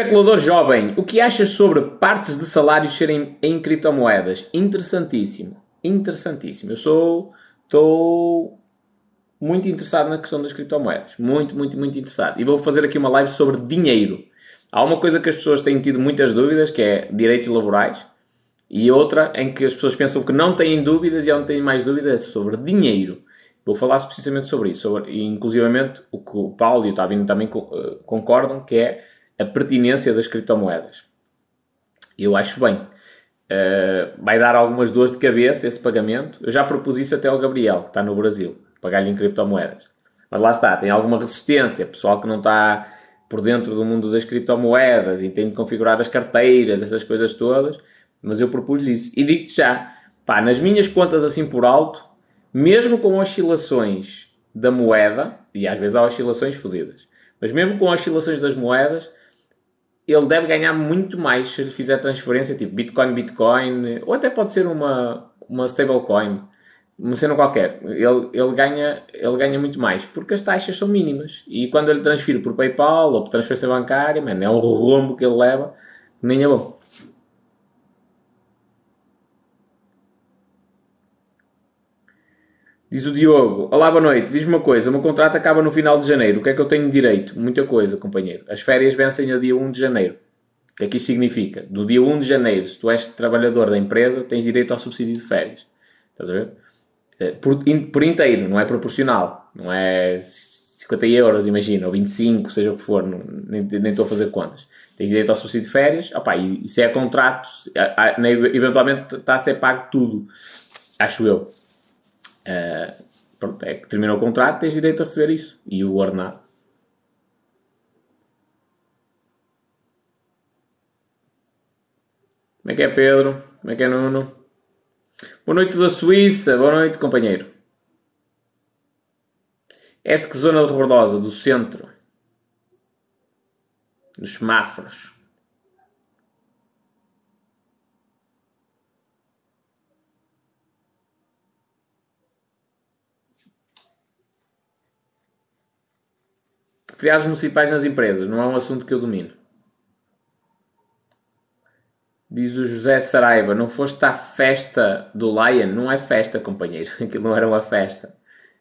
Especulador jovem, o que achas sobre partes de salários serem em criptomoedas? Interessantíssimo. Interessantíssimo. Eu sou. Estou muito interessado na questão das criptomoedas. Muito, muito, muito interessado. E vou fazer aqui uma live sobre dinheiro. Há uma coisa que as pessoas têm tido muitas dúvidas, que é direitos laborais. E outra em que as pessoas pensam que não têm dúvidas e onde têm mais dúvidas é sobre dinheiro. Vou falar precisamente sobre isso. Sobre, inclusivamente, o que o Paulo e o Tabino também uh, concordam, que é a pertinência das criptomoedas. Eu acho bem. Uh, vai dar algumas dores de cabeça esse pagamento. Eu já propus isso até ao Gabriel, que está no Brasil, pagar-lhe em criptomoedas. Mas lá está, tem alguma resistência. Pessoal que não está por dentro do mundo das criptomoedas e tem de configurar as carteiras, essas coisas todas. Mas eu propus-lhe isso. E digo-te já, pá, nas minhas contas assim por alto, mesmo com oscilações da moeda, e às vezes há oscilações fodidas, mas mesmo com oscilações das moedas, ele deve ganhar muito mais se ele fizer transferência tipo Bitcoin, Bitcoin, ou até pode ser uma, uma stablecoin, uma cena qualquer. Ele, ele, ganha, ele ganha muito mais, porque as taxas são mínimas. E quando ele transfere por PayPal ou por transferência bancária, man, é um rombo que ele leva, nem é bom. Diz o Diogo, olá, boa noite. Diz-me uma coisa, o meu contrato acaba no final de janeiro. O que é que eu tenho direito? Muita coisa, companheiro. As férias vencem a dia 1 de janeiro. O que é que isso significa? Do dia 1 de janeiro, se tu és trabalhador da empresa, tens direito ao subsídio de férias. Estás a ver? Eh, por, por inteiro, não é proporcional. Não é 50 euros, imagina, ou 25, seja o que for, não, nem, nem estou a fazer contas. Tens direito ao subsídio de férias, e se é contrato, eventualmente está a ser pago tudo, acho eu. Uh, pronto, é que terminou o contrato, tens direito a receber isso. E o ordenado. Como é que é Pedro? Como é que é Nuno? Boa noite da Suíça, boa noite companheiro. Esta que zona de Rebordosa, do centro, nos semáforos. Feriados municipais nas empresas, não é um assunto que eu domino. Diz o José Saraiva, não foste à festa do Lion? Não é festa, companheiro. Aquilo não era uma festa.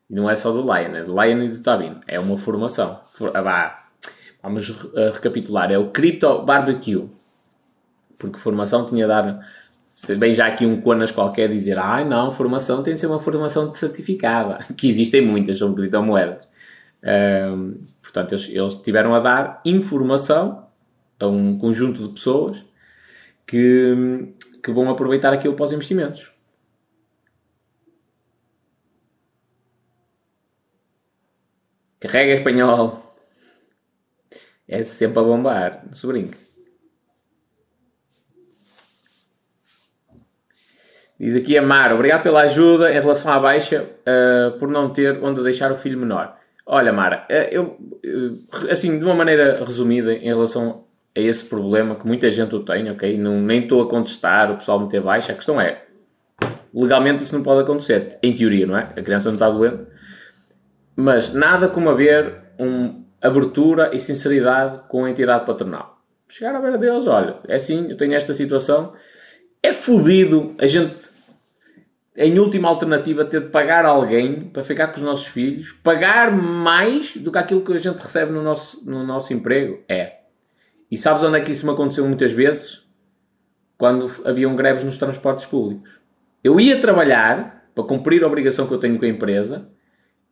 E não é só do Lion, é do Lion e do Tabin. É uma formação. For, ah, vamos uh, recapitular. É o Crypto Barbecue. Porque formação tinha de dar... Bem, já aqui um conas qualquer dizer, ah, não, formação tem de ser uma formação de certificada. Que existem muitas sobre criptomoedas. Um, portanto, eles, eles tiveram a dar informação a um conjunto de pessoas que, que vão aproveitar aquilo para os investimentos. Carrega espanhol. É sempre a bombar. Não se. Diz aqui a Mar, obrigado pela ajuda em relação à baixa uh, por não ter onde deixar o filho menor. Olha, Mara, eh, eu, assim, de uma maneira resumida, em relação a esse problema que muita gente o tem, ok? Não, nem estou a contestar o pessoal meter baixa. A questão é, legalmente isso não pode acontecer. Em teoria, não é? A criança não está doente. Mas nada como haver uma abertura e sinceridade com a entidade patronal. Chegar a ver a Deus, olha, é assim, eu tenho esta situação. É fodido a gente em última alternativa, ter de pagar alguém para ficar com os nossos filhos, pagar mais do que aquilo que a gente recebe no nosso, no nosso emprego? É. E sabes onde é que isso me aconteceu muitas vezes? Quando haviam greves nos transportes públicos. Eu ia trabalhar para cumprir a obrigação que eu tenho com a empresa,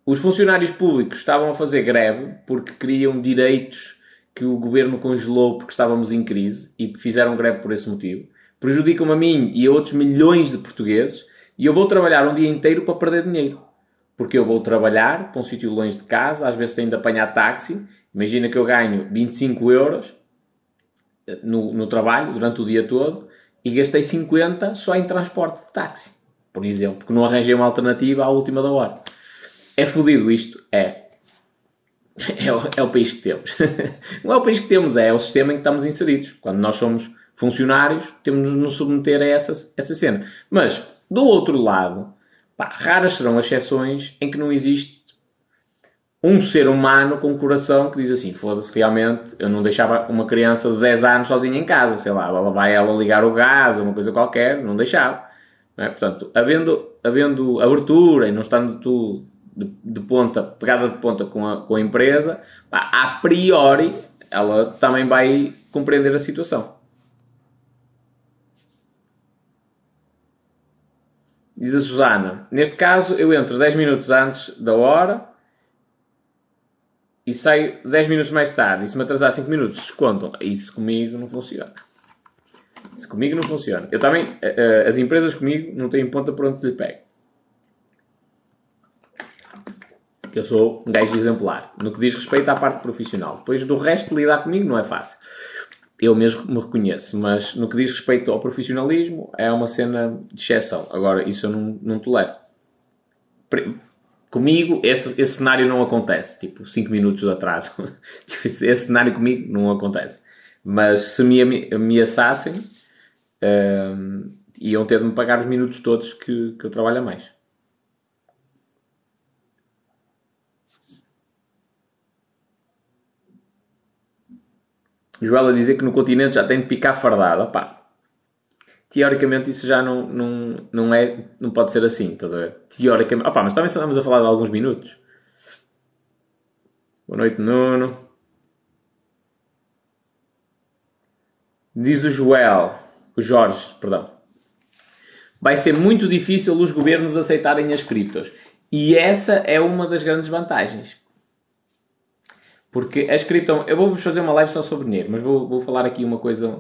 os funcionários públicos estavam a fazer greve porque queriam direitos que o governo congelou porque estávamos em crise e fizeram greve por esse motivo. Prejudicam a mim e a outros milhões de portugueses e eu vou trabalhar um dia inteiro para perder dinheiro. Porque eu vou trabalhar para um sítio longe de casa, às vezes tenho de apanhar táxi. Imagina que eu ganho 25 euros eh, no, no trabalho durante o dia todo e gastei 50 só em transporte de táxi, por exemplo, porque não arranjei uma alternativa à última da hora. É fodido isto? É. É o, é o país que temos. não é o país que temos, é o sistema em que estamos inseridos. Quando nós somos funcionários, temos de nos submeter a essa, essa cena. Mas do outro lado, pá, raras serão as exceções em que não existe um ser humano com coração que diz assim: foda-se, realmente, eu não deixava uma criança de 10 anos sozinha em casa, sei lá, ela vai ela ligar o gás ou uma coisa qualquer, não deixava. Não é? Portanto, havendo, havendo abertura e não estando tu de, de ponta, pegada de ponta com a, com a empresa, a priori ela também vai compreender a situação. Diz a Susana, neste caso eu entro 10 minutos antes da hora e saio 10 minutos mais tarde. E se me atrasar 5 minutos, descontam. Isso comigo não funciona. Isso comigo não funciona. Eu também, eh, eh, as empresas comigo não têm ponta por onde se lhe pega. Eu sou um gajo exemplar. No que diz respeito à parte profissional. Depois do resto, lidar comigo não é fácil. Eu mesmo me reconheço, mas no que diz respeito ao profissionalismo, é uma cena de exceção. Agora, isso eu não, não tolero. Comigo, esse, esse cenário não acontece. Tipo, 5 minutos de atraso. Tipo, esse cenário comigo não acontece. Mas se me ameaçassem, um, iam ter de me pagar os minutos todos que, que eu trabalho a mais. Joel a dizer que no continente já tem de picar fardada. Pá, teoricamente isso já não, não, não é, não pode ser assim, estás a ver? Teoricamente, opa, mas também estamos a falar de alguns minutos. Boa noite, Nuno. Diz o Joel, o Jorge, perdão. Vai ser muito difícil os governos aceitarem as criptos. E essa é uma das grandes vantagens. Porque as cripto... Eu vou-vos fazer uma live só sobre dinheiro, mas vou, vou falar aqui uma coisa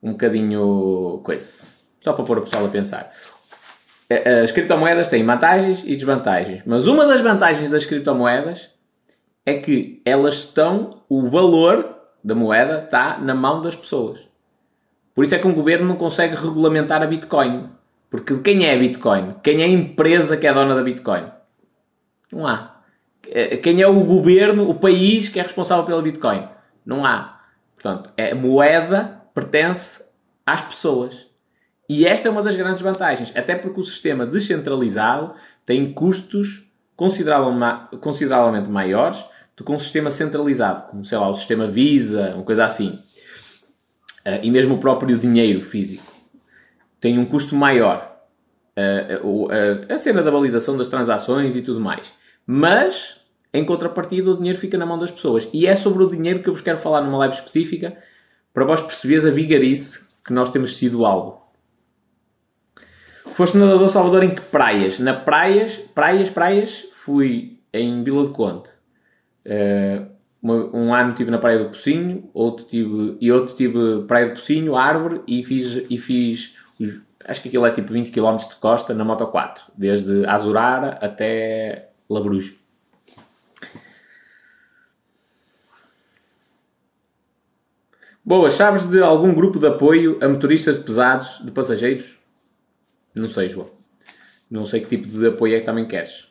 um bocadinho... coisa. Só para pôr o pessoal a pensar. As criptomoedas têm vantagens e desvantagens. Mas uma das vantagens das criptomoedas é que elas estão... O valor da moeda está na mão das pessoas. Por isso é que um governo não consegue regulamentar a Bitcoin. Porque quem é a Bitcoin? Quem é a empresa que é dona da Bitcoin? Não há. Eh, quem é o governo, o país que é responsável pela Bitcoin? Não há. Portanto, a moeda pertence às pessoas. E esta é uma das grandes vantagens, até porque o sistema descentralizado tem custos consideravelmente maiores do que um sistema centralizado, como sei lá, o sistema Visa, uma coisa assim. Eh, e mesmo o próprio dinheiro físico tem um custo maior. Eh, a cena da validação das transações e tudo mais. Mas, em contrapartida, o dinheiro fica na mão das pessoas. E é sobre o dinheiro que eu vos quero falar numa live específica, para vós perceberes a vigarice que nós temos sido algo. Foste nadador Salvador em que praias? Na praias, praias, praias, fui em Vila de Conte. Uh, um ano estive na Praia do Pocinho, outro tive, e outro tive Praia do Pocinho, Árvore, e fiz, e fiz acho que aquilo é tipo 20 km de costa na Moto 4, desde Azurara até Labrujo. Boa, sabes de algum grupo de apoio a motoristas pesados, de passageiros? Não sei, João. Não sei que tipo de apoio é que também queres.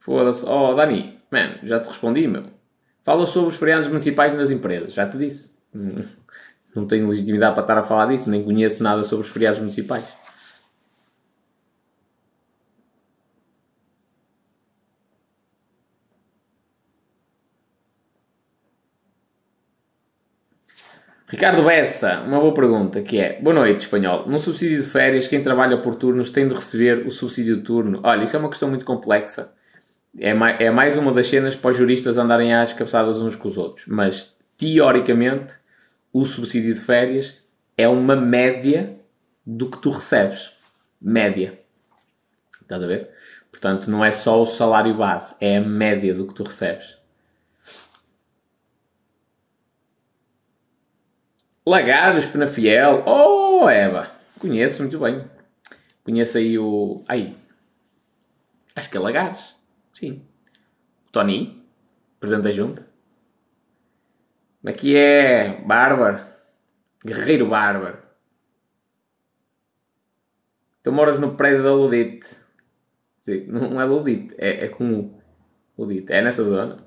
Foda-se. Oh, Dani, man, já te respondi, meu. Fala sobre os feriados municipais nas empresas, já te disse. Não tenho legitimidade para estar a falar disso, nem conheço nada sobre os feriados municipais. Ricardo Bessa, uma boa pergunta, que é, boa noite, espanhol. No subsídio de férias, quem trabalha por turnos tem de receber o subsídio de turno? Olha, isso é uma questão muito complexa. É mais, é mais uma das cenas para os juristas andarem às cabeçadas uns com os outros. Mas, teoricamente, o subsídio de férias é uma média do que tu recebes. Média. Estás a ver? Portanto, não é só o salário base, é a média do que tu recebes. Lagares, Penafiel. Oh, Eva. Conheço muito bem. Conheço aí o. Ai. Acho que é Lagares. Sim. O Tony, presidente da junta. Como é que é? Bárbaro. Guerreiro Bárbaro. Tu moras no prédio da Ludite. Não é Ludite, é, é com o Ludite. É nessa zona.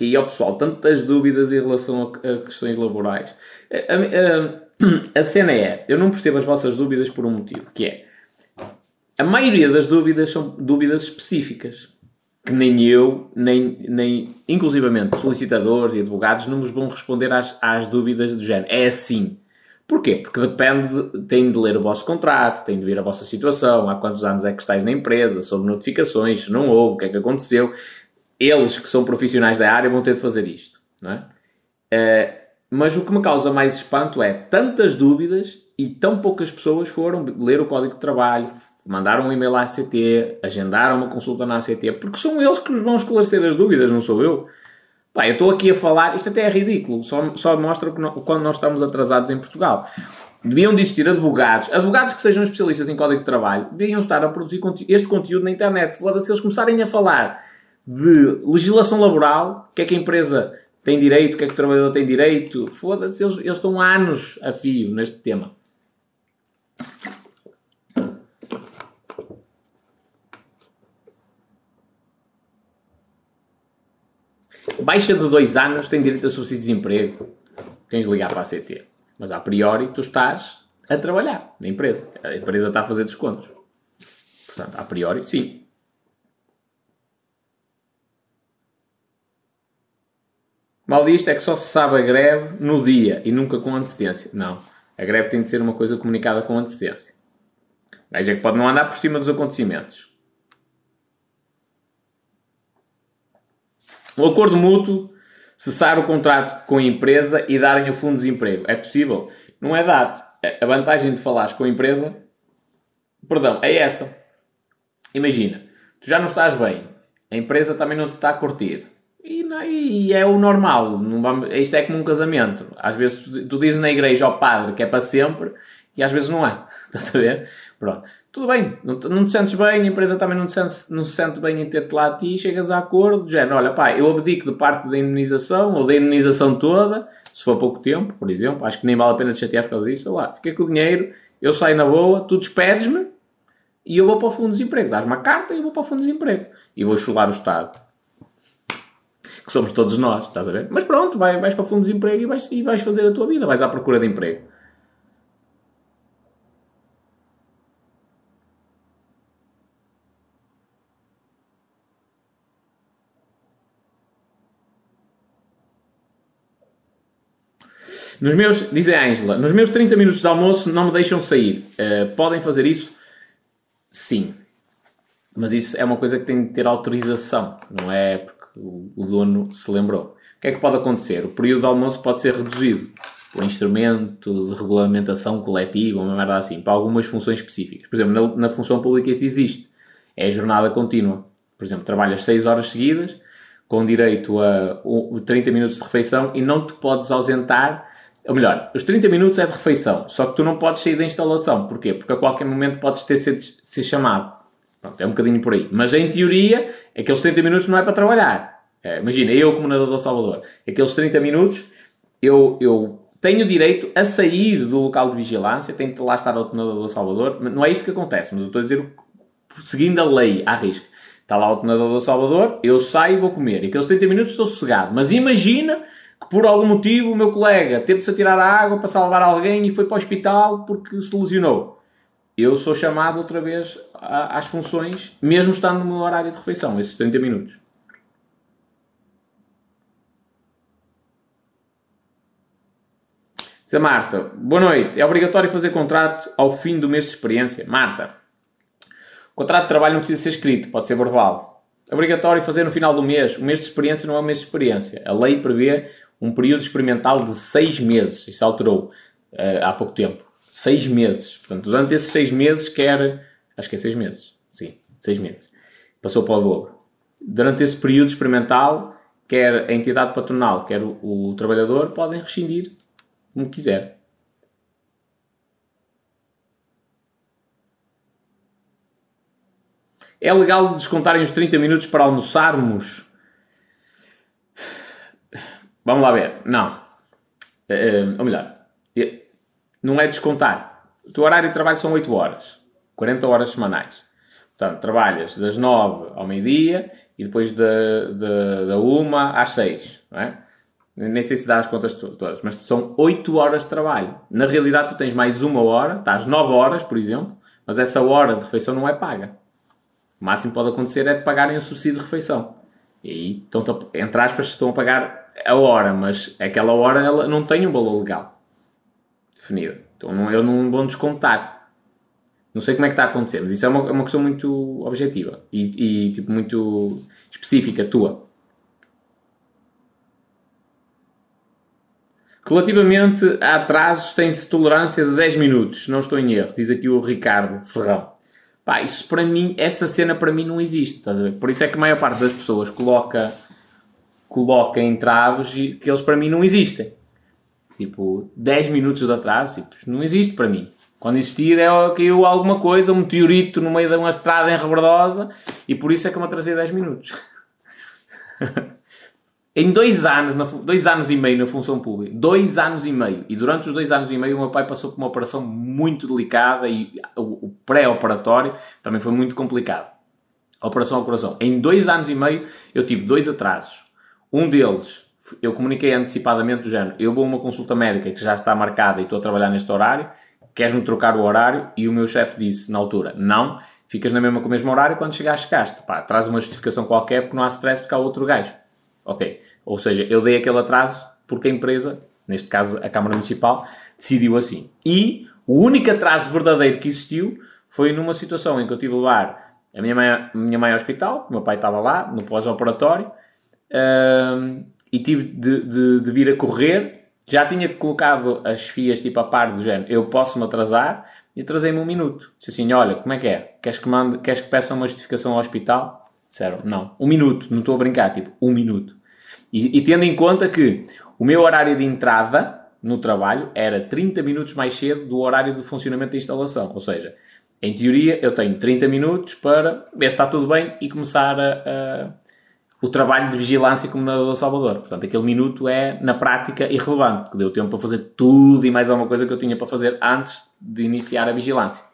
E aí, ó pessoal, tantas dúvidas em relação a, a questões laborais. A, a, a, cena é, eu não percebo as vossas dúvidas por um motivo, que é, a maioria das dúvidas são dúvidas específicas, que nem eu, nem, nem inclusivamente solicitadores e advogados não nos vão responder às, às dúvidas do género. É assim. Porquê? Porque depende, de, tem de ler o vosso contrato, tem de ver a vossa situação, há quantos anos é que estáis na empresa, sobre notificações, se não houve, o que é que aconteceu. Eles que são profissionais da área vão ter de fazer isto, não é? Uh, mas o que me causa mais espanto é tantas dúvidas e tão poucas pessoas foram ler o código de trabalho, mandaram um e-mail à ACT, agendaram uma consulta na ACT, porque são eles que os vão esclarecer as dúvidas, não sou eu. Pá, eu estou aqui a falar, isto até é ridículo, só, só mostra que quando nós estamos atrasados em Portugal. Deviam de existir advogados, advogados que sejam especialistas em código de trabalho, deviam estar a produzir este conteúdo na internet. Se eles começarem a falar de legislação laboral, o que é que a empresa tem direito, o que é que o trabalhador tem direito, foda-se, eles, eles estão anos a fio neste tema. Baixa de dois anos tem direito a subsídio de desemprego. Tens de ligar para a CT. Mas a priori tu estás a trabalhar na empresa. A empresa está a fazer descontos. Portanto, a priori, sim. Mal disto é que só se sabe a greve no dia e nunca com antecedência. Não. A greve tem de ser uma coisa comunicada com antecedência. Veja que pode não andar por cima dos acontecimentos. Um acordo mútuo, cessar o contrato com a empresa e darem o fundo de desemprego. É possível? Não é dar. A vantagem de falares com a empresa, perdão, é essa. Imagina, tu já não estás bem, a empresa também não te está a curtir. E, e é o normal. Vamos, isto é como um casamento. Às vezes tu, tu dizes na igreja ao padre que é para sempre e às vezes não é. Estás a ver? Pronto. Tudo bem, não não te sentes bem, a empresa também não, te sente, não se sente bem em ter-te lá a ti, chegas a acordo, género, olha pá, eu abdico de parte da indenização ou da indenização toda, se for pouco tempo, por exemplo, acho que nem vale a pena te chatear por causa disso, lá, fiquei com o dinheiro, eu saio na boa, tu despedes-me e eu vou para o fundo de desemprego. Dás-me a carta e eu vou para o fundo de desemprego. E vou chular o Estado. Que somos todos nós, estás a ver? Mas pronto, vai, vais para o fundo de desemprego e vais, e vais fazer a tua vida, vais à procura de emprego. Nos meus, diz a Ângela, nos meus 30 minutos de almoço não me deixam sair. Uh, podem fazer isso? Sim. Mas isso é uma coisa que tem de ter autorização, não é o, o dono se lembrou. O que é que pode acontecer? O período de almoço pode ser reduzido por instrumento de regulamentação coletiva, uma merda assim, para algumas funções específicas. Por exemplo, na, na função pública isso existe. É a jornada contínua. Por exemplo, trabalhas 6 horas seguidas, com direito a 30 minutos de refeição e não te podes ausentar ou melhor, os 30 minutos é de refeição, só que tu não podes sair da instalação. Porquê? Porque a qualquer momento podes ter ser, ser chamado. Pronto, é um bocadinho por aí. Mas em teoria, aqueles 30 minutos não é para trabalhar. É, imagina, eu como nadador Salvador, aqueles 30 minutos eu, eu tenho direito a sair do local de vigilância, tenho que lá estar outro nadador Salvador. Não é isto que acontece, mas eu estou a dizer seguindo a lei à risca. Está lá o nadador Salvador, eu saio e vou comer. E aqueles 30 minutos estou sossegado. Mas imagina que por algum motivo o meu colega teve-se a tirar a água para salvar alguém e foi para o hospital porque se lesionou. Eu sou chamado outra vez às funções, mesmo estando no meu horário de refeição, esses 30 minutos. Diz a Marta, boa noite. É obrigatório fazer contrato ao fim do mês de experiência? Marta, o contrato de trabalho não precisa ser escrito, pode ser verbal. É obrigatório fazer no final do mês. O mês de experiência não é o mês de experiência. A lei prevê um período experimental de seis meses. Isto alterou uh, há pouco tempo. Seis meses. Portanto, durante esses seis meses, quer. Acho que é seis meses. Sim, seis meses. Passou para o dobro. Durante esse período experimental, quer a entidade patronal, quer o, o trabalhador, podem rescindir como quiser. É legal descontarem os 30 minutos para almoçarmos? Vamos lá ver. Não. Uh, ou melhor, não é descontar. O teu horário de trabalho são 8 horas. 40 horas semanais. Portanto, trabalhas das 9 ao meio-dia e depois da, da, da 1 às 6, não é? Nem sei se dá as contas todas, mas são 8 horas de trabalho. Na realidade, tu tens mais uma hora, estás 9 horas, por exemplo, mas essa hora de refeição não é paga. O máximo que pode acontecer é de pagarem o subsídio de refeição. E aí, entre aspas, estão a pagar a hora, mas aquela hora ela não tem um valor legal Então não, eu não vou descontar. Não sei como é que está a acontecer, mas isso é uma, é uma questão muito objetiva e, e tipo muito específica tua. Relativamente a atrasos, tem-se tolerância de 10 minutos, não estou em erro, diz aqui o Ricardo Ferrão. Pá, isso para mim, essa cena para mim não existe, estás a ver? Por isso é que a maior parte das pessoas coloca, coloca entraves que eles para mim não existem. Tipo, 10 minutos de atraso, tipo, não existe para mim. Quando existir é caiu alguma coisa, um meteorito no meio de uma estrada enrebordosa e por isso é que eu me atrasei 10 minutos. Em dois anos, na, dois anos e meio na função pública, dois anos e meio, e durante os dois anos e meio o meu pai passou por uma operação muito delicada e o, o pré-operatório também foi muito complicado. Operação ao coração. Em dois anos e meio eu tive dois atrasos. Um deles, eu comuniquei antecipadamente do género, eu vou a uma consulta médica que já está marcada e estou a trabalhar neste horário, queres-me trocar o horário? E o meu chefe disse na altura, não, ficas na mesma com o mesmo horário, quando chegar chegaste. Pá, traz uma justificação qualquer porque não há stress porque há outro gajo. Ok. Ou seja, eu dei aquele atraso porque a empresa, neste caso a Câmara Municipal, decidiu assim. E o único atraso verdadeiro que existiu foi numa situação em que eu tive a levar a minha mãe, minha mãe ao hospital, meu pai estava lá, no pós-operatório, um, e tive de, de, de, vir a correr. Já tinha colocado as fias tipo a par do género, eu posso me atrasar, e atrasei-me um minuto. Disse assim: Olha, como é que é? Queres que, mande, queres que peça uma justificação ao hospital? Disseram: Não, um minuto, não estou a brincar, tipo, um minuto. E, e, tendo em conta que o meu horário de entrada no trabalho era 30 minutos mais cedo do horário de funcionamento da instalação. Ou seja, em teoria eu tenho 30 minutos para ver se está tudo bem e começar a, o trabalho de vigilância como na Salvador. Portanto, aquele minuto é, na prática, irrelevante, porque deu tempo para fazer tudo e mais alguma coisa que eu tinha para fazer antes de iniciar a vigilância.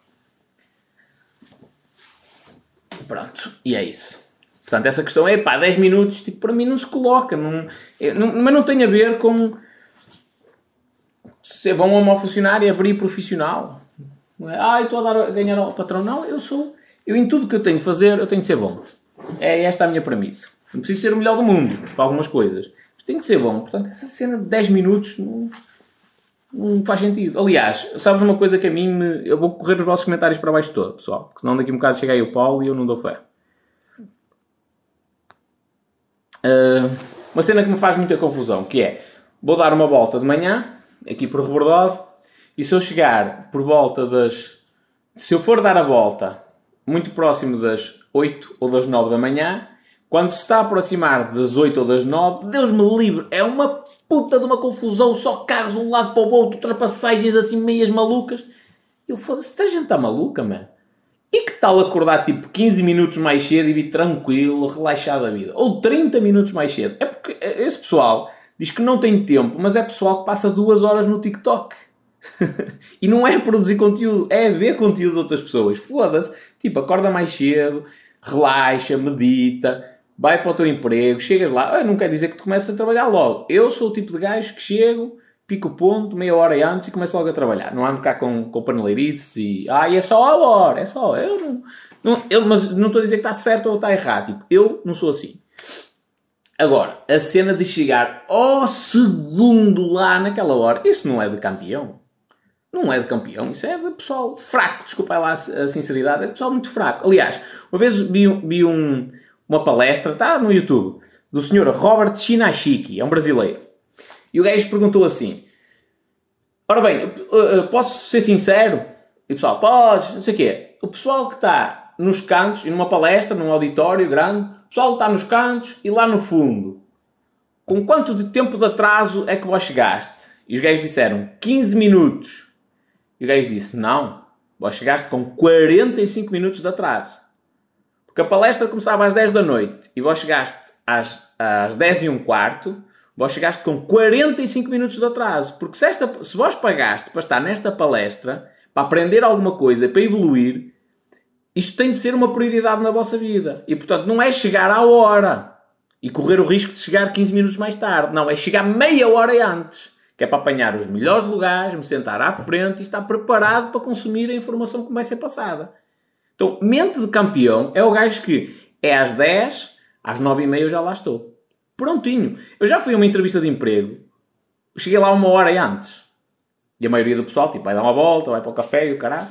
Pronto, e é isso. Portanto, essa questão é, pá, 10 minutos, tipo, para mim não se coloca. Não, não, mas não tem a ver com ser bom ou mau funcionário, é abrir profissional. Não é, ah, estou a, dar, ganhar ao patrão. Não, eu sou... Eu, em tudo que eu tenho de fazer, eu tenho de ser bom. É esta a minha premissa. Não preciso ser o melhor do mundo para algumas coisas. Mas tenho de ser bom. Portanto, essa cena de 10 minutos não, não faz sentido. Aliás, sabes uma coisa que a mim me... Eu vou correr os vossos comentários para baixo todo, pessoal. Porque senão daqui a um bocado chega aí o Paulo e eu não dou fé. Uh, uma cena que me faz muita confusão, que é, vou dar uma volta de manhã, aqui por Rebordove, e se eu chegar por volta das... Se eu for dar a volta muito próximo das 8 ou das 9 da manhã, quando se está a aproximar das 8 ou das 9, Deus me livre, é uma puta de uma confusão, só carros de um lado para o outro, ultrapassagens assim meias malucas. Eu foda-se, esta gente está maluca, mano. E que tal acordar tipo 15 minutos mais cedo e vir tranquilo, relaxado a vida? Ou 30 minutos mais cedo? É porque esse pessoal diz que não tem tempo, mas é pessoal que passa duas horas no TikTok. e não é produzir conteúdo, é ver conteúdo de outras pessoas. Foda-se. Tipo, acorda mais cedo, relaxa, medita, vai para o teu emprego, chegas lá. não quer dizer que tu comeces a trabalhar logo. Eu sou o tipo de gajo que chego pico o ponto, meia hora antes e começo logo a trabalhar. Não ando cá com, com paneleirices e. Ah, é só a hora, é só. Eu não, não, eu, mas não estou a dizer que está certo ou está errado. Tipo, eu não sou assim. Agora, a cena de chegar ao segundo lá naquela hora, isso não é de campeão. Não é de campeão, isso é de pessoal fraco. Desculpa lá a sinceridade, é de pessoal muito fraco. Aliás, uma vez vi, vi um, uma palestra, está no YouTube, do senhor Robert Shinashiki, é um brasileiro. E o gajo perguntou assim: Ora bem, eh, eh, posso ser sincero? E o pessoal, podes, não sei o quê. O pessoal que está nos cantos, e numa palestra, num auditório grande, o pessoal está nos cantos e lá no fundo. Com quanto de tempo de atraso é que vós chegaste? E os gajos disseram 15 minutos. E o gajo disse: Não, vós chegaste com 45 minutos de atraso. Porque a palestra começava às 10 da noite e vós chegaste às, às 10 e um quarto Vós chegaste com 45 minutos de atraso. Porque se, esta, se vós pagaste para estar nesta palestra, para aprender alguma coisa, para evoluir, isto tem de ser uma prioridade na vossa vida. E portanto, não é chegar à hora e correr o risco de chegar 15 minutos mais tarde. Não, é chegar meia hora antes. Que é para apanhar os melhores lugares, me sentar à frente e estar preparado para consumir a informação que vai ser passada. Então, mente de campeão é o gajo que é às 10, às 9 e meia eu já lá estou. Prontinho. Eu já fui a uma entrevista de emprego, cheguei lá uma hora antes. E a maioria do pessoal, tipo, vai dar uma volta, vai para o café e o caralho.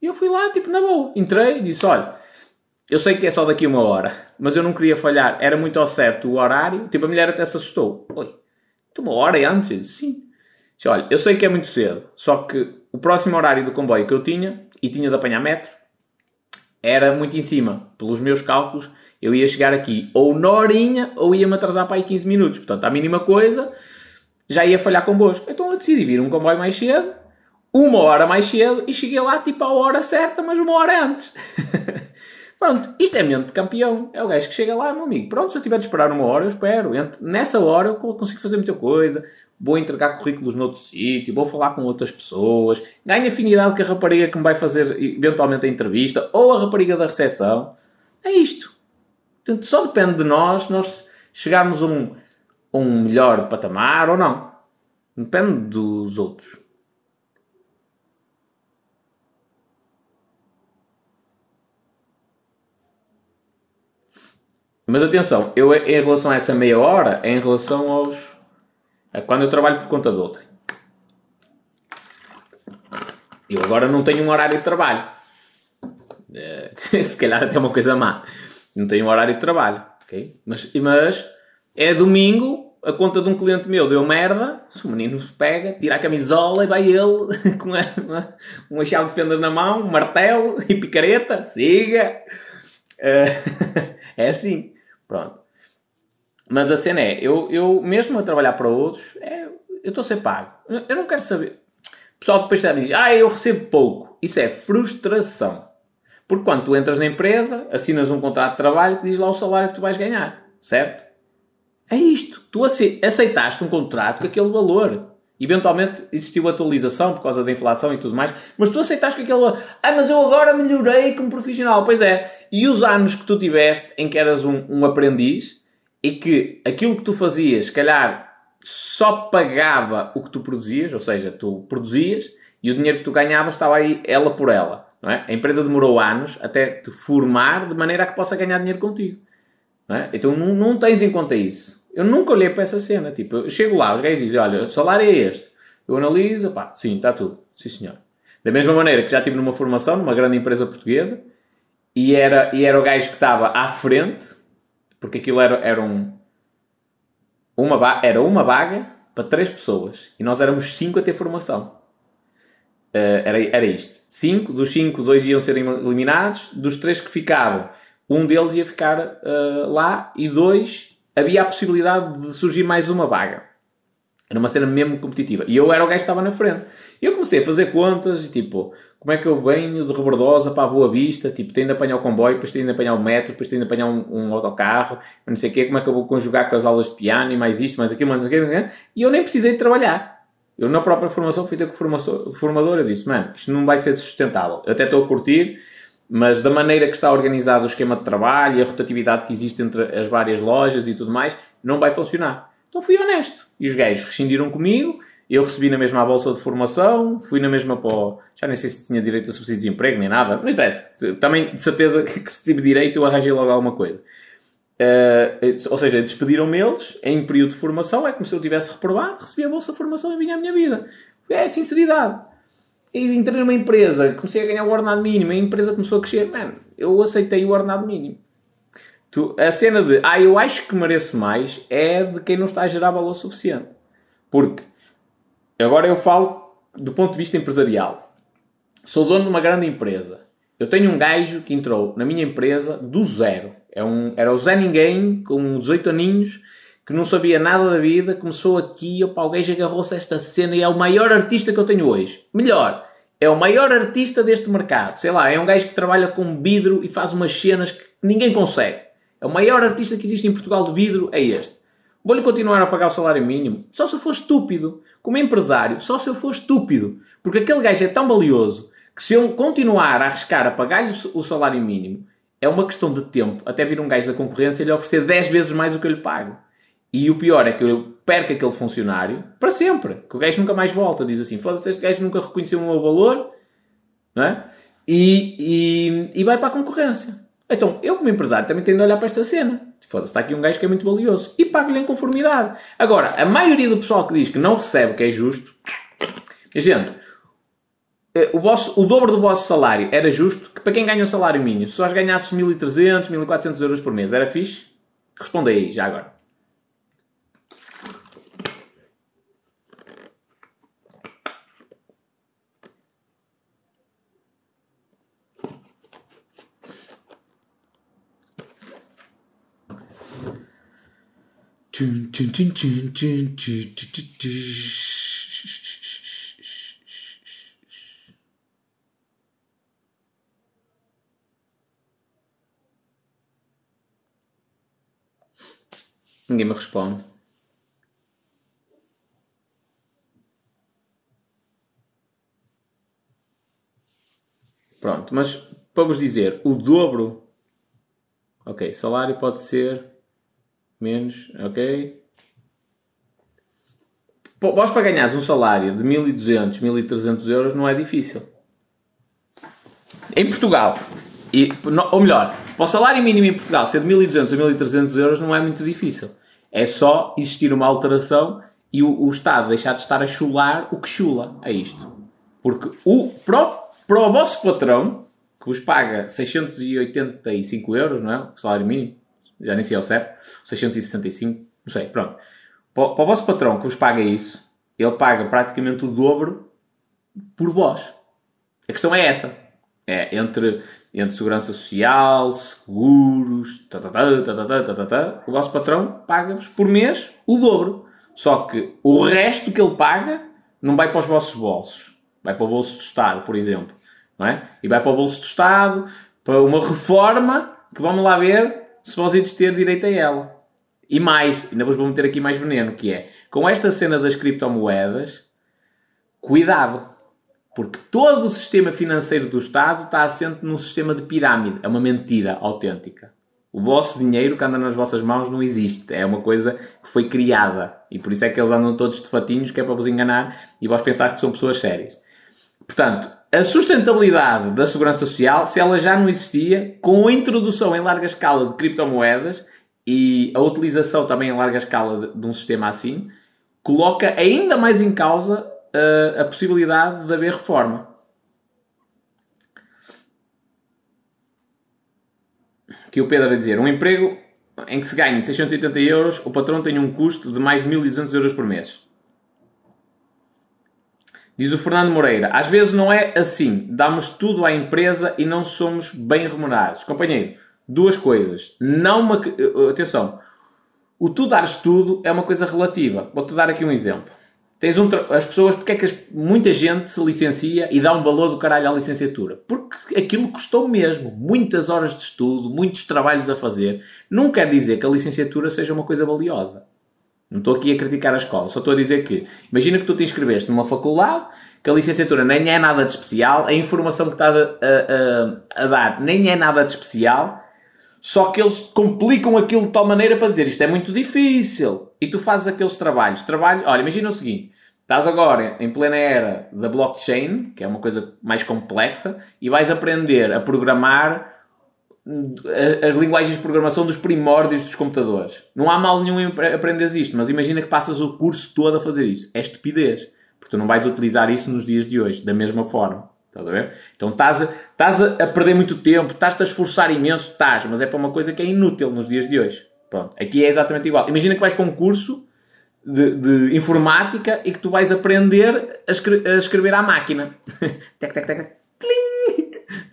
E eu fui lá, tipo, na boa. Entrei e disse, olha, eu sei que é só daqui uma hora, mas eu não queria falhar. Era muito ao certo o horário. Tipo, a mulher até se assustou. Oi, uma hora antes? Sim. Disse, olha, eu sei que é muito cedo, só que o próximo horário do comboio que eu tinha, e tinha de apanhar metro, era muito em cima. Pelos meus cálculos, eu ia chegar aqui ou na horinha ou ia-me atrasar para aí 15 minutos. Portanto, a mínima coisa já ia falhar convosco. Então eu decidi vir um comboio mais cedo, uma hora mais cedo, e cheguei lá tipo à hora certa, mas uma hora antes. Pronto, isto é mente de campeão. É o gajo que chega lá, meu amigo. Pronto, se eu tiver de esperar uma hora, eu espero. Nessa hora eu consigo fazer muita coisa. Vou entregar currículos noutro sítio, vou falar com outras pessoas. Ganho afinidade com a rapariga que me vai fazer eventualmente a entrevista ou a rapariga da recepção. É isto. Portanto, só depende de nós, nós chegarmos a um, um melhor patamar ou não. Depende dos outros. Mas atenção, eu em relação a essa meia hora, é em relação aos. a quando eu trabalho por conta de outra. Eu agora não tenho um horário de trabalho. É, se calhar até uma coisa má. Não tenho um horário de trabalho. Okay? Mas, mas é domingo, a conta de um cliente meu deu merda, o menino pega, tira a camisola e vai ele com uma, uma chave de fendas na mão, um martelo e picareta, siga. É, é assim, pronto. Mas a cena é, eu, eu mesmo a trabalhar para outros, é, eu estou a ser pago. Eu não quero saber. O pessoal depois me diz, ah, eu recebo pouco. Isso é frustração. Porque quando tu entras na empresa, assinas um contrato de trabalho que diz lá o salário que tu vais ganhar, certo? É isto. Tu aceitaste um contrato com aquele valor. Eventualmente existiu atualização por causa da inflação e tudo mais, mas tu aceitaste com aquele. Ah, mas eu agora melhorei como profissional. Pois é. E os anos que tu tiveste em que eras um, um aprendiz e que aquilo que tu fazias, se calhar, só pagava o que tu produzias, ou seja, tu produzias e o dinheiro que tu ganhavas estava aí ela por ela. É? A empresa demorou anos até te formar de maneira a que possa ganhar dinheiro contigo. Não é? Então não, não tens em conta isso. Eu nunca olhei para essa cena. Tipo, eu chego lá, os gajos dizem: Olha, o salário é este. Eu analiso, pá, sim, está tudo. Sim, senhor. Da mesma maneira que já estive numa formação, numa grande empresa portuguesa, e era, e era o gajo que estava à frente, porque aquilo era, era um. Uma, era uma vaga para três pessoas. E nós éramos cinco a ter formação. Uh, era, era isto. Cinco, dos cinco, dois iam ser eliminados. Dos três que ficavam, um deles ia ficar uh, lá e dois havia a possibilidade de surgir mais uma vaga. Era uma cena mesmo competitiva. E eu era o gajo que estava na frente. E eu comecei a fazer contas e tipo, como é que eu venho de Rebordosa para a Boa Vista? Tipo, tenho de apanhar o comboio, depois tenho de apanhar o metro, depois tenho de apanhar um, um autocarro, não sei o quê, como é que eu vou conjugar com as aulas de piano e mais isto, mais aquilo, mais aquilo, mais aquilo. E eu nem precisei de trabalhar. Eu na própria formação fui ter com o formador, eu disse, mano, isto não vai ser sustentável. Eu até estou a curtir, mas da maneira que está organizado o esquema de trabalho e a rotatividade que existe entre as várias lojas e tudo mais, não vai funcionar. Então fui honesto. E os gajos rescindiram comigo, eu recebi na mesma bolsa de formação, fui na mesma o... Já nem sei se tinha direito a subsídio de desemprego nem nada, não interessa. Também de certeza que se tive direito eu arranjei logo alguma coisa. Uh, ou seja, despediram-me eles em período de formação, é como se eu tivesse reprovado, recebi a bolsa de formação e vinha a minha vida. É sinceridade. E entrei numa empresa, comecei a ganhar o ordenado mínimo, a empresa começou a crescer, mano, eu aceitei o ordenado mínimo. Tu, a cena de, ah, eu acho que mereço mais, é de quem não está a gerar valor suficiente. Porque, agora eu falo do ponto de vista empresarial. Sou dono de uma grande empresa. Eu tenho um gajo que entrou na minha empresa do zero. É um, era o Zé Ninguém, com 18 aninhos, que não sabia nada da vida, começou aqui, opa, o gajo agarrou-se a esta cena e é o maior artista que eu tenho hoje. Melhor, é o maior artista deste mercado. Sei lá, é um gajo que trabalha com vidro e faz umas cenas que ninguém consegue. É o maior artista que existe em Portugal de vidro, é este. Vou-lhe continuar a pagar o salário mínimo? Só se eu for estúpido. Como empresário, só se eu for estúpido. Porque aquele gajo é tão valioso que se eu continuar a arriscar a pagar-lhe o salário mínimo, é uma questão de tempo até vir um gajo da concorrência e lhe oferecer 10 vezes mais o que eu lhe pago. E o pior é que eu perco aquele funcionário para sempre. Que o gajo nunca mais volta. Diz assim: foda-se, este gajo nunca reconheceu o meu valor. Não é? E, e, e vai para a concorrência. Então, eu como empresário também tenho de olhar para esta cena. Foda-se, está aqui um gajo que é muito valioso. E pago-lhe em conformidade. Agora, a maioria do pessoal que diz que não recebe o que é justo... Gente, eh, o, vosso, o dobro do vosso salário era justo que para quem ganha o salário mínimo, se só ganhasses 1.300, 1.400 euros por mês, era fixe? Responda aí, já agora. Ninguém me responde. Pronto, mas vos dizer, o dobro. Ok, salário pode ser menos, ok? Vós para ganhares um salário de 1200, 1300 euros não é difícil. Em Portugal, e, ou melhor, para o salário mínimo em Portugal ser de 1200 a 1300 euros não é muito difícil. É só existir uma alteração e o, o Estado deixar de estar a chular o que chula. É isto. Porque o, para, para o vosso patrão, que vos paga 685 euros, não é? O salário mínimo, já nem sei ao certo, 665, não sei, pronto. Para, para o vosso patrão que vos paga isso, ele paga praticamente o dobro por vós. A questão é essa. É entre, entre segurança social, seguros, tá, tá, tá, o vosso patrão paga-vos por mês o dobro. Só que o resto que ele paga não vai para os vossos bolsos. Vai para o bolso do Estado, por exemplo. Não é? E vai para o bolso do Estado para uma reforma que vamos lá ver se vocês ter direito a ela. E mais, ainda vos vou meter aqui mais veneno, que é, com esta cena das criptomoedas, cuidado. Porque todo o sistema financeiro do Estado está assente num sistema de pirâmide. É uma mentira autêntica. O vosso dinheiro que anda nas vossas mãos não existe. É uma coisa que foi criada. E por isso é que eles andam todos de fatinhos, que é para vos enganar e vós pensar que são pessoas sérias. Portanto, a sustentabilidade da segurança social, se ela já não existia, com a introdução em larga escala de criptomoedas e a utilização também em larga escala de, de um sistema assim, coloca ainda mais em causa uh, a possibilidade de haver reforma. Que o Pedro a dizer, um emprego em que se ganhe 680 euros, o patrão tem um custo de mais de 1.200 euros por mês. Diz o Fernando Moreira: às vezes não é assim. Damos tudo à empresa e não somos bem remunerados. Companheiro, duas coisas. Não uma. Atenção. O tu dares tudo é uma coisa relativa. Vou-te dar aqui um exemplo. Tens um tra... As pessoas, porque é que muita gente se licencia e dá um valor do caralho à licenciatura? Porque aquilo custou mesmo. Muitas horas de estudo, muitos trabalhos a fazer. Não quer dizer que a licenciatura seja uma coisa valiosa. Não estou aqui a criticar a escola, só estou a dizer que, imagina que tu te inscreveste numa faculdade, que a licenciatura nem é nada de especial, a informação que estás a, a, a, dar nem é nada de especial, só que eles complicam aquilo de tal maneira para dizer isto é muito difícil. E tu fazes aqueles trabalhos. Trabalho, olha, imagina o seguinte: estás agora em plena era da blockchain, que é uma coisa mais complexa, e vais aprender a programar as linguagens de programação dos primórdios dos computadores. Não há mal nenhum em aprenderes isto, mas imagina que passas o curso todo a fazer isso. É estupidez. Porque tu não vais utilizar isso nos dias de hoje, da mesma forma. Estás a ver? Então estás a, a perder muito tempo, estás-te a esforçar imenso, estás, mas é para uma coisa que é inútil nos dias de hoje. Pronto. Aqui é exatamente igual. Imagina que vais para um curso de, de informática e que tu vais aprender a, escre a escrever à máquina. tec, tec, tec,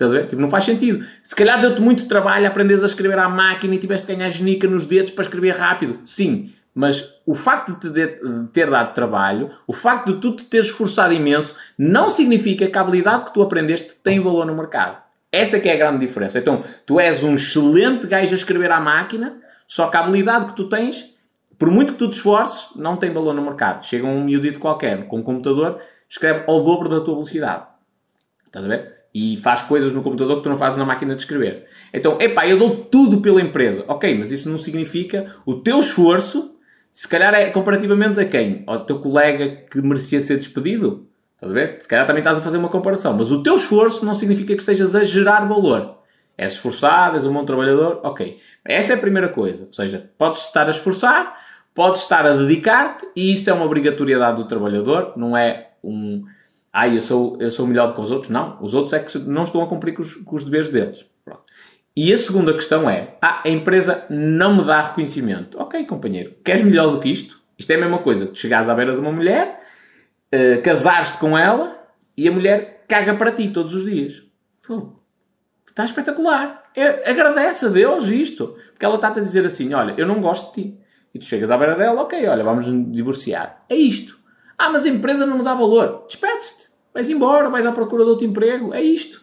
Estás a ver? Tipo, não faz sentido. Se calhar deu-te muito trabalho aprenderes a escrever à máquina e tiveste de ganhar genica nos dedos para escrever rápido. Sim, mas o facto de te ter dado trabalho, o facto de tu te teres esforçado imenso, não significa que a habilidade que tu aprendeste tem valor no mercado. Esta que é a grande diferença. Então, tu és um excelente gajo a escrever à máquina, só que a habilidade que tu tens, por muito que tu te esforces, não tem valor no mercado. Chega um miudito qualquer com um computador, escreve ao dobro da tua velocidade. Estás a ver? E faz coisas no computador que tu não fazes na máquina de escrever. Então, epá, eu dou tudo pela empresa. Ok, mas isso não significa o teu esforço, se calhar é comparativamente a quem? Ao teu colega que merecia ser despedido? Estás a ver? Se calhar também estás a fazer uma comparação. Mas o teu esforço não significa que estejas a gerar valor. És esforçado, és um bom trabalhador, ok. Esta é a primeira coisa. Ou seja, podes estar a esforçar, podes estar a dedicar-te, e isto é uma obrigatoriedade do trabalhador, não é um ah, eu sou, eu sou melhor do que os outros. Não, os outros é que não estão a cumprir com os, com os deveres deles. Pronto. E a segunda questão é, ah, a empresa não me dá reconhecimento. Ok, companheiro, queres melhor do que isto? Isto é a mesma coisa. Tu chegares à beira de uma mulher, uh, casares-te com ela e a mulher caga para ti todos os dias. Pô, está espetacular. É, agradece a Deus isto. Porque ela está-te a dizer assim, olha, eu não gosto de ti. E tu chegas à beira dela, ok, olha, vamos divorciar. É isto. Ah, mas a empresa não me dá valor. Despede-te. Vais embora, vais à procura de outro emprego. É isto.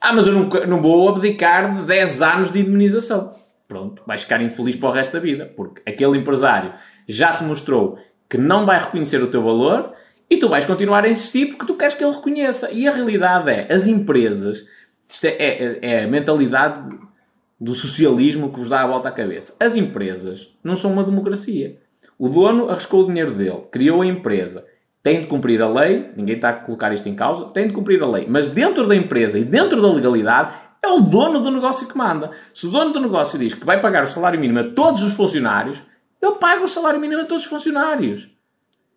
Ah, mas eu não, não vou abdicar de 10 anos de indemnização. Pronto, vais ficar infeliz para o resto da vida. Porque aquele empresário já te mostrou que não vai reconhecer o teu valor e tu vais continuar a insistir porque tu queres que ele reconheça. E a realidade é, as empresas, isto é, é, é a mentalidade do socialismo que vos dá a volta à cabeça. As empresas não são uma democracia. O dono arriscou o dinheiro dele, criou a empresa, tem de cumprir a lei, ninguém está a colocar isto em causa, tem de cumprir a lei, mas dentro da empresa e dentro da legalidade é o dono do negócio que manda. Se o dono do negócio diz que vai pagar o salário mínimo a todos os funcionários, ele paga o salário mínimo a todos os funcionários.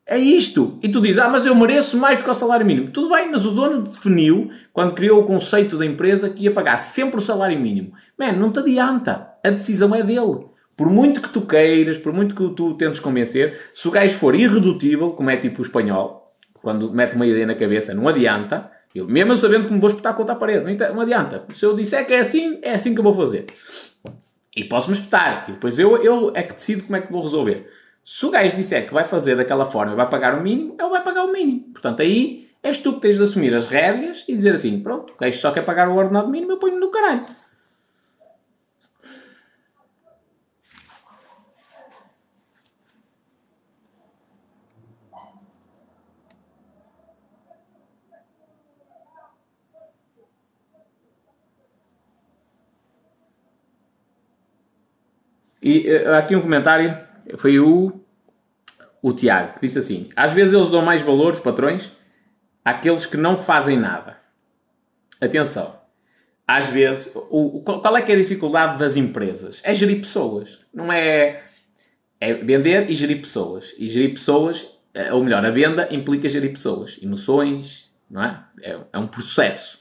É isto. E tu dizes, ah, mas eu mereço mais do que o salário mínimo. Tudo bem, mas o dono definiu, quando criou o conceito da empresa, que ia pagar sempre o salário mínimo. Man, não te adianta. A decisão é dele. Por muito que tu queiras, por muito que tu tentes convencer, se o gajo for irredutível, como é tipo o espanhol, quando mete uma ideia na cabeça, não adianta. Eu, mesmo sabendo que me vou espetar contra a parede, não adianta. Se eu disser que é assim, é assim que eu vou fazer. E posso-me espetar. E depois eu, eu é que decido como é que vou resolver. Se o gajo disser que vai fazer daquela forma e vai pagar o mínimo, ele vai pagar o mínimo. Portanto, aí és tu que tens de assumir as rédeas e dizer assim: pronto, o gajo só quer pagar o ordenado mínimo, eu ponho no caralho. E uh, aqui um comentário, foi o, o Tiago, que disse assim: Às vezes eles dão mais valor, os patrões, àqueles que não fazem nada. Atenção, às vezes, o, qual é que é a dificuldade das empresas? É gerir pessoas, não é. É vender e gerir pessoas. E gerir pessoas, eh, ou melhor, a venda implica gerir pessoas, emoções, não é? É, é um processo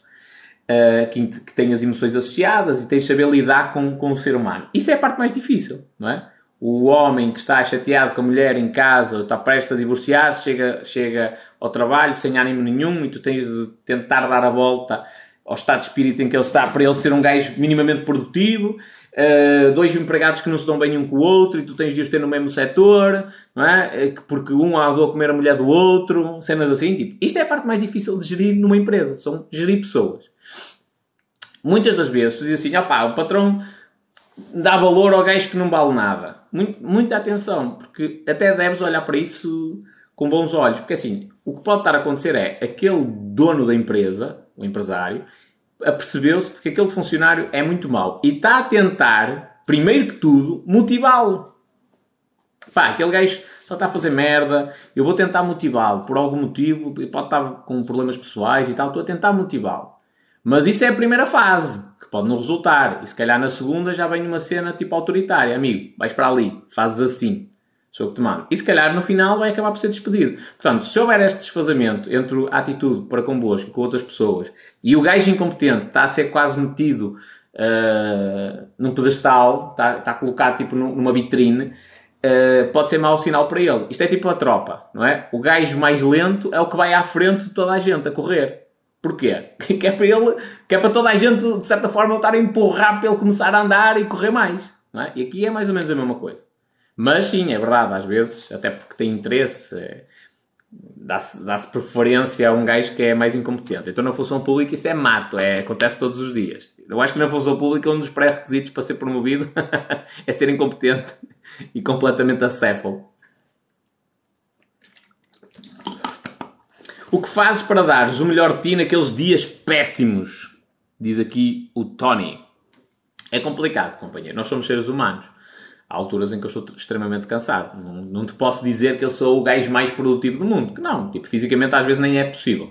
uh, que, que tem as emoções associadas e tens de saber lidar com, com o ser humano. Isso é a parte mais difícil, não é? O homem que está chateado com a mulher em casa ou está prestes a divorciar-se, chega, chega ao trabalho sem ânimo nenhum e tu tens de tentar dar a volta ao estado de espírito em que ele está para ele ser um gajo minimamente produtivo, uh, dois empregados que não se dão bem um com o outro e tu tens de os ter no mesmo setor, não é? Porque um andou a comer a mulher do outro, cenas assim. Tipo, isto é a parte mais difícil de gerir numa empresa, são gerir pessoas. Muitas das vezes tu dizes assim, opá, o patrão dá valor ao gajo que não vale nada. Muito, muita atenção, porque até deves olhar para isso com bons olhos. Porque assim, o que pode estar a acontecer é aquele dono da empresa, o empresário, apercebeu-se de que aquele funcionário é muito mau e está a tentar, primeiro que tudo, motivá-lo. Pá, aquele gajo só está a fazer merda, eu vou tentar motivá-lo por algum motivo, pode estar com problemas pessoais e tal, estou a tentar motivá-lo. Mas isso é a primeira fase, que pode não resultar. E se calhar na segunda já vem uma cena tipo autoritária. Amigo, vais para ali, fazes assim. Sou eu que te mando. E se calhar no final vai acabar por ser despedido. Portanto, se houver este desfazamento entre a atitude para convosco e com outras pessoas e o gajo incompetente está a ser quase metido uh, num pedestal, está, está colocado tipo numa vitrine, uh, pode ser mau sinal para ele. Isto é tipo a tropa, não é? O gajo mais lento é o que vai à frente de toda a gente a correr. Porquê? Que é para ele, que é para toda a gente, de certa forma, estar a empurrar para ele começar a andar e correr mais. É? E aqui é mais ou menos a mesma coisa. Mas sim, é verdade, às vezes, até porque tem interesse, é, dá-se dá preferência a um gajo que é mais incompetente. Então na função pública isso é mato, é, acontece todos os dias. Eu acho que na função pública um dos pré-requisitos para ser promovido é ser incompetente e completamente acéfalo. O que fazes para dares o melhor de ti naqueles dias péssimos? Diz aqui o Tony. É complicado, companheiro. Nós somos seres humanos. Há alturas em que eu estou extremamente cansado. Não, não te posso dizer que eu sou o gajo mais produtivo do mundo. Que não. Tipo, fisicamente às vezes nem é possível.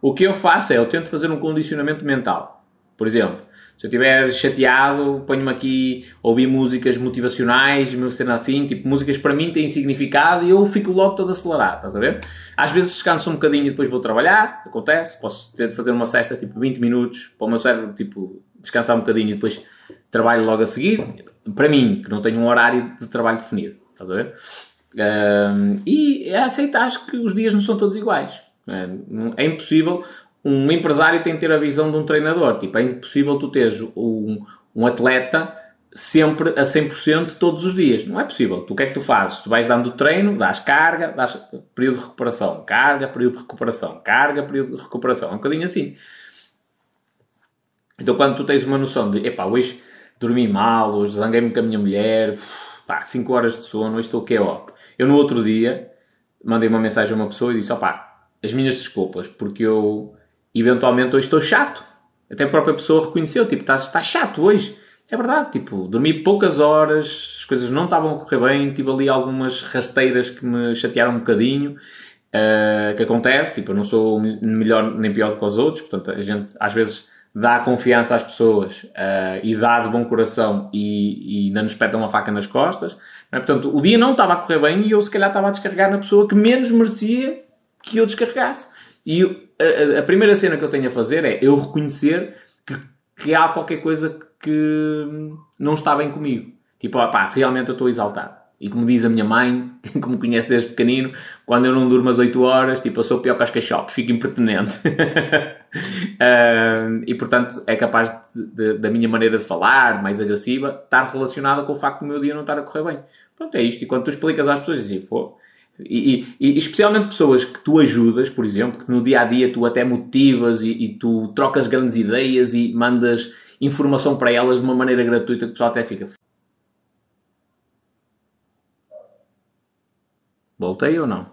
O que eu faço é, eu tento fazer um condicionamento mental. Por exemplo, se eu estiver chateado, ponho-me aqui a ouvir músicas motivacionais, meu sendo assim, tipo, músicas para mim têm significado e eu fico logo todo acelerado, estás a ver? Às vezes descanso um bocadinho e depois vou trabalhar, acontece, posso ter de fazer uma cesta tipo 20 minutos para o meu cérebro, tipo, descansar um bocadinho e depois trabalho logo a seguir. Para mim, que não tenho um horário de trabalho definido, estás a ver? Um, e é aceitar que os dias não são todos iguais. É, é impossível um empresário tem que ter a visão de um treinador. Tipo, é impossível tu teres um, um atleta sempre a 100% todos os dias. Não é possível. Tu o que é que tu fazes? Tu vais dando treino, dás carga, dás período de recuperação, carga, período de recuperação, carga, período de recuperação. É um bocadinho assim. Então quando tu tens uma noção de, epá, hoje dormi mal, hoje zanguei-me com a minha mulher, pá, 5 horas de sono, hoje estou que é ó. Eu no outro dia mandei uma mensagem a uma pessoa e disse, opá, as minhas desculpas, porque eu eventualmente hoje estou chato. Até a própria pessoa reconheceu, tipo, estás está chato hoje. É verdade, tipo, dormi poucas horas, as coisas não estavam a correr bem, tive ali algumas rasteiras que me chatearam um bocadinho, uh, que acontece, tipo, eu não sou melhor nem pior do que os outros, portanto, a gente às vezes dá confiança às pessoas uh, e dá de bom coração e, e ainda nos peta uma faca nas costas, é? portanto, o dia não estava a correr bem e eu se calhar estava a descarregar na pessoa que menos merecia que eu descarregasse. E a, a, primeira cena que eu tenho a fazer é eu reconhecer que, que há qualquer coisa que não está bem comigo. Tipo, pá, realmente eu estou exaltado. E como diz a minha mãe, que me conhece desde pequenino, quando eu não durmo às 8 horas, tipo, eu sou pior que as cachopos, fico impertinente. uh, e portanto é capaz de, de, da minha maneira de falar, mais agressiva, estar relacionada com o facto do meu dia não estar a correr bem. Pronto, é isto. E quando tu explicas às pessoas, dizem, pô, e, e, e, especialmente pessoas que tu ajudas, por exemplo, que no dia a dia tu até motivas e, e, tu trocas grandes ideias e mandas informação para elas de uma maneira gratuita que o pessoal até fica. Voltei ou não?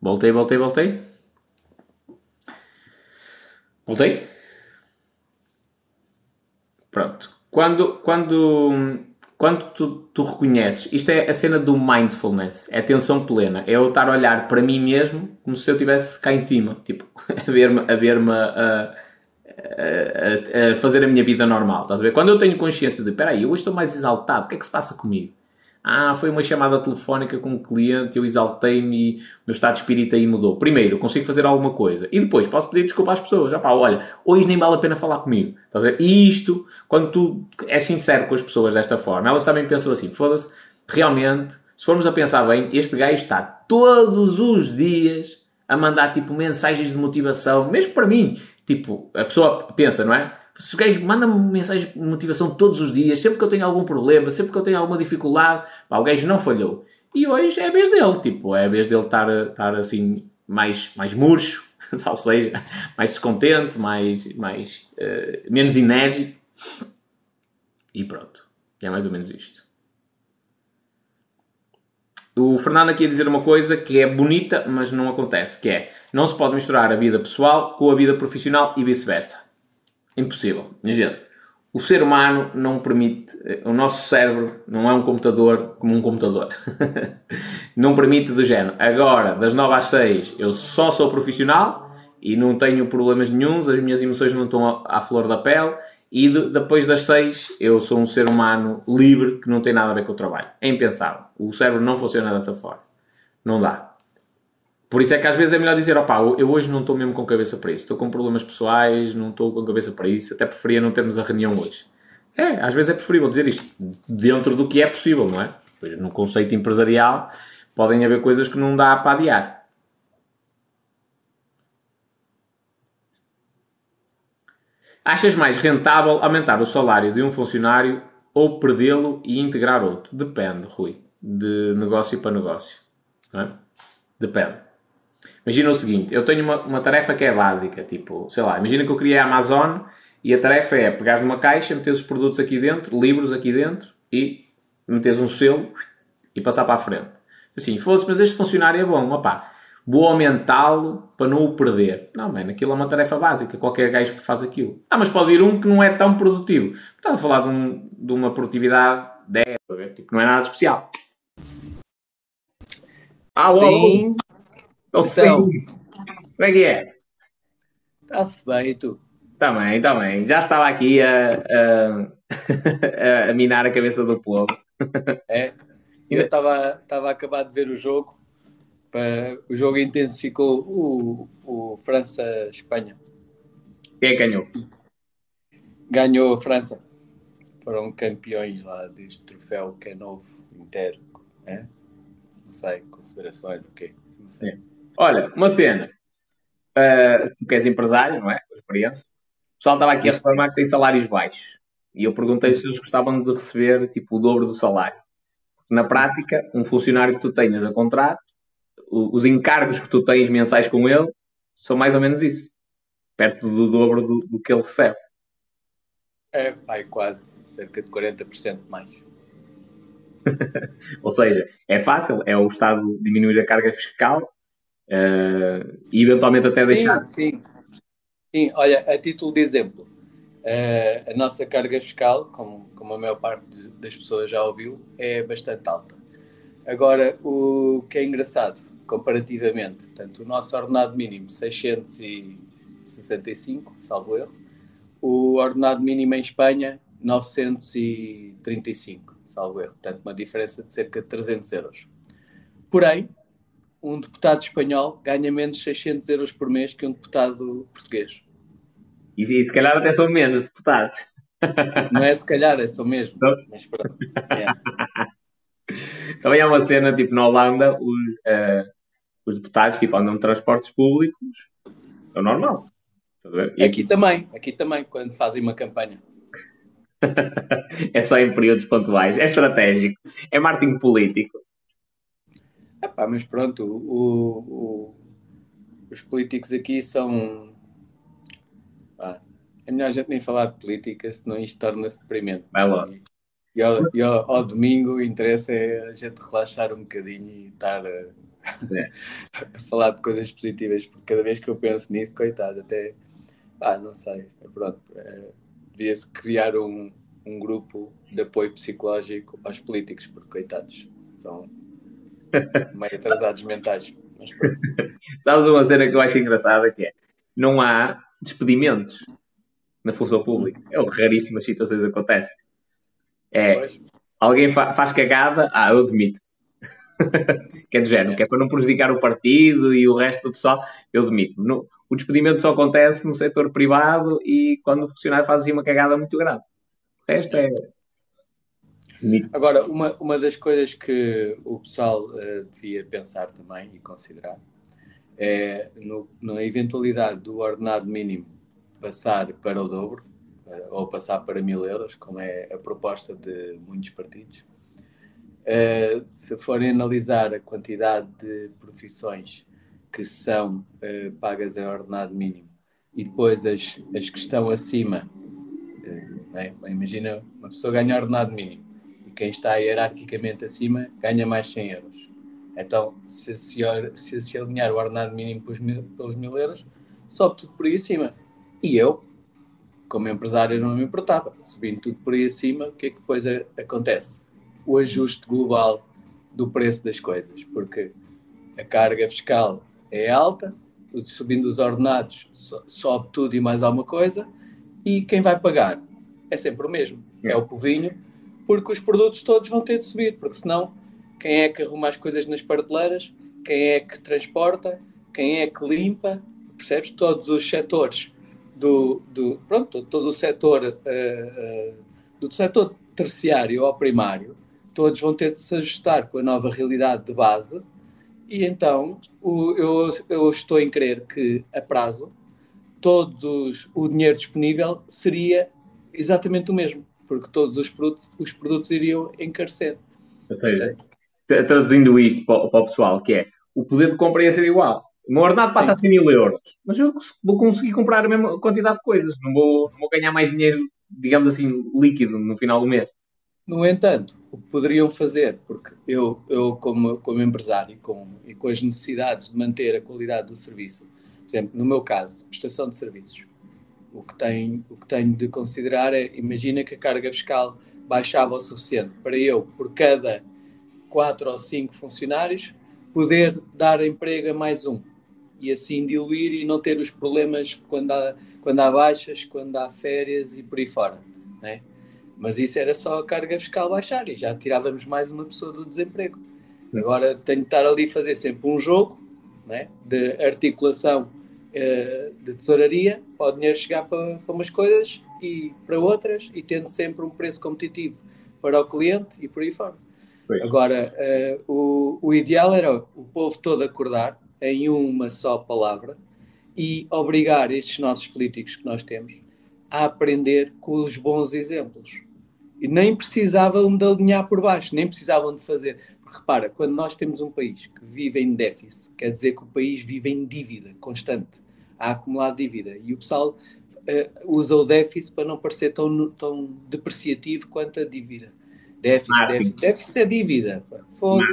Voltei, voltei, voltei. Voltei? Pronto. Quando, quando quando tu, tu reconheces, isto é a cena do mindfulness, é atenção plena, é eu estar a olhar para mim mesmo como se eu estivesse cá em cima, tipo, a ver-me a, ver a, a, a, fazer a minha vida normal, estás a ver? Quando eu tenho consciência de, espera aí, eu hoje estou mais exaltado, o que é que se passa comigo? Ah, foi uma chamada telefónica com um cliente, eu exaltei-me e o meu estado de espírito aí mudou. Primeiro, consigo fazer alguma coisa. E depois, posso pedir desculpa às pessoas. Já pá, olha, hoje nem vale a pena falar comigo. Estás a ver? E isto, quando tu és sincero com as pessoas desta forma, elas também pensam assim, foda-se, realmente, se formos a pensar bem, este gajo está todos os dias a mandar, tipo, mensagens de motivação, mesmo para mim. Tipo, a pessoa pensa, não é? Se o gajo manda-me mensagens de motivação todos os dias, sempre que eu tenho algum problema, sempre que eu tenho alguma dificuldade, pá, o gajo não falhou. E hoje é a vez dele, tipo, é a vez dele estar, estar assim, mais, mais murcho, ou seja, mais descontente, mais, mais, uh, menos enérgico. E pronto. É mais ou menos isto. O Fernando aqui a dizer uma coisa que é bonita, mas não acontece, que é não se pode misturar a vida pessoal com a vida profissional e vice-versa. Impossível. Gente, o ser humano não permite, o nosso cérebro não é um computador como um computador. não permite do género. Agora, das 9 às 6, eu só sou profissional e não tenho problemas nenhums, as minhas emoções não estão à flor da pele e de, depois das 6 eu sou um ser humano livre que não tem nada a ver com o trabalho. É impensável. O cérebro não funciona dessa forma. Não dá. Por isso é que às vezes é melhor dizer, opá, eu hoje não estou mesmo com cabeça para isso, estou com problemas pessoais, não estou com cabeça para isso, até preferia não termos a reunião hoje. É, às vezes é preferível dizer isto dentro do que é possível, não é? Pois no conceito empresarial podem haver coisas que não dá para adiar. Achas mais rentável aumentar o salário de um funcionário ou perdê-lo e integrar outro? Depende, Rui, de negócio para negócio. É? Depende. Imagina o seguinte, eu tenho uma, uma tarefa que é básica, tipo, sei lá, imagina que eu criei a Amazon e a tarefa é pegar numa caixa, meter os produtos aqui dentro, livros aqui dentro e meteres um selo e passar para a frente. Assim, fosse, mas este funcionário é bom, opá, vou aumentá-lo para não o perder. Não, mano, aquilo é uma tarefa básica. Qualquer gajo faz aquilo. Ah, mas pode vir um que não é tão produtivo. Estás a falar de, um, de uma produtividade 10, tipo, não é nada especial. Alô? Sim. Estou então, sim. Como é que é? Está-se bem, e tu? Também, também. Já estava aqui a, a, a, minar a cabeça do povo. É? Eu estava, a acabar de ver o jogo. O jogo intensificou o, o França-Espanha. Quem é ganhou? Ganhou a França. Foram campeões lá deste troféu que é novo, inteiro. É? Não sei, confederações, o quê? Não sei. É. Olha, uma cena. Uh, tu que és empresário, não é? Com experiência. O pessoal estava aqui a reclamar que tem salários baixos. E eu perguntei se eles gostavam de receber tipo o dobro do salário. Na prática, um funcionário que tu tenhas a contrato, os encargos que tu tens mensais com ele são mais ou menos isso. Perto do dobro do, do que ele recebe. É, vai quase. Cerca de 40% mais. ou seja, é fácil, é o Estado diminuir a carga fiscal Uh, e eventualmente até deixar. Sim, sim. sim olha, a título de exemplo, uh, a nossa carga fiscal, como, como a maior parte das pessoas já ouviu, é bastante alta. Agora, o que é engraçado, comparativamente, portanto, o nosso ordenado mínimo 665, salvo erro, o ordenado mínimo em Espanha 935, salvo erro, portanto, uma diferença de cerca de 300 euros. Porém, um deputado espanhol ganha menos 600 euros por mês que um deputado português. E, e se calhar até são menos deputados. Não é se calhar, é só mesmo. Só... Mas pronto. É. Também há uma cena, tipo, na Holanda, os, uh, os deputados tipo, andam de transportes públicos. É normal. E aqui também, aqui também, quando fazem uma campanha. é só em períodos pontuais. É estratégico. É marketing político. Epá, mas pronto, o, o, os políticos aqui são. é melhor a gente nem falar de política, senão isto torna-se deprimente. Vai lá. E, ao, e ao, ao, domingo o interesse é a gente relaxar um bocadinho e estar a, é. a, falar de coisas positivas, porque cada vez que eu penso nisso, coitado, até. Ah, não sei, é pronto. É, Devia-se criar um, um grupo de apoio psicológico aos políticos, porque coitados, são meio atrasados mentais. Mas Sabes uma cena que eu acho engraçada que é não há despedimentos na função pública. É o raríssimas situações acontecem. É pois. alguém fa faz cagada, ah, eu demito. que é do género, é. que é para não prejudicar o partido e o resto do pessoal, eu demito. No, o despedimento só acontece no setor privado e quando o funcionário faz assim uma cagada muito grande. O resto é Agora, uma, uma das coisas que o pessoal uh, devia pensar também e considerar é no, na eventualidade do ordenado mínimo passar para o dobro uh, ou passar para mil euros, como é a proposta de muitos partidos. Uh, se forem analisar a quantidade de profissões que são pagas em ordenado mínimo e depois as, as que estão acima, é? imagina uma pessoa ganha ordenado mínimo quem está hierarquicamente acima ganha mais 100 euros. Então, se se, se, se alinhar o ordenado mínimo pelos mil, pelos mil euros, sobe tudo por aí acima. E eu, como empresário, não me importava. Subindo tudo por aí acima, o que é que depois a, acontece? O ajuste global do preço das coisas, porque a carga fiscal é alta, subindo os ordenados, sobe tudo e mais alguma coisa, e quem vai pagar é sempre o mesmo. É o povinho porque os produtos todos vão ter de subir, porque senão quem é que arruma as coisas nas prateleiras, quem é que transporta, quem é que limpa, percebes? Todos os setores do, do pronto, todo o setor uh, uh, do setor terciário ao primário, todos vão ter de se ajustar com a nova realidade de base. E então o, eu, eu estou em crer que a prazo todos o dinheiro disponível seria exatamente o mesmo porque todos os produtos, os produtos iriam encarecer. Ou seja, traduzindo isto para, para, o pessoal, que é o poder de compra ia ser igual. O meu ordenado passa Sim. a ser mil euros, mas eu vou conseguir comprar a mesma quantidade de coisas. Não vou, não vou ganhar mais dinheiro, digamos assim, líquido no final do mês. No entanto, o que poderiam fazer, porque eu, eu como, como empresário com, e com as necessidades de manter a qualidade do serviço, por exemplo, no meu caso, prestação de serviços, o que tenho, o que tenho de considerar é, imagina que a carga fiscal baixava o suficiente para eu, por cada quatro ou cinco funcionários, poder dar emprego a mais um e assim diluir e não ter os problemas quando há, quando há baixas, quando há férias e por aí fora. Né? Mas isso era só a carga fiscal baixar e já tirávamos mais uma pessoa do desemprego. Agora tenho de estar ali a fazer sempre um jogo né, de articulação uh, de tesouraria para o dinheiro chegar para, para umas coisas e para outras e tendo sempre um preço competitivo para o cliente e por aí fora. Pois. Agora, uh, o, o ideal era o povo todo acordar em uma só palavra e obrigar estes nossos políticos que nós temos a aprender com os bons exemplos. E nem precisavam de alinhar por baixo, nem precisavam de fazer. Repara, quando nós temos um país que vive em déficit, quer dizer que o país vive em dívida constante, a acumular dívida. E o pessoal uh, usa o déficit para não parecer tão, tão depreciativo quanto a dívida. Déficit, déficit, déficit é dívida. Fogo.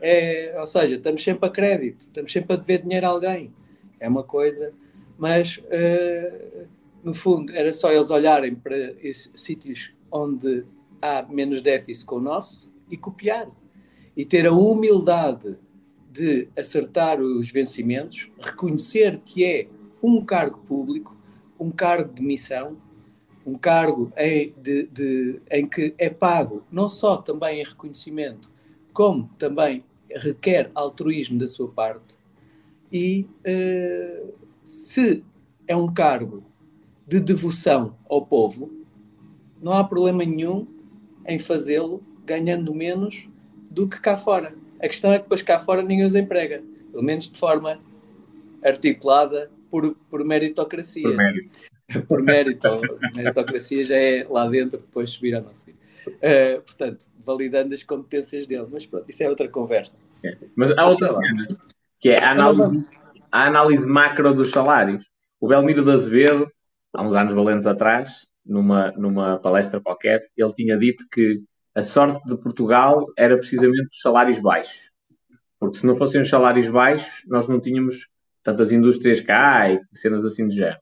É, ou seja, estamos sempre a crédito, estamos sempre a dever dinheiro a alguém. É uma coisa, mas uh, no fundo era só eles olharem para esses sítios onde há menos déficit com o nosso e copiar. E ter a humildade de acertar os vencimentos, reconhecer que é um cargo público, um cargo de missão, um cargo em, de, de, em que é pago não só também em reconhecimento, como também requer altruísmo da sua parte. E uh, se é um cargo de devoção ao povo, não há problema nenhum em fazê-lo ganhando menos do que cá fora. A questão é que depois cá fora ninguém os emprega, pelo menos de forma articulada por, por meritocracia. Por mérito. por mérito. meritocracia já é lá dentro, depois subir a não subir. Uh, portanto, validando as competências dele. Mas pronto, isso é outra conversa. É. Mas há outra cena, que é a análise, a análise macro dos salários. O Belmiro de Azevedo, há uns anos valentes atrás, numa, numa palestra qualquer, ele tinha dito que a sorte de Portugal era precisamente os salários baixos. Porque se não fossem os salários baixos, nós não tínhamos tantas indústrias cá e cenas assim do género.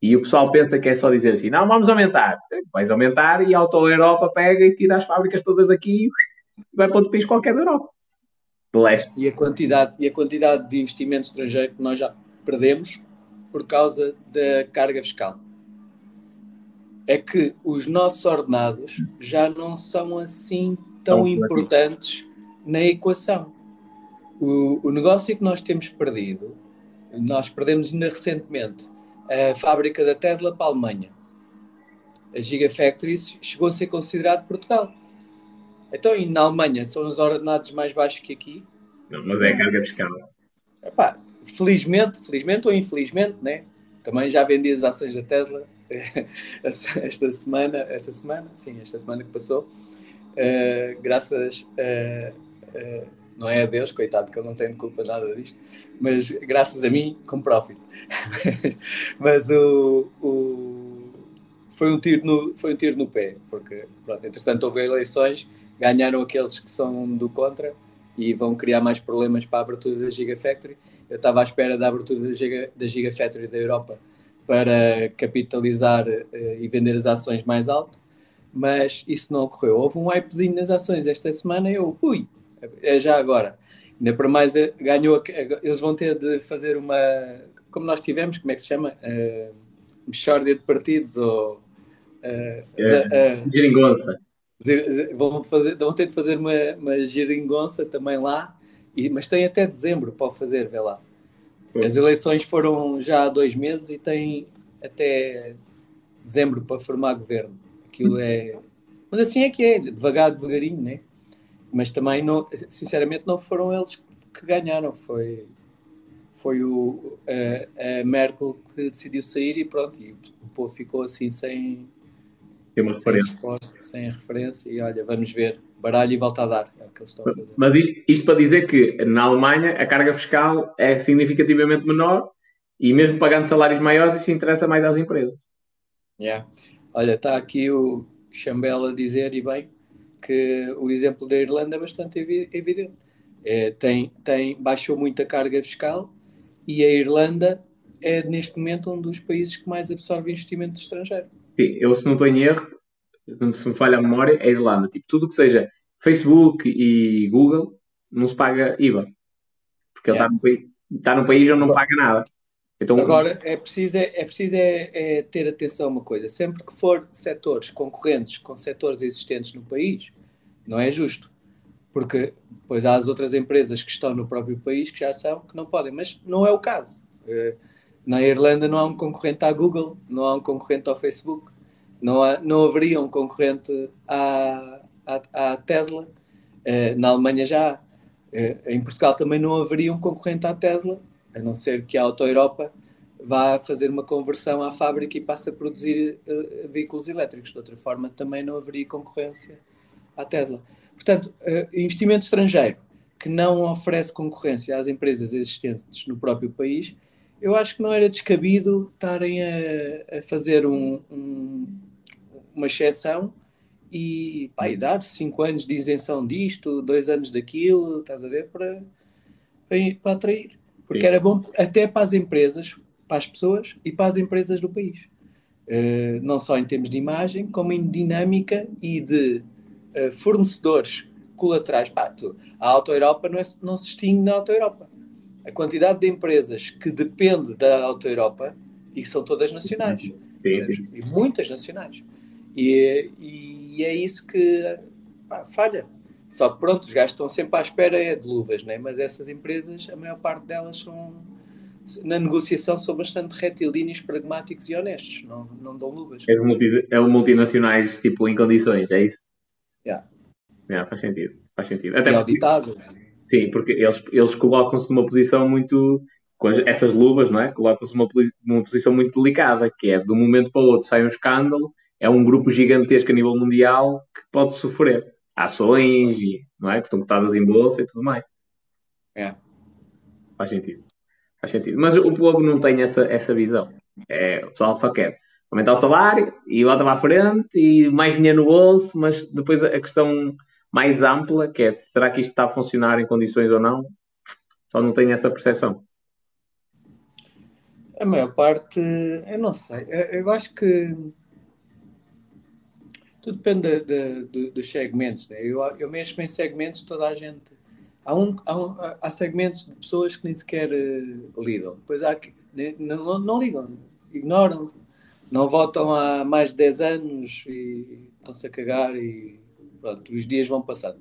E o pessoal pensa que é só dizer assim, não, vamos aumentar. Vais aumentar e a Auto Europa pega e tira as fábricas todas daqui e vai para outro país qualquer da Europa. De leste. E a quantidade, e a quantidade de investimento estrangeiro que nós já perdemos por causa da carga fiscal. É que os nossos ordenados já não são assim tão importantes na equação. O, o negócio que nós temos perdido nós perdemos ainda recentemente a fábrica da Tesla para a Alemanha. A Gigafactory chegou a ser considerado Portugal. Então, e na Alemanha são os ordenados mais baixos que aqui? Não, mas é a carga fiscal. Epá, felizmente, felizmente ou infelizmente, né? Também já vendi as ações da Tesla esta semana, esta semana, sim, esta semana que passou, uh, graças a, uh, não é a Deus, coitado, que eu não tenho culpa nada disto, mas graças a mim, com profit. mas o, o, foi, um tiro no, foi um tiro no pé, porque, pronto, entretanto, houve eleições, ganharam aqueles que são do contra e vão criar mais problemas para a abertura da Gigafactory. Eu estava à espera da abertura da, Giga, da Gigafactory da Europa para capitalizar uh, e vender as ações mais alto, mas isso não ocorreu. Houve um hypezinho nas ações esta semana e eu, ui, é já agora. Ainda para mais, eh, ganhou, eles vão ter de fazer uma, como nós tivemos, como é que se chama? Uh, Mexórdia de partidos ou... Uh, é, uh, geringonça. Vão, fazer, vão ter de fazer uma, uma geringonça também lá, e, mas tem até dezembro para fazer, vê lá. As eleições foram já há dois meses e tem até dezembro para formar governo. Aquilo é. Mas assim é que é, devagar, devagarinho, né? mas também, não, sinceramente, não foram eles que ganharam, foi, foi o, a, a Merkel que decidiu sair e pronto, e o povo ficou assim sem, Tem uma sem referência. Resposta, sem referência, e olha, vamos ver, baralho e volta a dar, é o que eles estão a fazer. Mas isto, isto para dizer que na Alemanha a carga fiscal é significativamente menor e mesmo pagando salários maiores isso interessa mais às empresas. Yeah. Olha, está aqui o Chambela a dizer, e bem, que o exemplo da Irlanda é bastante evidente. É, tem, tem, baixou muito a carga fiscal e a Irlanda é neste momento um dos países que mais absorve investimento estrangeiro. Sim, eu se não estou em erro, se me falha a memória, é a Irlanda. Tipo, tudo que seja Facebook e Google não se paga IVA. Porque ele está no, país, está no país onde não paga nada. Então, Agora, é preciso, é, é preciso é, é, ter atenção a uma coisa. Sempre que for setores concorrentes com setores existentes no país, não é justo. Porque depois há as outras empresas que estão no próprio país que já são, que não podem. Mas não é o caso. Eh, na Irlanda não há um concorrente à Google, não há um concorrente ao Facebook, não, há, não haveria um concorrente à, à, à Tesla. Eh, na Alemanha já há. Eh, em Portugal também não haveria um concorrente à Tesla a não ser que a Auto Europa vá fazer uma conversão à fábrica e passe a produzir uh, veículos elétricos. De outra forma, também não haveria concorrência à Tesla. Portanto, uh, investimento estrangeiro que não oferece concorrência às empresas existentes no próprio país, eu acho que não era descabido estarem a, a fazer um, um, uma exceção e, pá, e dar cinco anos de isenção disto, dois anos daquilo, estás a ver, para, para, para atrair. Porque Sim. era bom até para as empresas, para as pessoas e para as empresas do país. Uh, não só em termos de imagem, como em dinâmica e de uh, fornecedores colaterais. Pá, tu, a Auto Europa não, é, não se extingue na Auto Europa. A quantidade de empresas que depende da Auto Europa e que são todas nacionais. Sim, sim. E muitas nacionais. E, e é isso que pá, falha. Só que pronto, os gajos estão sempre à espera é de luvas, né? mas essas empresas, a maior parte delas são, na negociação, são bastante retilíneos, pragmáticos e honestos, não, não dão luvas. É, multi, é o multinacionais, tipo, em condições, é isso? Yeah. Yeah, faz sentido, faz sentido. Até e porque, auditado. Sim, porque eles, eles colocam-se numa posição muito, com essas luvas, não é? Colocam-se numa, numa posição muito delicada, que é, de um momento para o outro sai um escândalo, é um grupo gigantesco a nível mundial que pode sofrer ações e, não é? que estão cotadas em bolsa e tudo mais. É. Faz sentido. Faz sentido. Mas o povo não tem essa, essa visão. É, o pessoal só quer aumentar o salário e bota para a frente e mais dinheiro no bolso, mas depois a questão mais ampla, que é será que isto está a funcionar em condições ou não, só não tem essa percepção. A maior parte, eu não sei, eu acho que tudo depende de, de, dos segmentos. Né? Eu, eu mesmo em segmentos, toda a gente. Há, um, há, um, há segmentos de pessoas que nem sequer uh, lidam. Depois há que. Né, não, não ligam, ignoram, não votam há mais de 10 anos e estão-se a cagar e pronto, os dias vão passando.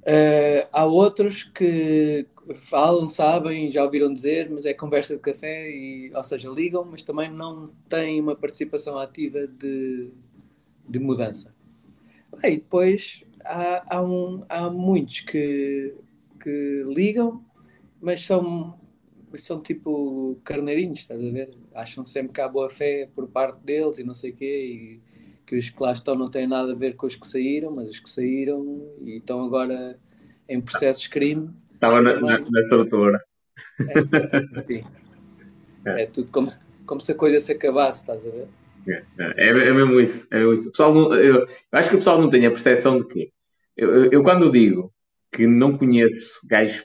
Uh, há outros que falam, sabem, já ouviram dizer, mas é conversa de café, e, ou seja, ligam, mas também não têm uma participação ativa de, de mudança. E depois há, há, um, há muitos que, que ligam, mas são, são tipo carneirinhos, estás a ver? Acham sempre que há boa fé por parte deles e não sei o quê, e que os que lá estão não têm nada a ver com os que saíram, mas os que saíram e estão agora em processos de crime. Estava na, na, na estrutura. É, é. é tudo como, como se a coisa se acabasse, estás a ver? É, é, é, mesmo isso. É mesmo isso. O pessoal não, eu, eu, acho que o pessoal não tem a percepção de que eu, eu, quando digo que não conheço gajos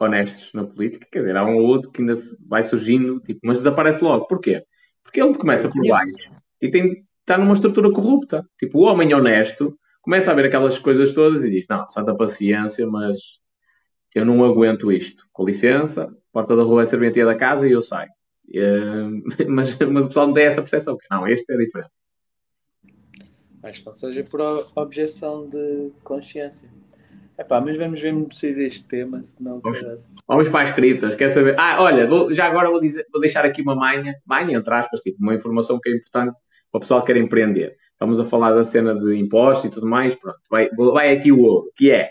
honestos na política, quer dizer, há um ou outro que ainda vai surgindo, tipo, mas desaparece logo. Porquê? Porque ele começa por baixo e tem, está numa estrutura corrupta. Tipo, o homem honesto começa a ver aquelas coisas todas e diz: Não, santa paciência, mas eu não aguento isto. Com licença, porta da rua é serventia da casa e eu saio. Uh, mas, mas o pessoal não tem essa percepção, que não, este é diferente. Acho que não seja por objeção de consciência. Epá, mas vamos ver me sair deste tema, senão. Vamos, vamos para as criptas, quer saber? Ah, olha, vou, já agora vou, dizer, vou deixar aqui uma manha, manha entre aspas, tipo, uma informação que é importante para o pessoal que quer empreender. Estamos a falar da cena de impostos e tudo mais, pronto, vai, vai aqui o ouro, que é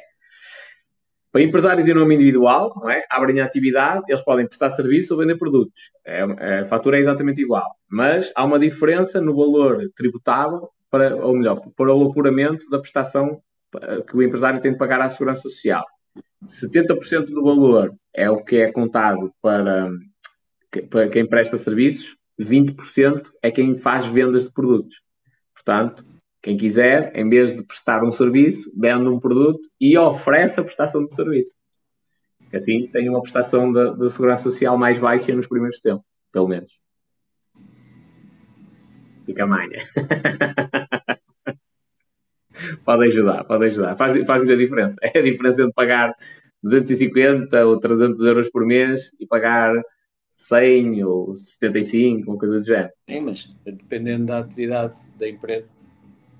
para empresários em nome individual, não é? abrem a atividade, eles podem prestar serviço ou vender produtos. É, é, a fatura é exatamente igual. Mas há uma diferença no valor tributável, para, ou melhor, para o apuramento da prestação eh, que o empresário tem de pagar à Segurança Social. 70% do valor é o que é contado para, para quem presta serviços, 20% é quem faz vendas de produtos. Portanto, Quem quiser, em vez de prestar um serviço, vende um produto e oferece a prestação de serviço. Assim tem uma prestação da segurança social mais baixa nos primeiros tempos, pelo menos. Fica a manha. pode ajudar, pode ajudar. Faz, faz muita diferença. É a diferença entre pagar 250 ou 300 euros por mês e pagar 100 ou 75, uma coisa do género. Sim, mas dependendo da atividade da empresa.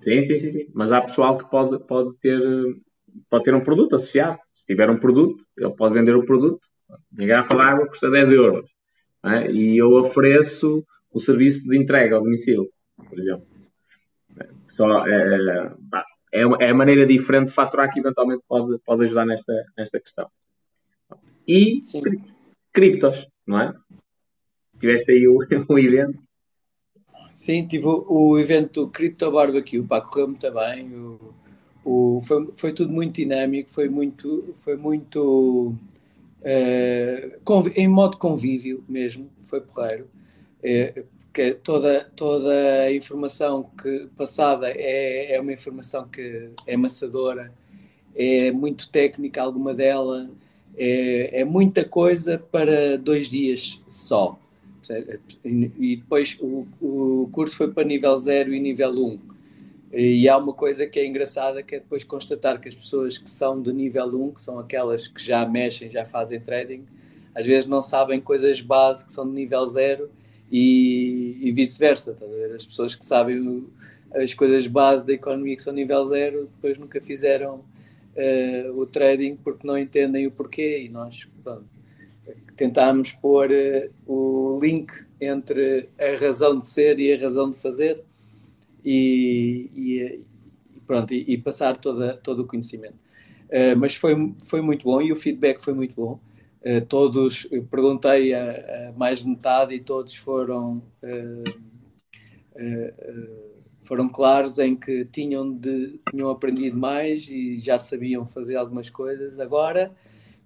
Sim, sim, sim, sim. Mas há pessoal que pode, pode, ter, pode ter um produto associado. Se tiver um produto, ele pode vender o produto. A garrafa de água custa 10 euros. É? E eu ofereço o serviço de entrega ao domicílio, por exemplo. Só, é, é, é a maneira diferente de faturar que eventualmente pode, pode ajudar nesta, nesta questão. E Sim. criptos, não é? Tiveste aí o, o evento. Sim, tive o, o evento Crypto Barbecue, pá, correu muito bem. O, o, foi, foi tudo muito dinâmico, foi muito, foi muito uh, em modo convívio mesmo, foi porreiro. É, porque toda, toda a informação que passada é, é uma informação que é amassadora, é muito técnica, alguma dela, é, é muita coisa para dois dias só. E depois o, o curso foi para nível 0 e nível 1. Um. E há uma coisa que é engraçada, que é depois constatar que as pessoas que são de nível 1, que são aquelas que já mexem, já fazem trading, às vezes não sabem coisas base que são de nível 0 e, e vice-versa. As pessoas que sabem as coisas base da economia que são nível 0, depois nunca fizeram uh, o trading porque não entendem o porquê e nós pronto, tentámos pôr uh, o link entre a razão de ser e a razão de fazer e, e, pronto, e, e, passar toda, todo o conhecimento. Uh, mas foi, foi muito bom e o feedback foi muito bom. Uh, todos, perguntei a, a, mais de metade e todos foram, foram claros em que tinham, de, tinham aprendido mais e já sabiam fazer algumas coisas. Agora,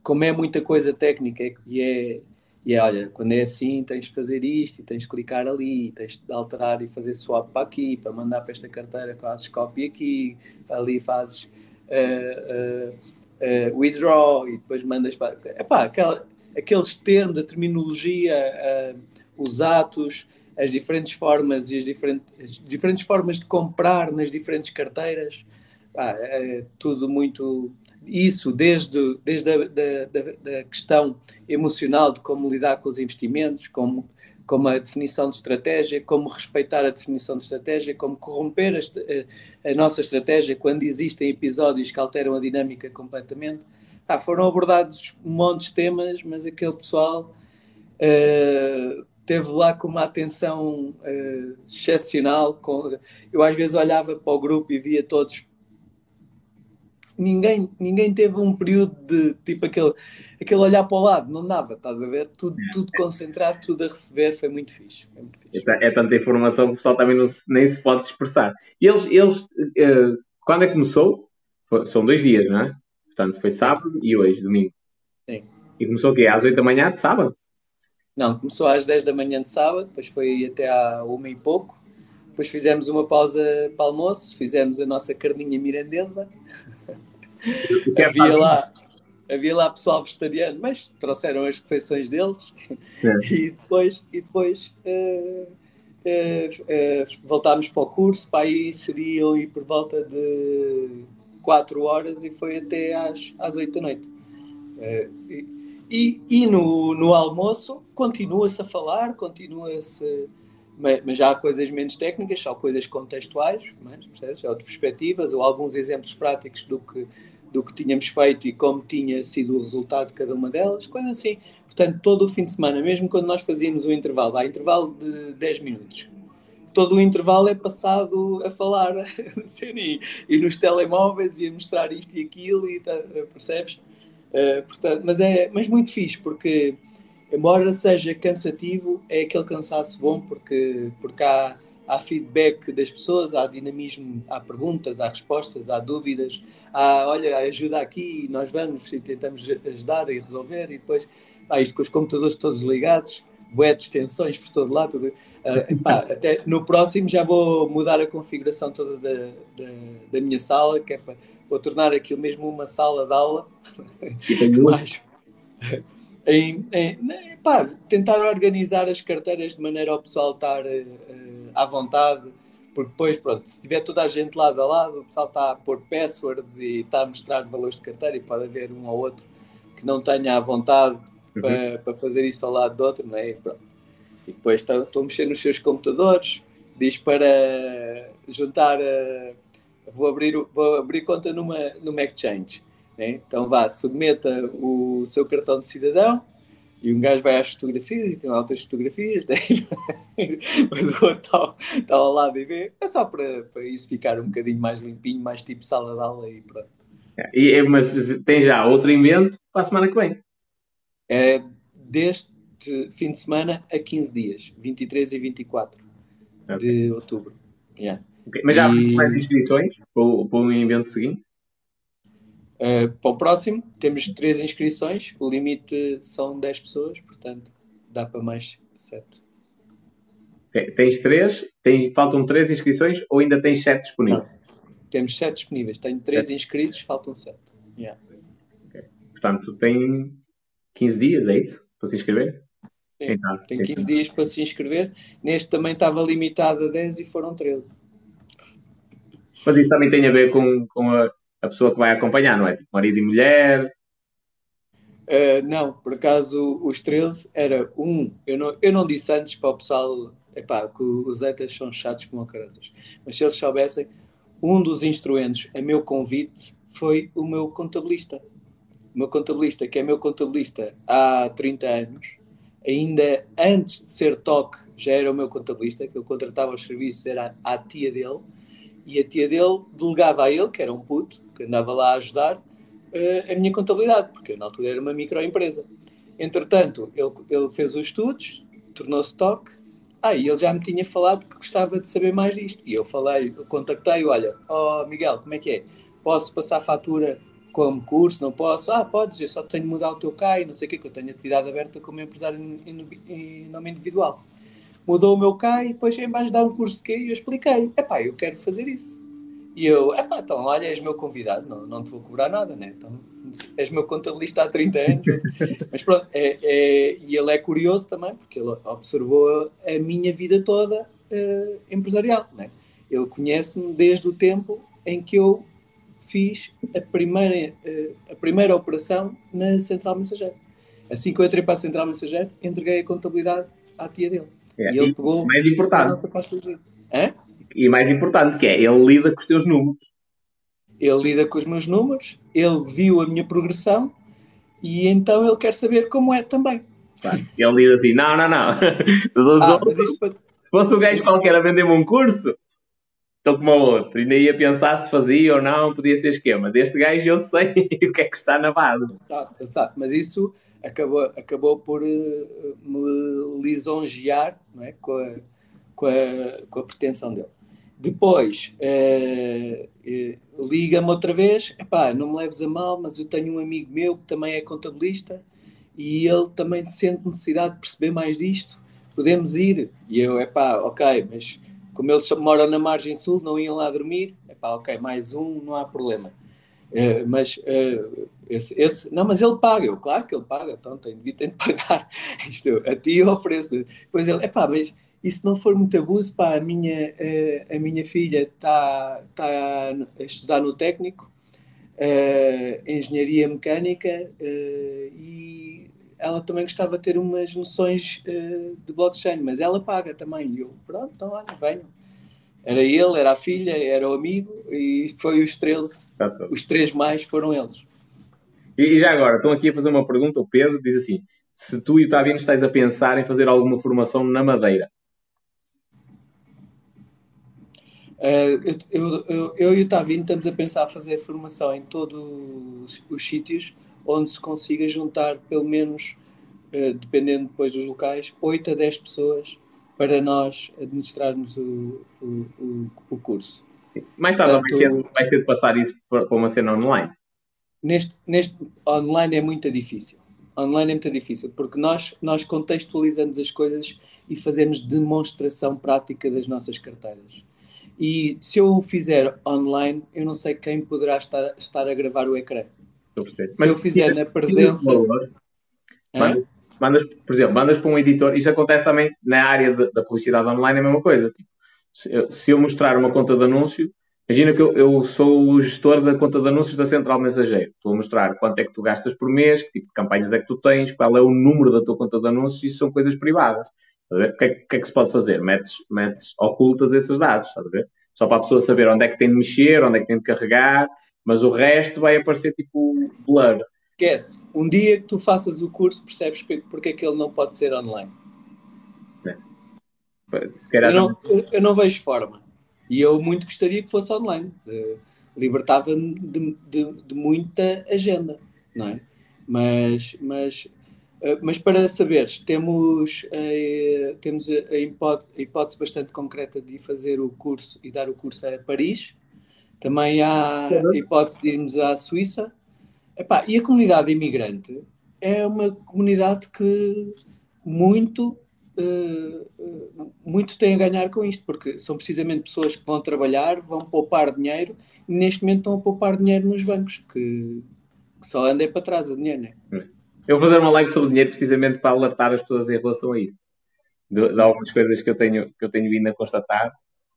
como é muita coisa técnica e é e é, olha, quando é assim, tens de fazer isto, e tens de clicar ali, tens de alterar e fazer swap para aqui, para mandar para esta carteira, fazes copy aqui, ali fazes uh, uh, uh, withdraw e depois mandas para. Epá, aquela, aqueles termos, a terminologia, os atos, as diferentes formas e as diferentes, as diferentes formas de comprar nas diferentes carteiras, é tudo muito isso desde, desde a da, da, da, questão emocional de como lidar com os investimentos, como, como a definição de estratégia, como respeitar a definição de estratégia, como corromper a, a, a nossa estratégia quando existem episódios que alteram a dinâmica completamente. Ah, foram abordados um monte de temas, mas aquele pessoal uh, teve lá com uma atenção uh, excepcional. Com, eu às vezes olhava para o grupo e via todos ninguém, ninguém teve um período de tipo aquele, aquele olhar para o lado, não dava, estás a ver? Tudo, tudo concentrado, tudo a receber, foi muito fixe. Foi muito fixe. É, é, tanta informação que o pessoal também não se, nem se pode expressar. Eles, eles uh, quando é que começou? Foi, são dois dias, não é? Portanto, foi sábado e hoje, domingo. Sim. E começou o quê? Às 8 da manhã de sábado? Não, começou às 10 da manhã de sábado, depois foi até à uma e pouco. Depois fizemos uma pausa para almoço, fizemos a nossa carninha mirandesa. É havia, lá, havia lá pessoal vegetariano, mas trouxeram as refeições deles é. e depois, e depois uh, uh, uh, voltámos para o curso, para aí seriam e por volta de 4 horas e foi até às, às 8 da noite. e, e no, no almoço continua-se a falar, continua-se mas, já há coisas menos técnicas, só coisas contextuais, mas, percebes? ou de perspectivas, ou alguns exemplos práticos do que, do que tínhamos feito e como tinha sido o resultado de cada uma delas, coisas assim. Portanto, todo o fim de semana, mesmo quando nós fazíamos o intervalo, há intervalo de 10 minutos, todo o intervalo é passado a falar e, e nos telemóveis e a mostrar isto e aquilo, e tá, percebes? Uh, portanto, mas é mas muito fixe, porque embora seja cansativo, é aquele cansaço bom porque, porque há, há feedback das pessoas, há dinamismo, há perguntas, há respostas, há dúvidas, há, olha, ajuda aqui, nós vamos e tentamos ajudar e resolver, e depois há isto com os computadores todos ligados, bué de extensões por todo lado. Tudo. Uh, pá, até no próximo já vou mudar a configuração toda da, da, da minha sala, que é para vou tornar aquilo mesmo uma sala de aula. E tem. Em, em, né, pá, tentar organizar as carteiras de maneira ao pessoal estar uh, à vontade, porque depois, pronto, se tiver toda a gente lado a lado, o pessoal está a pôr passwords e está a mostrar valores de carteira e pode haver um ou outro que não tenha à vontade uhum. para, para fazer isso ao lado do outro, não é? E, e depois estão a mexer nos seus computadores, diz para juntar, uh, vou, abrir, vou abrir conta numa, numa exchange. Né? Então vá, submeta o seu cartão de cidadão e um gajo vai às fotografias e tem lá outras fotografias, né? mas o outro está, está ao lado e vê. É só para, para isso ficar um bocadinho mais limpinho, mais tipo sala de aula e pronto. E, é, mas tem já outro invento para a semana que vem? É deste fim de semana a 15 dias, 23 e 24 okay. de outubro. Yeah. Okay. Mas já e... mais inscrições para o, para o evento seguinte? Uh, para o próximo, temos três inscrições, o limite são 10 pessoas, portanto dá para mais 7. Tens três, tem, faltam três inscrições ou ainda tens sete disponíveis? Não. Temos sete disponíveis, tenho três sete. inscritos, faltam sete. Yeah. Okay. Portanto, tem 15 dias, é isso? Para se inscrever? Sim, então, tem 15 dias para se inscrever. Neste também estava limitado a 10 e foram 13. Mas isso também tem a ver com, com a, a pessoa que vai acompanhar, não é? Tipo marido e mulher. Uh, não, por acaso os 13 era um. Eu não, eu não disse antes para o pessoal epá, que os etas são chatos como caras. Mas se eles soubessem, um dos instrumentos a meu convite foi o meu contabilista. O meu contabilista, que é meu contabilista há 30 anos, ainda antes de ser TOC, já era o meu contabilista, que eu contratava os serviços, era a tia dele, e a tia dele delegava a ele, que era um puto, que andava lá a ajudar, uh, a minha contabilidade, porque na altura era uma microempresa. Entretanto, ele, ele fez os estudos, tornou-se TOC, ah, e ele já me tinha falado que gostava de saber mais disto. E eu falei, eu contactei, olha, oh Miguel, como é que é? Posso passar fatura como curso? Não posso? Ah, podes, eu só tenho de mudar o teu CAI, não sei o quê, que eu tenho atividade aberta como empresário em, em nome individual. Mudou o meu CAI, depois em mais dar um curso de quê? E eu expliquei, epá, eu quero fazer isso. E eu, então olha, és meu convidado, não, não te vou cobrar nada, né? Então, és meu contabilista há 30 anos. Mas pronto, é, é, e ele é curioso também, porque ele observou a minha vida toda uh, empresarial, né? Ele conhece-me desde o tempo em que eu fiz a primeira, uh, a primeira operação na Central Mensageiro. Assim que eu entrei para a Central Mensageiro, entreguei a contabilidade à tia dele. É, e ele pegou mais importante. a nossa Hã? E mais importante, que é, ele lida com os teus números. Ele lida com os meus números, ele viu a minha progressão e então ele quer saber como é também. Ele diz assim: não, não, não. Ah, outros, Se fosse um gajo qualquer a vender-me um curso, estou como outro. E nem ia pensar se fazia ou não, podia ser esquema. Deste gajo eu sei o que é que está na base. Exato, exato. Mas isso acabou, acabou por uh, me lisonjear não é? com, a, com, a, com a pretensão dele. Depois, uh, uh, liga-me outra vez, epá, não me leves a mal, mas eu tenho um amigo meu que também é contabilista e ele também sente necessidade de perceber mais disto, podemos ir? E eu, epá, ok, mas como eles moram na margem sul, não iam lá dormir, epá, ok, mais um, não há problema. Uh, mas esse, esse, não, mas ele paga, eu, claro que ele paga, então tem, tem de pagar. Isto, a ti eu ofereço. Depois ele, epá, mas e se não for muito abuso, pá, a minha, a, a minha filha está tá a estudar no técnico, uh, engenharia mecânica, uh, e ela também gostava de ter umas noções uh, de blockchain, mas ela paga também. E eu, pronto, então olha, venham. Era ele, era a filha, era o amigo, e foi os 13, os três mais foram eles. E já agora, estão aqui a fazer uma pergunta, o Pedro diz assim, se tu e o Taviano estáis a pensar em fazer alguma formação na Madeira, Uh, eu, eu, eu, e o Tavino estamos a pensar fazer formação em todos os, sítios onde se consiga juntar pelo menos, uh, dependendo depois dos locais, 8 a 10 pessoas para nós administrarmos o, o, o, o curso. Mais tarde Portanto, vai, ser, vai ser de passar isso para uma cena online? Neste, neste online é muito difícil. Online é muito difícil, porque nós, nós contextualizamos as coisas e fazemos demonstração prática das nossas carteiras. E se eu o fizer online, eu não sei quem poderá estar, estar a gravar o ecrã. Se Mas, eu fizer na presença. Mandas, mandas, por exemplo, mandas para um editor, isso acontece também na área de, da publicidade online, é a mesma coisa. Tipo, se, eu, se eu mostrar uma conta de anúncio, imagina que eu, eu, sou o gestor da conta de anúncios da Central Mensageiro. Estou a mostrar quanto é que tu gastas por mês, que tipo de campanhas é que tu tens, qual é o número da tua conta de anúncios, isso são coisas privadas. O que, é, que, é, que se pode fazer? Metes, metes ocultas esses dados, estás a ver? Só para a pessoa saber onde é que tem de mexer, onde é que tem de carregar, mas o resto vai aparecer tipo blur. Esquece. Um dia que tu faças o curso, percebes porque é que ele não pode ser online. É. Eu, não, eu não vejo forma. E eu muito gostaria que fosse online. Libertava-me de, de, de, muita agenda, não é? Mas, mas eh, mas para saberes, temos, eh, temos a, hipótese, a, hipótese, bastante concreta de fazer o curso e dar o curso a Paris. Também há a hipótese de irmos à Suíça. Epá, e a comunidade imigrante é uma comunidade que muito, uh, muito tem a ganhar com isto, porque são precisamente pessoas que vão trabalhar, vão poupar dinheiro e neste momento estão a poupar dinheiro nos bancos, que, que só anda para trás o dinheiro, não é? Eu vou fazer uma live sobre dinheiro precisamente para alertar as pessoas em relação a isso. De, de algumas coisas que eu tenho, que eu tenho vindo a constatar,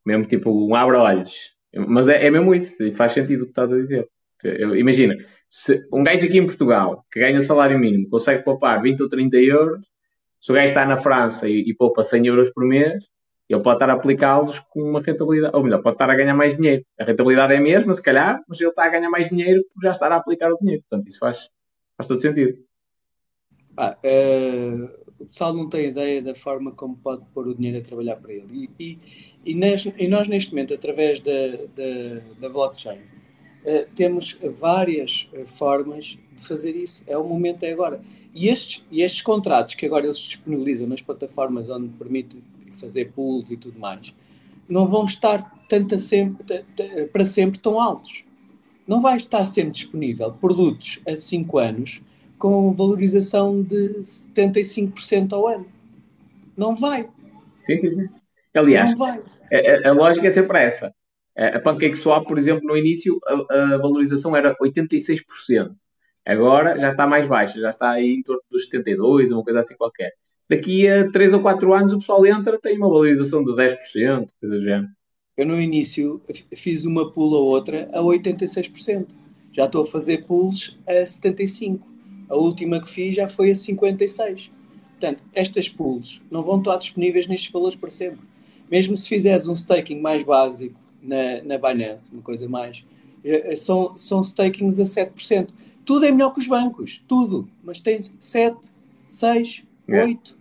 mesmo tipo um abra-olhos. Mas é, é, mesmo isso, e faz sentido o que estás a dizer. Eu, imagina, se um gajo aqui em Portugal que ganha salário mínimo consegue poupar 20 ou 30 euros, se o gajo está na França e, e poupa 100 euros por mês, ele pode estar a aplicá-los com uma rentabilidade, ou melhor, pode estar a ganhar mais dinheiro. A rentabilidade é a mesma, se calhar, mas ele está a ganhar mais dinheiro por já estar a aplicar o dinheiro. Portanto, isso faz, faz todo sentido. Uh, o pessoal não tem ideia da forma como pode pôr o dinheiro a trabalhar para ele. E, e, e, neste, e nós, neste momento, através da, da, da blockchain, uh, temos várias uh, formas de fazer isso. É o momento, é agora. E estes, e estes contratos que agora eles disponibilizam nas plataformas onde permite fazer pools e tudo mais, não vão estar tanta sempre, para sempre tão altos. Não vai estar sempre disponível produtos a 5 anos com valorização de 75% ao ano. Não vai. Sim, sim, sim. Aliás, a, a, lógica é sempre essa. A Pancake Swap, por exemplo, no início a, a, valorização era 86%. Agora já está mais baixa, já está aí em torno dos 72%, uma coisa assim qualquer. Daqui a 3 ou 4 anos o pessoal entra, tem uma valorização de 10%, coisa do género. Eu no início fiz uma pool ou outra a 86%. Já estou a fazer pools a 75%. A última que fiz já foi a 56. Portanto, estas pools não vão estar disponíveis nestes valores para sempre. Mesmo se fizeres um staking mais básico na, na Binance, uma coisa mais, eh, são, são stakings a 7%. Tudo é melhor que os bancos, tudo. Mas tem 7, 6, 8.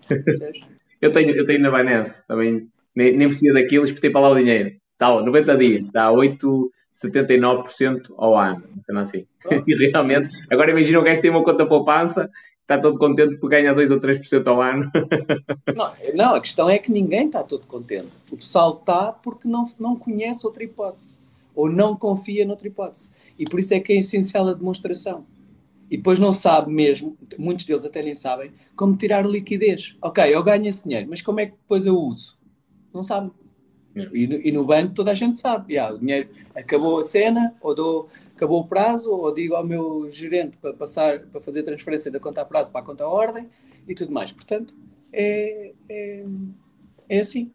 eu, tenho, eu tenho na Binance também, nem, nem precisa daquilo, espetei para lá o dinheiro. Está 90 dias, está a 8,79% ao ano, não sei assim. Oh. E realmente, agora imagina o gajo tem uma conta poupança, está todo contente porque ganha 2 ou 3% ao ano. Não, não, a questão é que ninguém está todo contente. O pessoal está porque não, não conhece outra hipótese, ou não confia noutra hipótese. E por isso é que é essencial a demonstração. E depois não sabe mesmo, muitos deles até nem sabem, como tirar liquidez. Ok, eu ganho esse dinheiro, mas como é que depois eu uso? Não sabe. E, e, no banco toda a gente sabe, yeah, o dinheiro acabou a cena, ou dou, acabou o prazo, ou digo ao meu gerente para passar, para fazer transferência da conta a prazo para a conta a ordem e tudo mais. Portanto, é, é, é assim.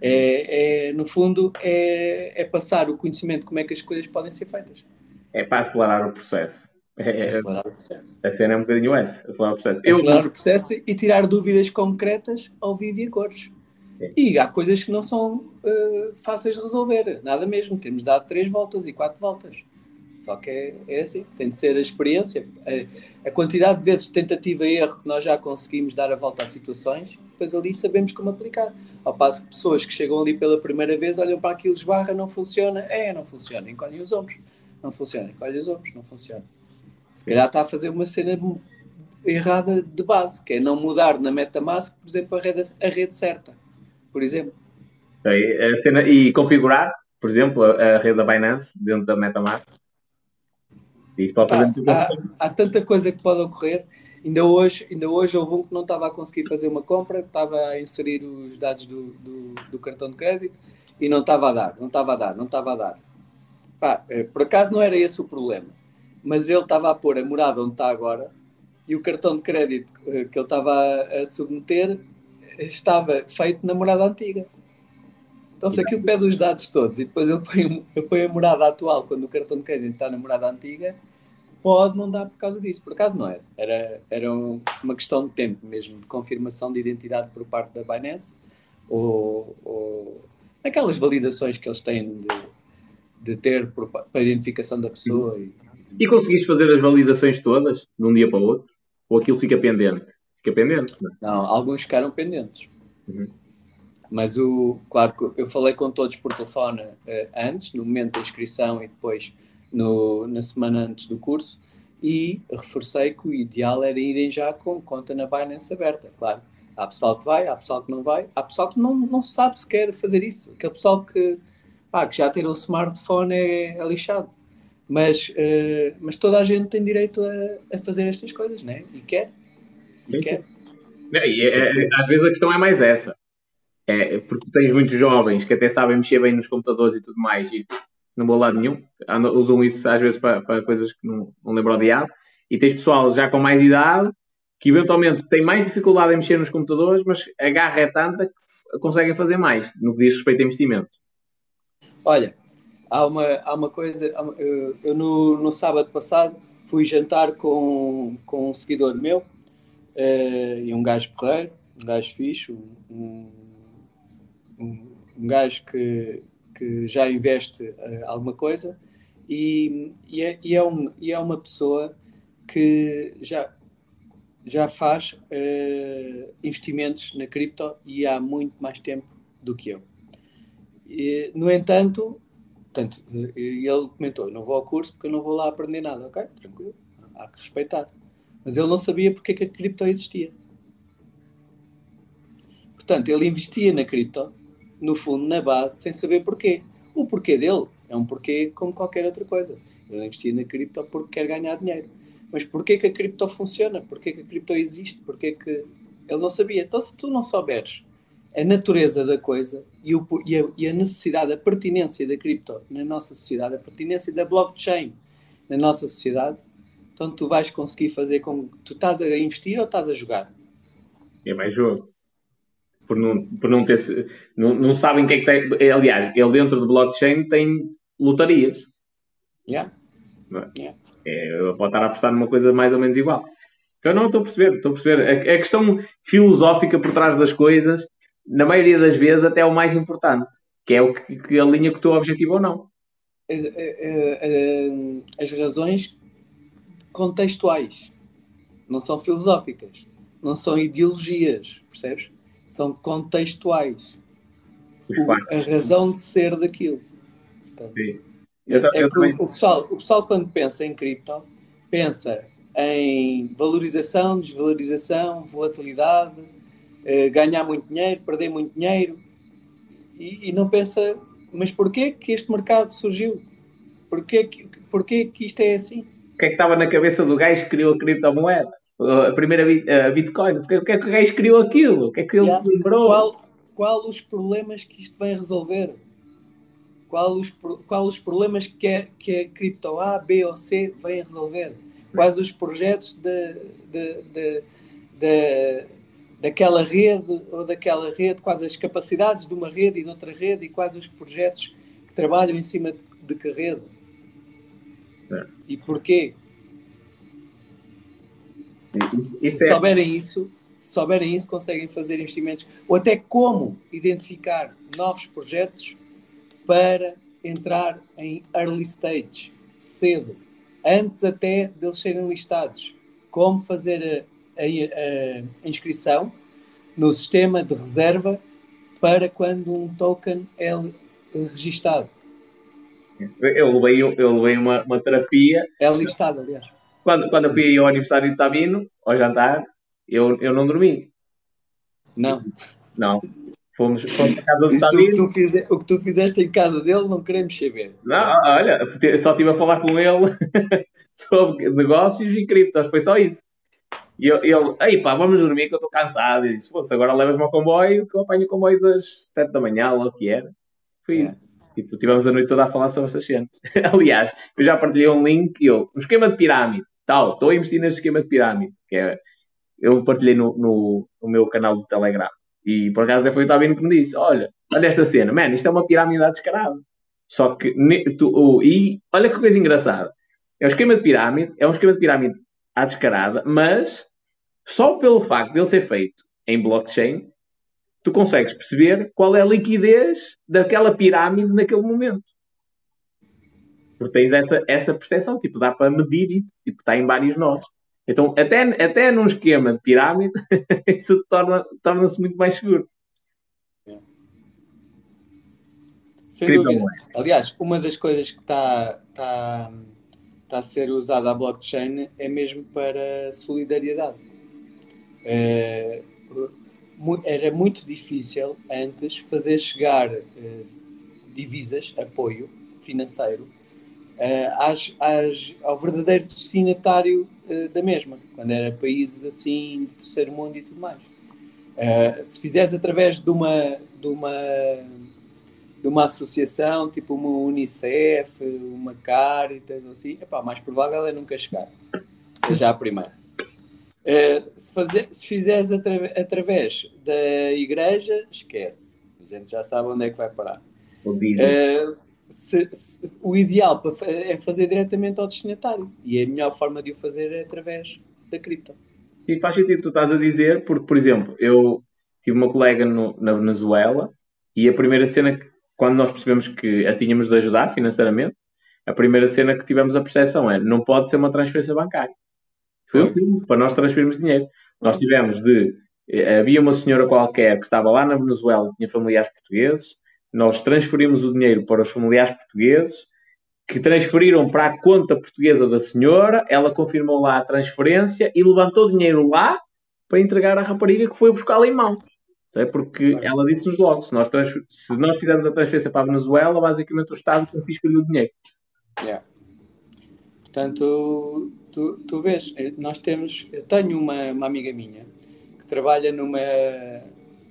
É, é, no fundo, é, é passar o conhecimento de como é que as coisas podem ser feitas. É para acelerar o processo. É, é, acelerar o processo. A cena é um bocadinho essa, acelerar o processo. Acelerar Eu... o processo e tirar dúvidas concretas ao vivo e a cores. E há coisas que não são uh, fáceis de resolver, nada mesmo. Temos dado três voltas e quatro voltas. Só que é, é assim, tem de ser a experiência, a, a, quantidade de vezes de tentativa e erro que nós já conseguimos dar a volta às situações, depois ali sabemos como aplicar. Ao passo que pessoas que chegam ali pela primeira vez olham para aquilo, esbarra, não funciona, é, não funciona, encolhem os ombros, não funciona, encolhem os ombros, não funciona. Se calhar está a fazer uma cena errada de base, que é não mudar na MetaMask, por exemplo, a rede, a rede certa por exemplo. A cena, e configurar, por exemplo, a, a rede da Binance dentro da MetaMask. Isso pode fazer há, há, há, tanta coisa que pode ocorrer Ainda hoje, ainda hoje houve um que não estava a conseguir fazer uma compra, estava a inserir os dados do, do, do cartão de crédito e não estava a dar, não estava a dar, não estava a dar. Pá, eh, por acaso não era esse o problema, mas ele estava a pôr a morada onde está agora e o cartão de crédito eh, que ele estava a submeter estava feito na morada antiga. Então, se aquilo pede os dados todos e depois ele põe, ele a morada atual quando o cartão de crédito está na morada antiga, pode não dar por causa disso. Por acaso não era. Era, era uma questão de tempo mesmo, de confirmação de identidade por parte da Binance ou, ou aquelas validações que eles têm de, de ter por, para identificação da pessoa. E, e conseguiste fazer as validações todas de um dia para o outro? Ou aquilo fica pendente? Fica pendente? Não, é? não alguns ficaram pendentes. Uhum. Mas o, claro que eu falei com todos por telefone uh, antes, no momento da inscrição e depois no, na semana antes do curso, e reforcei que o ideal era irem já com conta na Binance aberta, claro. Há pessoal que vai, há pessoal que não vai, há pessoal que não, não sabe sequer fazer isso. Aquele pessoal que, pá, que já ter um smartphone é, é lixado. Mas, uh, mas toda a gente tem direito a, a fazer estas coisas, né? E quer. Quer. E é, é, às vezes a questão é mais essa. É, porque tens muitos jovens que até sabem mexer bem nos computadores e tudo mais e não vou lado nenhum. Usam isso às vezes para, para coisas que não, não lembro ao diabo. E tens pessoal já com mais idade que eventualmente tem mais dificuldade em mexer nos computadores, mas a garra é tanta que conseguem fazer mais no que diz respeito a investimentos. Olha, há uma, há uma coisa. Eu no, no sábado passado fui jantar com, com um seguidor meu uh, e um gajo porreiro, um gajo fixe, um, um, um gajo que, que já investe uh, alguma coisa e, e, é, e, é um, e é uma pessoa que já, já faz uh, investimentos na cripto e há muito mais tempo do que eu. E, no entanto, tanto, ele comentou: não vou ao curso porque eu não vou lá aprender nada. Ok, tranquilo, há que respeitar. Mas ele não sabia porque é que a cripto existia. Portanto, ele investia na cripto no fundo, na base, sem saber porquê. O porquê dele é um porquê como qualquer outra coisa. Ele investia na cripto porque quer ganhar dinheiro. Mas porquê que a cripto funciona? Porquê que a cripto existe? Porquê que ele não sabia? Então, se tu não souberes a natureza da coisa e, o, e, a, e, a, necessidade, a pertinência da cripto na nossa sociedade, a pertinência da blockchain na nossa sociedade, então tu vais conseguir fazer com tu estás a investir ou estás a jogar? É mais jogo por não, por não ter. Não, não sabem o que é que tem. Aliás, ele dentro do blockchain tem lotarias. Yeah. É? yeah. É, pode estar a apostar numa coisa mais ou menos igual. Então, não, estou a perceber, estou a perceber. A, a, questão filosófica por trás das coisas, na maioria das vezes, até é o mais importante, que é o que, que alinha com o teu objetivo ou não. As, as razões contextuais não são filosóficas, não são ideologias, percebes? são contextuais. O, a razão de ser daquilo. Portanto, Sim. Eu, é eu também... o, pessoal, o pessoal, quando pensa em cripto, pensa em valorização, desvalorização, volatilidade, eh, ganhar muito dinheiro, perder muito dinheiro, e, e, não pensa, mas porquê que este mercado surgiu? Porquê que, porquê que isto é assim? O que é que estava na cabeça do gajo que criou a criptomoeda? a primeira a Bitcoin. Porque o que é que o gajo criou aquilo? O que é que ele yeah. se lembrou? Qual, qual os problemas que isto vem resolver? Qual os, qual os problemas que a, que a cripto A, B ou C vem resolver? Quais os projetos de, de, de, de, daquela rede ou daquela rede? Quais as capacidades de uma rede e de outra rede? E quais os projetos que trabalham em cima de, de que rede? É. E porquê? Isso, isso se é... souberem isso, se souberem isso, conseguem fazer investimentos ou até como identificar novos projetos para entrar em early stage, cedo, antes até deles serem listados. Como fazer a, a, a inscrição no sistema de reserva para quando um token é registado. Eu levei, eu levei uma, uma terapia. É listado, aliás quando, quando eu fui ao aniversário de Tabino, ao jantar, eu, eu não dormi. Não. Não. Fomos, fomos para casa do Tabino. O que, o que tu fizeste em casa dele não queremos saber. Não, olha, só estive a falar com ele sobre negócios e criptos, foi só isso. E ele, ei pá, vamos dormir que eu estou cansado. E disse, foda agora levas-me ao comboio, que eu apanho o comboio das 7 da manhã, lá o que era. Foi é. isso. Tipo, tivemos a noite toda a falar sobre essas cenas. Aliás, eu já partilhei um link e eu, um esquema de pirâmide, tal, estou a investir nesse esquema de pirâmide, que é, eu partilhei no, no, no meu canal do Telegram. E por acaso até foi o Tabino que me disse: Olha, olha esta cena, mano, isto é uma pirâmide descarada. Só que, tu, oh, e olha que coisa engraçada. É um esquema de pirâmide, é um esquema de pirâmide à descarada, mas só pelo facto de ele ser feito em blockchain, tu consegues perceber qual é a liquidez daquela pirâmide naquele momento. Porque tens essa, essa percepção, tipo, dá para medir isso, tipo, está em vários nós. Então, até, até num esquema de pirâmide, isso torna-se torna muito mais seguro. Sem dúvida. Aliás, uma das coisas que está, está, está a ser usada a blockchain é mesmo para solidariedade. É, era muito difícil antes fazer chegar uh, divisas, apoio financeiro, uh, às, às, ao verdadeiro destinatário uh, da mesma, quando era países assim de terceiro mundo e tudo mais. se fizeres através de uma, de uma de uma associação, tipo uma Unicef, uma Caritas, assim, epá, mais provável é nunca chegar. Seja a primeira. Uh, se, fazer, se fizeres atra através da igreja, esquece. A gente já sabe onde é que vai parar. Uh, se, se, o ideal é fazer diretamente ao destinatário. E a melhor forma de o fazer é através da cripto. Sim, faz sentido tu estás a dizer, porque, por exemplo, eu tive uma colega no, na Venezuela e a primeira cena, que, quando nós percebemos que a tínhamos de ajudar financeiramente, a primeira cena que tivemos a percepção é não pode ser uma transferência bancária. Foi filme, para nós transferirmos dinheiro. Nós tivemos de. Eh, havia uma senhora qualquer que estava lá na Venezuela, tinha familiares portugueses, nós transferimos o dinheiro para os familiares portugueses, que transferiram para a conta portuguesa da senhora, ela confirmou lá a transferência e levantou dinheiro lá para entregar à rapariga que foi buscá-la em mãos. É porque ela disse-nos logo: se nós, se nós fizermos a transferência para a Venezuela, basicamente o Estado confisca-lhe o dinheiro. Yeah. Portanto, tu, tu vês, eh, nós temos, eu tenho uma, uma amiga minha que trabalha numa,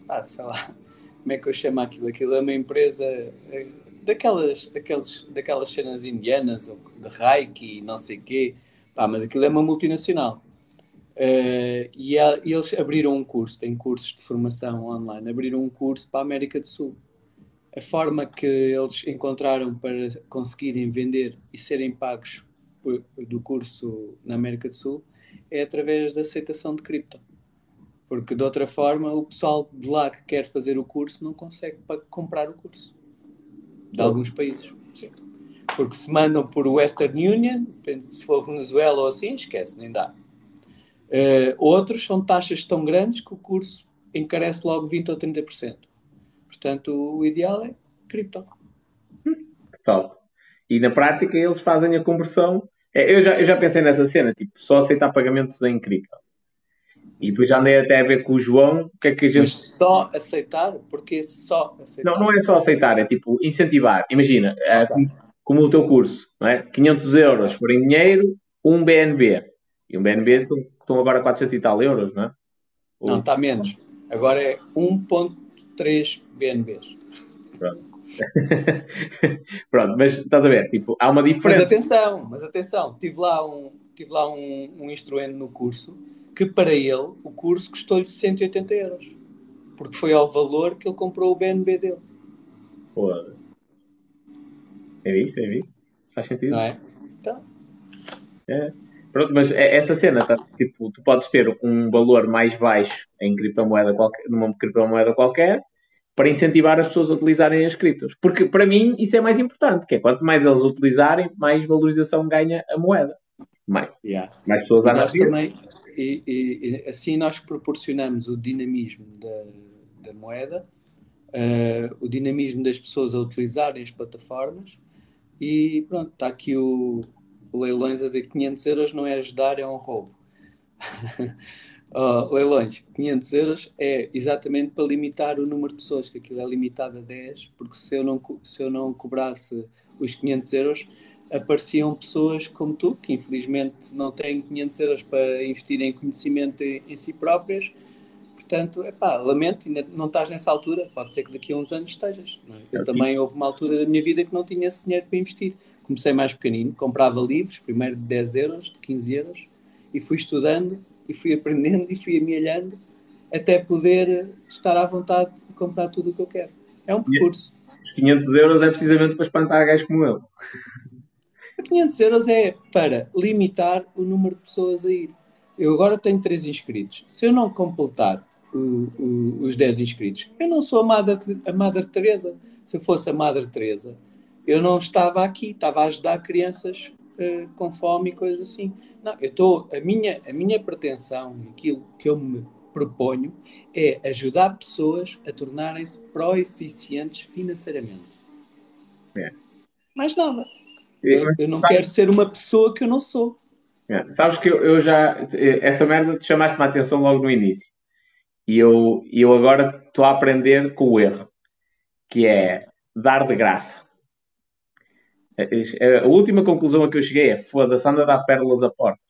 ah, sei lá, como é que eu chamo aquilo? Aquilo é uma empresa eh, daquelas, daquelas, daquelas cenas indianas, ou de Reiki, não sei quê, pá, mas aquilo é uma multinacional. Uh, e, a, e eles abriram um curso, têm cursos de formação online, abriram um curso para a América do Sul. A forma que eles encontraram para conseguirem vender e serem pagos do curso na América do Sul é através da aceitação de cripto. Porque de outra forma o pessoal de lá que quer fazer o curso não consegue comprar o curso. De alguns países. Sim. Porque se mandam por Western Union, se for Venezuela ou assim, esquece, nem dá. Uh, outros são taxas tão grandes que o curso encarece logo 20% ou 30%. Portanto, o ideal é cripto. Top. E na prática eles fazem a conversão eu já, eu já pensei nessa cena, tipo, só aceitar pagamentos é incrível. E depois já andei até a ver com o João o que é que a gente. Mas só aceitar? Porque só aceitar? Não, não é só aceitar, é tipo incentivar. Imagina, é, como, como, o teu curso, não é? 500 euros forem dinheiro, um BNB. E um BNB são, estão agora a 400 e tal euros, não é? Não, está menos. Agora é 1,3 BNBs. Pronto. Pronto, mas estás a ver, tipo, há uma diferença. Mas atenção, mas atenção, tive lá um, tive lá um, um instruente no curso que para ele o curso custou-lhe 180 euros. Porque foi ao valor que ele comprou o BNB dele. Pô. É visto, é visto. Faz sentido. Não é? Então. É. Pronto, mas é essa cena, tá? tipo, tu podes ter um valor mais baixo em criptomoeda qualquer, numa criptomoeda qualquer para incentivar as pessoas a utilizarem as criptos. Porque para mim isso é mais importante, que é quanto mais eles utilizarem, mais valorização ganha a moeda. Mais, yeah. mais pessoas a também e, e, e, assim nós proporcionamos o dinamismo da, da moeda, uh, o dinamismo das pessoas a utilizarem as plataformas e pronto, está aqui o, o leilões a dizer 500 euros não é ajudar, é um roubo. uh, leilões, 500 euros é exatamente para limitar o número de pessoas, que aquilo é limitado a 10, porque se eu não, se eu não cobrasse os 500 euros, apareciam pessoas como tu, que infelizmente não têm 500 euros para investir em conhecimento em si próprias. Portanto, epá, lamento, ainda não estás nessa altura. Pode ser que daqui a uns anos estejas. É? Eu também houve uma altura da minha vida que não tinha esse dinheiro para investir. Comecei mais pequenino, comprava livros, primeiro de 10 euros, de 15 euros, e fui estudando, e fui aprendendo, e fui amelhando, até poder estar à vontade de comprar tudo o que eu quero. É um percurso. Os 500 euros é precisamente para espantar gajos como eu. 500 euros é para limitar o número de pessoas a ir. Eu agora tenho 3 inscritos. Se eu não completar o, o, os 10 inscritos, eu não sou a Madre, a Madre Teresa. Se eu fosse a Madre Teresa, eu não estava aqui, estava a ajudar crianças uh, com fome e coisas assim. Não, eu estou, a minha, a minha pretensão, aquilo que eu me proponho, é ajudar pessoas a tornarem-se pró-eficientes financeiramente. É. Mais nada. Eu, eu não quero ser uma pessoa que eu não sou. É. Sabes que eu, eu, já. Essa merda te chamaste-me a atenção logo no início. E eu, eu agora estou a aprender com o erro, que é dar de graça. A última conclusão a que eu cheguei é: foda-se, anda a dar pérolas a portas.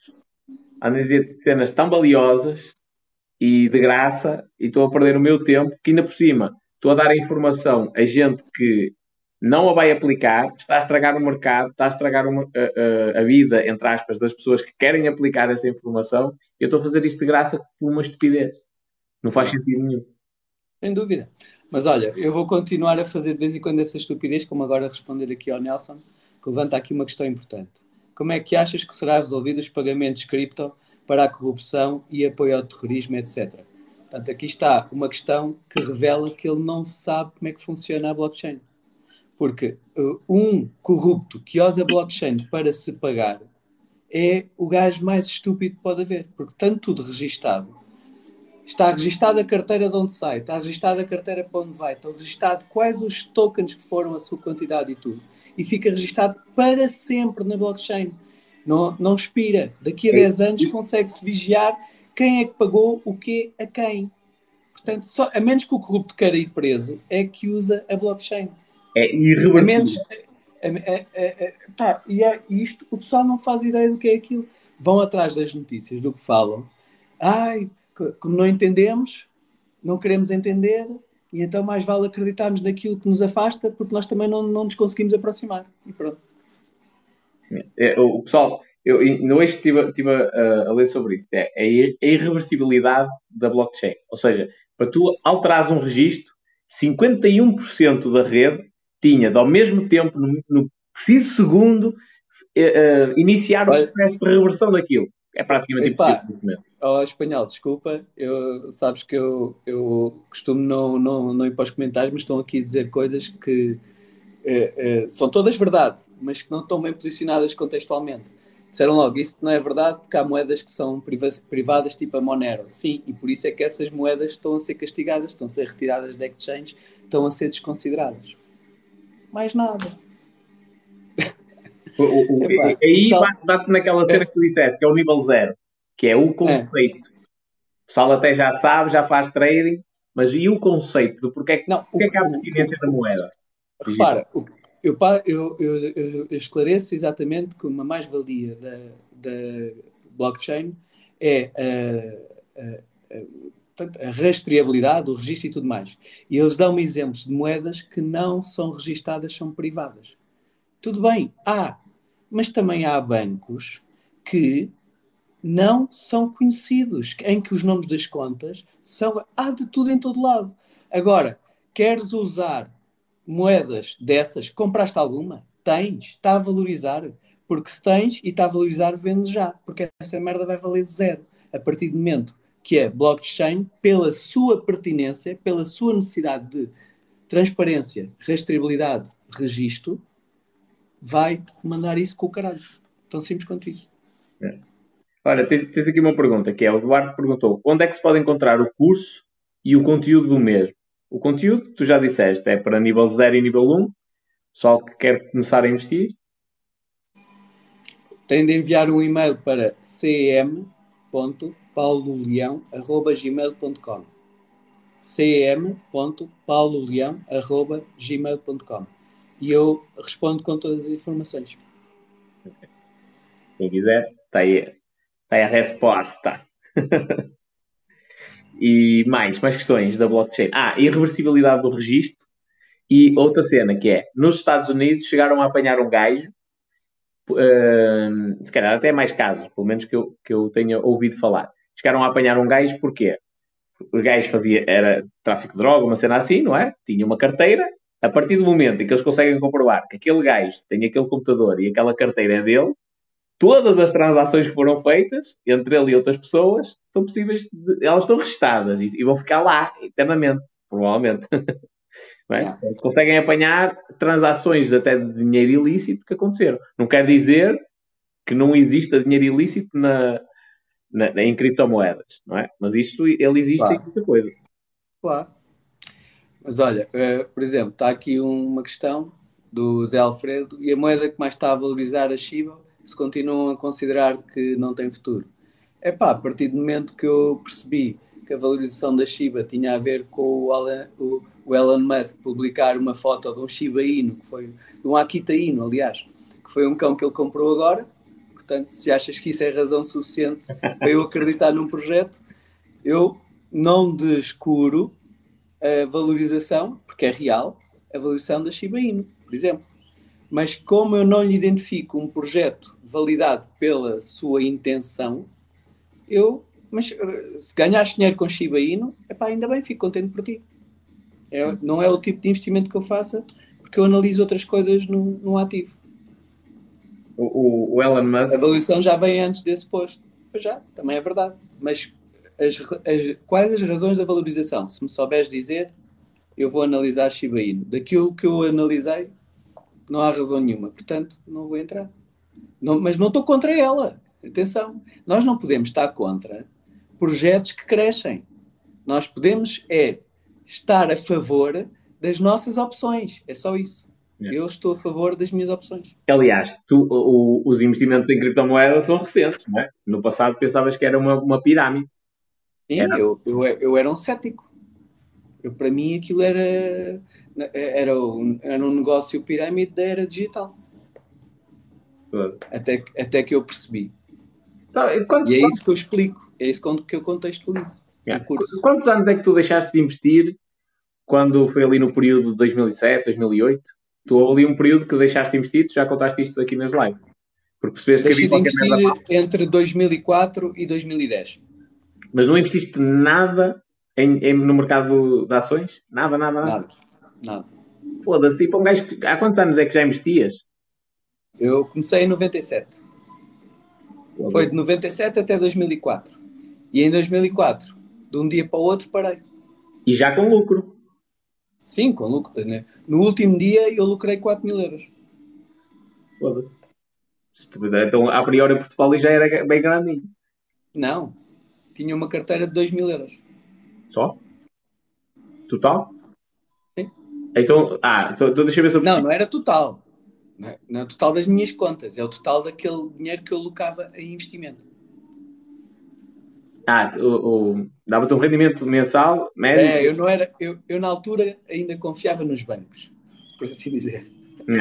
Anda a dizer cenas tão valiosas e de graça e estou a perder o meu tempo, que ainda por cima estou a dar a informação a gente que não a vai aplicar, está a estragar o mercado, está a estragar uma, a, a, a, vida, entre aspas, das pessoas que querem aplicar essa informação. Eu estou a fazer isto de graça por uma estupidez. Não faz sentido nenhum. Sem dúvida. Mas olha, eu vou continuar a fazer de vez em quando essa estupidez, como agora responder aqui ao Nelson, que levanta aqui uma questão importante. Como é que achas que será resolvido os pagamentos cripto para a corrupção e apoio ao terrorismo, etc. Portanto, aqui está uma questão que revela que ele não sabe como é que funciona a blockchain. Porque uh, um corrupto que usa blockchain para se pagar é o gajo mais estúpido que pode haver, porque tanto tudo registado. Está registada a carteira de onde sai, está registada a carteira para onde vai, está registado quais os tokens que foram a sua quantidade e tudo. E fica registado para sempre na blockchain não, não expira. Daqui a 10 anos consegue-se vigiar quem é que pagou o quê a quem. Portanto, só, a menos que o corrupto queira ir preso, é que usa a blockchain. É irreversível. A menos, é, é, é, pá, e é, isto, o pessoal não faz ideia do que é aquilo. Vão atrás das notícias, do que falam. Ai, como não entendemos, não queremos entender, e então mais vale acreditarmos naquilo que nos afasta, porque nós também não, não nos conseguimos aproximar. E pronto. É, o pessoal, eu no hoje estive, estive a, a, ler sobre isso. É, é a irreversibilidade da blockchain. Ou seja, para tu alterares um registro, 51% da rede tinha, ao mesmo tempo, no, no preciso segundo, uh, uh, iniciar o processo de reversão daquilo. É praticamente Epa, impossível. Ó, oh, espanhol, desculpa, eu, sabes que eu, eu costumo não, não, não ir para os comentários, mas estão aqui a dizer coisas que é, é, são todas verdade, mas que não estão bem posicionadas contextualmente. Disseram logo, isso não é verdade porque há moedas que são privadas, tipo a Monero. Sim, e por isso é que essas moedas estão a ser castigadas, estão a ser retiradas de exchange, estão a ser desconsideradas. Mais nada. O, o, Epá, aí só... bate, bate, naquela cena é. que tu disseste, que é o nível zero, que é o conceito. É. O pessoal até já sabe, já faz trading, mas e o conceito de porque é que, não, porque é que há a pertinência da moeda? Repara, eu, eu, eu, eu, esclareço exatamente que uma mais-valia da, da blockchain é a, a, a, rastreabilidade, o registro e tudo mais. E eles dão-me exemplos de moedas que não são registadas, são privadas. Tudo bem, há, mas também há bancos que não são conhecidos, em que os nomes das contas são. Há de tudo em todo lado. Agora, queres usar moedas dessas, compraste alguma? Tens, está a valorizar. Porque se tens e está a valorizar, vende já. Porque essa merda vai valer zero. A partir do momento que a blockchain, pela sua pertinência, pela sua necessidade de transparência, rastreabilidade, registro, vai mandar isso com o caralho. Tão simples quanto isso. É. Olha, tens, tens aqui uma pergunta que é: o Eduardo perguntou onde é que se pode encontrar o curso e o conteúdo do mesmo? O conteúdo, tu já disseste, é para nível 0 e nível 1. Pessoal que quer começar a investir. Tem de enviar um e-mail para cm.pauloleão.gmail.com cm.pauloleão.gmail.com E eu respondo com todas as informações. Quem quiser, está aí, está aí a resposta. e mais, mais questões da blockchain. Ah, irreversibilidade do registro. E outra cena que é, nos Estados Unidos chegaram a apanhar um gajo, uh, se calhar até mais casos, pelo menos que eu, que eu tenha ouvido falar. Chegaram a apanhar um gajo porquê? O gajo fazia, era tráfico de droga, uma cena assim, não é? Tinha uma carteira, a partir do momento em que eles conseguem comprovar que aquele gajo tem aquele computador e aquela carteira é dele, todas as transações que foram feitas entre ele e outras pessoas são possíveis, de, elas estão registadas e, e, vão ficar lá eternamente, provavelmente. é? Conseguem apanhar transações até de dinheiro ilícito que aconteceram. Não quer dizer que não exista dinheiro ilícito na, na, em criptomoedas, não é? Mas isto, ele existe claro. em muita coisa. Claro. Mas olha, uh, por exemplo, está aqui uma questão do Zé Alfredo e a moeda que mais está a valorizar a Shiba se continuam a considerar que não tem futuro. É pá, a partir do momento que eu percebi que a valorização da Shiba tinha a ver com o, Alan, o, o Elon Musk publicar uma foto de um Shiba Inu, que foi um Akita Inu, aliás, que foi um cão que ele comprou agora. Portanto, se achas que isso é razão suficiente para eu acreditar num projeto, eu não descuro a valorização, porque é real, a valorização da Shiba Inu, por exemplo. Mas como eu não lhe identifico um projeto validado pela sua intenção, eu, mas eh, se ganhaste dinheiro com Shiba Inu, epá, ainda bem, fico contente por ti. É, não é o tipo de investimento que eu faça, porque eu analiso outras coisas no, no ativo. O, o, Elon Musk. A valorização já vem antes desse posto. Pois já, também é verdade. Mas as, as, quais as razões da valorização? Se me souberes dizer, eu vou analisar Shiba Inu. Daquilo que eu analisei, não há razão nenhuma. Portanto, não vou entrar. Não, mas não estou contra ela. Atenção. Nós não podemos estar contra projetos que crescem. Nós podemos é estar a favor das nossas opções. É só isso. É. Eu estou a favor das minhas opções. Aliás, tu, o, os investimentos em criptomoedas são recentes, não é? No passado pensavas que era uma, uma pirâmide. Sim, era... Eu, eu, eu era um cético. Eu, para mim aquilo era, era, um, era um negócio pirâmide da era digital. Até, até que eu percebi. Sabe, quantos, e é isso que eu explico, é isso que eu contextualizo. Yeah. Quantos anos é que tu deixaste de investir quando foi ali no período de 2007, 2008? Tu houve ali um período que deixaste de investir, tu já contaste isto aqui nas lives. Porque percebeste Deixei que havia de investir entre 2004 e 2010. Mas não investiste nada em, em, no mercado de ações? Nada, nada, nada. Nada. nada. Foda-se, para um gajo que, há quantos anos é que já investias? Eu comecei em 97. Foi de 97 até 2004. E em 2004, de um dia para o outro, parei. E já com lucro? Sim, com lucro. Né? No último dia eu lucrei 4 mil euros. Foda-se. Então, a priori, o portfólio já era bem grandinho. Não. Tinha uma carteira de 2 mil euros. Só? Total? Sim. Então, ah, então, então deixa eu ver se eu Não, não era total. Não é, não é o total das minhas contas, é o total daquele dinheiro que eu alocava em investimento. Ah, dava-te um rendimento mensal, médio? É, eu não era, eu, eu na altura ainda confiava nos bancos, por assim dizer. Hum.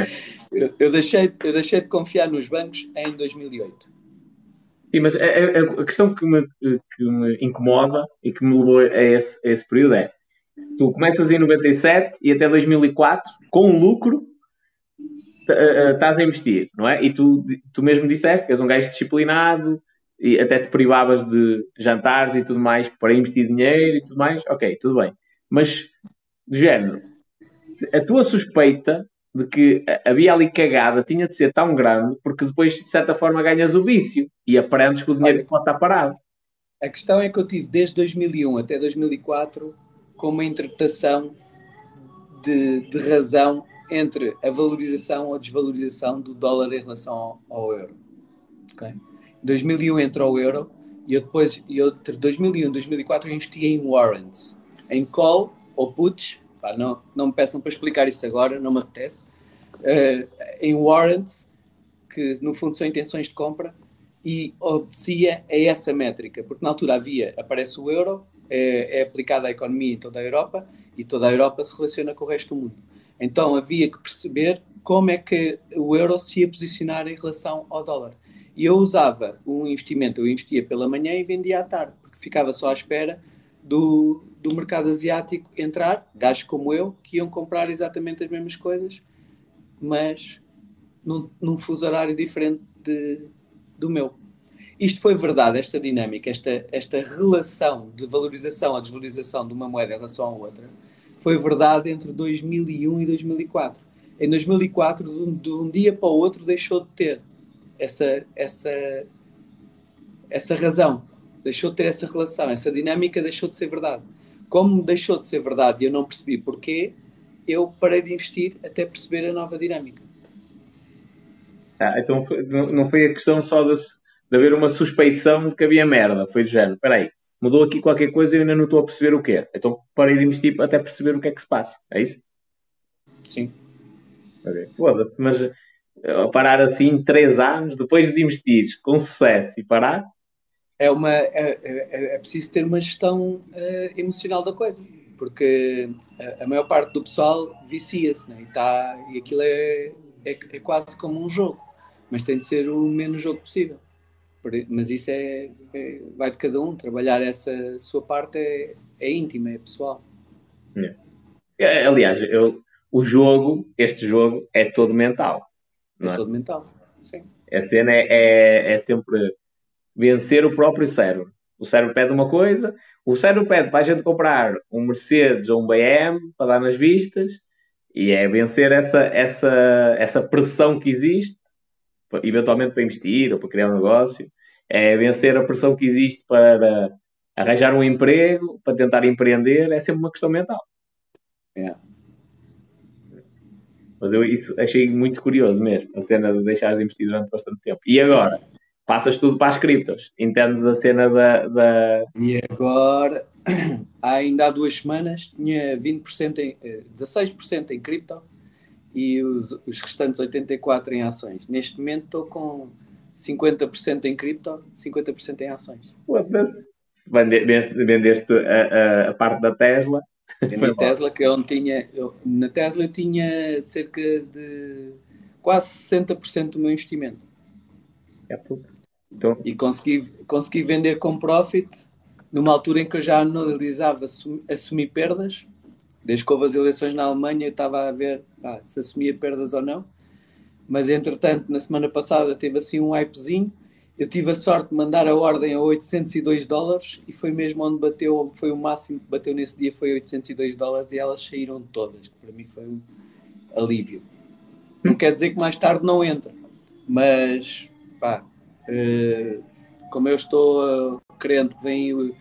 Eu, eu, deixei, eu deixei de confiar nos bancos em 2008. Sim, mas a, é, a, é, a questão que me, que me, incomoda e que me levou a esse, a esse período é tu começas em 97 e até 2004 com lucro estás a investir, não é? E tu, tu mesmo disseste que és um gajo disciplinado e até te privavas de jantares e tudo mais para investir dinheiro e tudo mais, ok, tudo bem. Mas, género, a tua suspeita de que havia ali cagada tinha de ser tão grande porque depois, de certa forma, ganhas o vício e aprendes que o dinheiro Olha, pode estar parado. A questão é que eu tive desde 2001 até 2004 com uma interpretação de, de razão entre a valorização ou desvalorização do dólar em relação ao, ao euro. Okay? Em 2001 entrou o euro e eu depois, eu, entre 2001 e 2004, eu investi em warrants, em call ou puts, pá, não, não me peçam para explicar isso agora, não me apetece, uh, em warrants, que no fundo são intenções de compra, e obedecia a essa métrica, porque na altura havia, aparece o euro, é, é aplicada à economia em toda a Europa, e toda a Europa se relaciona com o resto do mundo. Então havia que perceber como é que o euro se ia posicionar em relação ao dólar. E eu usava um investimento, eu investia pela manhã e vendia à tarde, porque ficava só à espera do, do mercado asiático entrar, gajos como eu, que iam comprar exatamente as mesmas coisas, mas num, num fuso horário diferente de, do meu. Isto foi verdade, esta dinâmica, esta, esta relação de valorização ou desvalorização de uma moeda em relação à outra, foi verdade entre 2001 e 2004. Em 2004, de um, de um dia para o outro, deixou de ter essa, essa, essa razão, deixou de ter essa relação, essa dinâmica deixou de ser verdade. Como deixou de ser verdade e eu não percebi porquê, eu parei de investir até perceber a nova dinâmica. Ah, então foi, não foi a questão só de, de haver uma suspeição de que havia merda, foi do género. Espera aí, mudou aqui qualquer coisa e eu ainda não estou a perceber o que é. Então parei de investir até perceber o que é que se passa. É isso? Sim. Okay. Foda-se, mas parar assim três anos depois de investir com sucesso e parar? É, uma, é, é, é preciso ter uma gestão uh, emocional da coisa, porque a, a maior parte do pessoal vicia-se né? e, tá, e aquilo é, é, é quase como um jogo, mas tem de ser o menos jogo possível. Mas isso é, é, vai de cada um. Trabalhar essa sua parte é, é íntima, é pessoal. É. Aliás, eu, o jogo, este jogo, é todo mental. É, é todo mental, sim. A cena é, é, é, sempre vencer o próprio cérebro. O cérebro pede uma coisa, o cérebro pede para a gente comprar um Mercedes ou um BM para dar nas vistas, e é vencer essa, essa, essa pressão que existe eventualmente para investir ou para criar um negócio, é vencer a pressão que existe para arranjar um emprego, para tentar empreender, é sempre uma questão mental. É. Mas eu isso achei muito curioso mesmo, a cena de deixares de investir durante bastante tempo. E agora? Passas tudo para as criptos. Entendes a cena da. da... E agora, ainda há duas semanas, tinha 20% em, 16% eh, em cripto e os, os restantes 84% em ações. Neste momento estou com 50% em cripto, 50% em ações. Foda-se. Vendeste a, a, parte da Tesla. Na Tesla, que eu tinha. Eu, na Tesla eu tinha cerca de quase 60% do meu investimento. É puto. Então... E consegui, consegui vender com profit numa altura em que eu já analisava assumir perdas Desde que houve as eleições na Alemanha, eu estava a ver ah, se assumia perdas ou não. Mas, entretanto, na semana passada teve assim um hypezinho. Eu tive a sorte de mandar a ordem a 802 dólares e foi mesmo onde bateu, foi o máximo que bateu nesse dia, foi 802 dólares e elas saíram todas. Para mim foi um alívio. Não quer dizer que mais tarde não entra, mas pá, como eu estou uh, crente que vem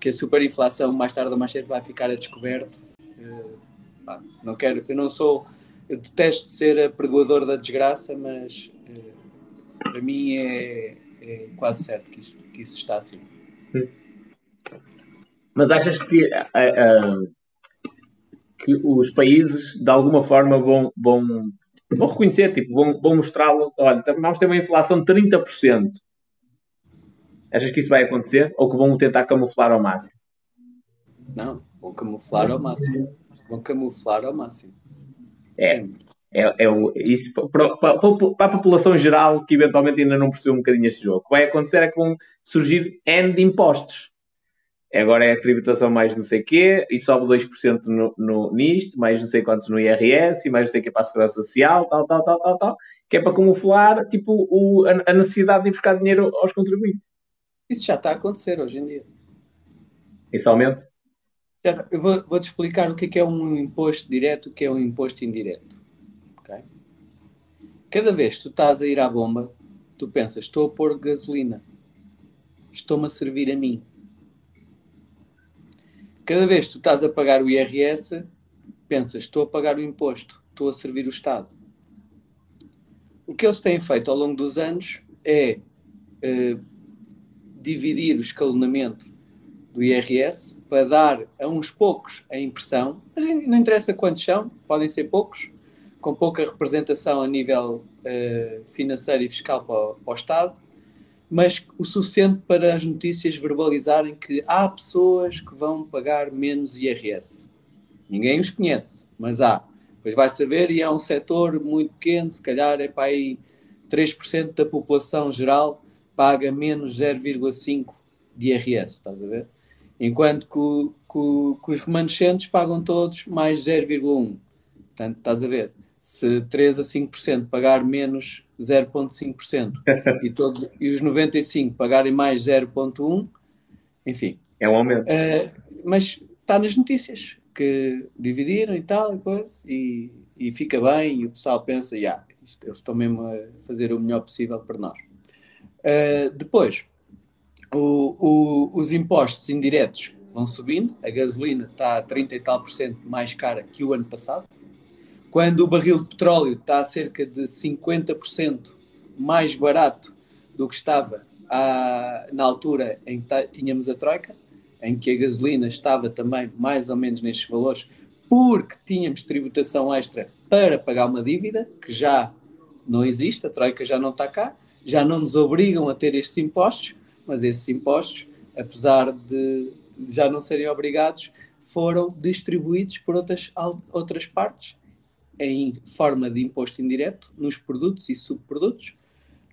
que a superinflação mais tarde ou mais cedo vai ficar a descoberto, Pá, não quero, eu não sou, eu detesto ser apregoador da desgraça, mas para mim é, é, quase certo que isso, que isso está assim. Mas achas que, que os países de alguma forma vão, vão, vão reconhecer, tipo, vão, vão mostrá-lo, olha, vamos ter uma inflação de 30%. Achas que isso vai acontecer? Ou que vão tentar camuflar ao máximo? Não, vão camuflar ao máximo. Vão camuflar ao máximo. É. É, é o, isso, para, para, para, a população geral que eventualmente ainda não percebeu um bocadinho este jogo, o que vai acontecer é que vão surgir N de impostos. Agora é a tributação mais não sei o quê, e sobe 2% no, no, nisto, mais não sei quantos no IRS, e mais não sei o que para a Segurança Social, tal, tal, tal, tal, tal, que é para camuflar tipo, o, a, a necessidade de ir buscar dinheiro aos contribuintes. Isso já está a acontecer hoje em dia. Isso aumenta? Eu vou, vou, te explicar o que é, que é um imposto direto e o que é um imposto indireto. Okay? Cada vez que tu estás a ir à bomba, tu pensas, estou a pôr gasolina. Estou-me a servir a mim. Cada vez que tu estás a pagar o IRS, pensas, estou a pagar o imposto. Estou a servir o Estado. O que eles têm feito ao longo dos anos é uh, dividir o escalonamento do IRS para dar a uns poucos a impressão, mas não interessa quantos são, podem ser poucos, com pouca representação a nível uh, financeiro e fiscal para para o, Estado, mas o suficiente para as notícias verbalizarem que há pessoas que vão pagar menos IRS. Ninguém os conhece, mas há. Depois vai saber e é um setor muito pequeno, se calhar é para aí 3% da população geral paga menos 0,5% de IRS, estás a ver? Enquanto que, que, que os remanescentes pagam todos mais 0,1%. Portanto, estás a ver? Se 3 a 5% pagar menos 0,5% e, todos, e os 95% pagarem mais 0,1%, enfim. É um aumento. Uh, mas está nas notícias que dividiram e tal e coisa, e, e fica bem, e o pessoal pensa, yeah, isto, eles estão mesmo a fazer o melhor possível para nós. Uh, depois, o, o, os impostos indiretos vão subindo, a gasolina está a 30 e tal por cento mais cara que o ano passado, quando o barril de petróleo está a cerca de 50% mais barato do que estava à, na altura em que tínhamos a Troika, em que a gasolina estava também mais ou menos nestes valores, porque tínhamos tributação extra para pagar uma dívida, que já não existe, a Troika já não está cá, já não nos obrigam a ter estes impostos, mas esses impostos, apesar de já não serem obrigados, foram distribuídos por outras, outras partes em forma de imposto indireto nos produtos e subprodutos,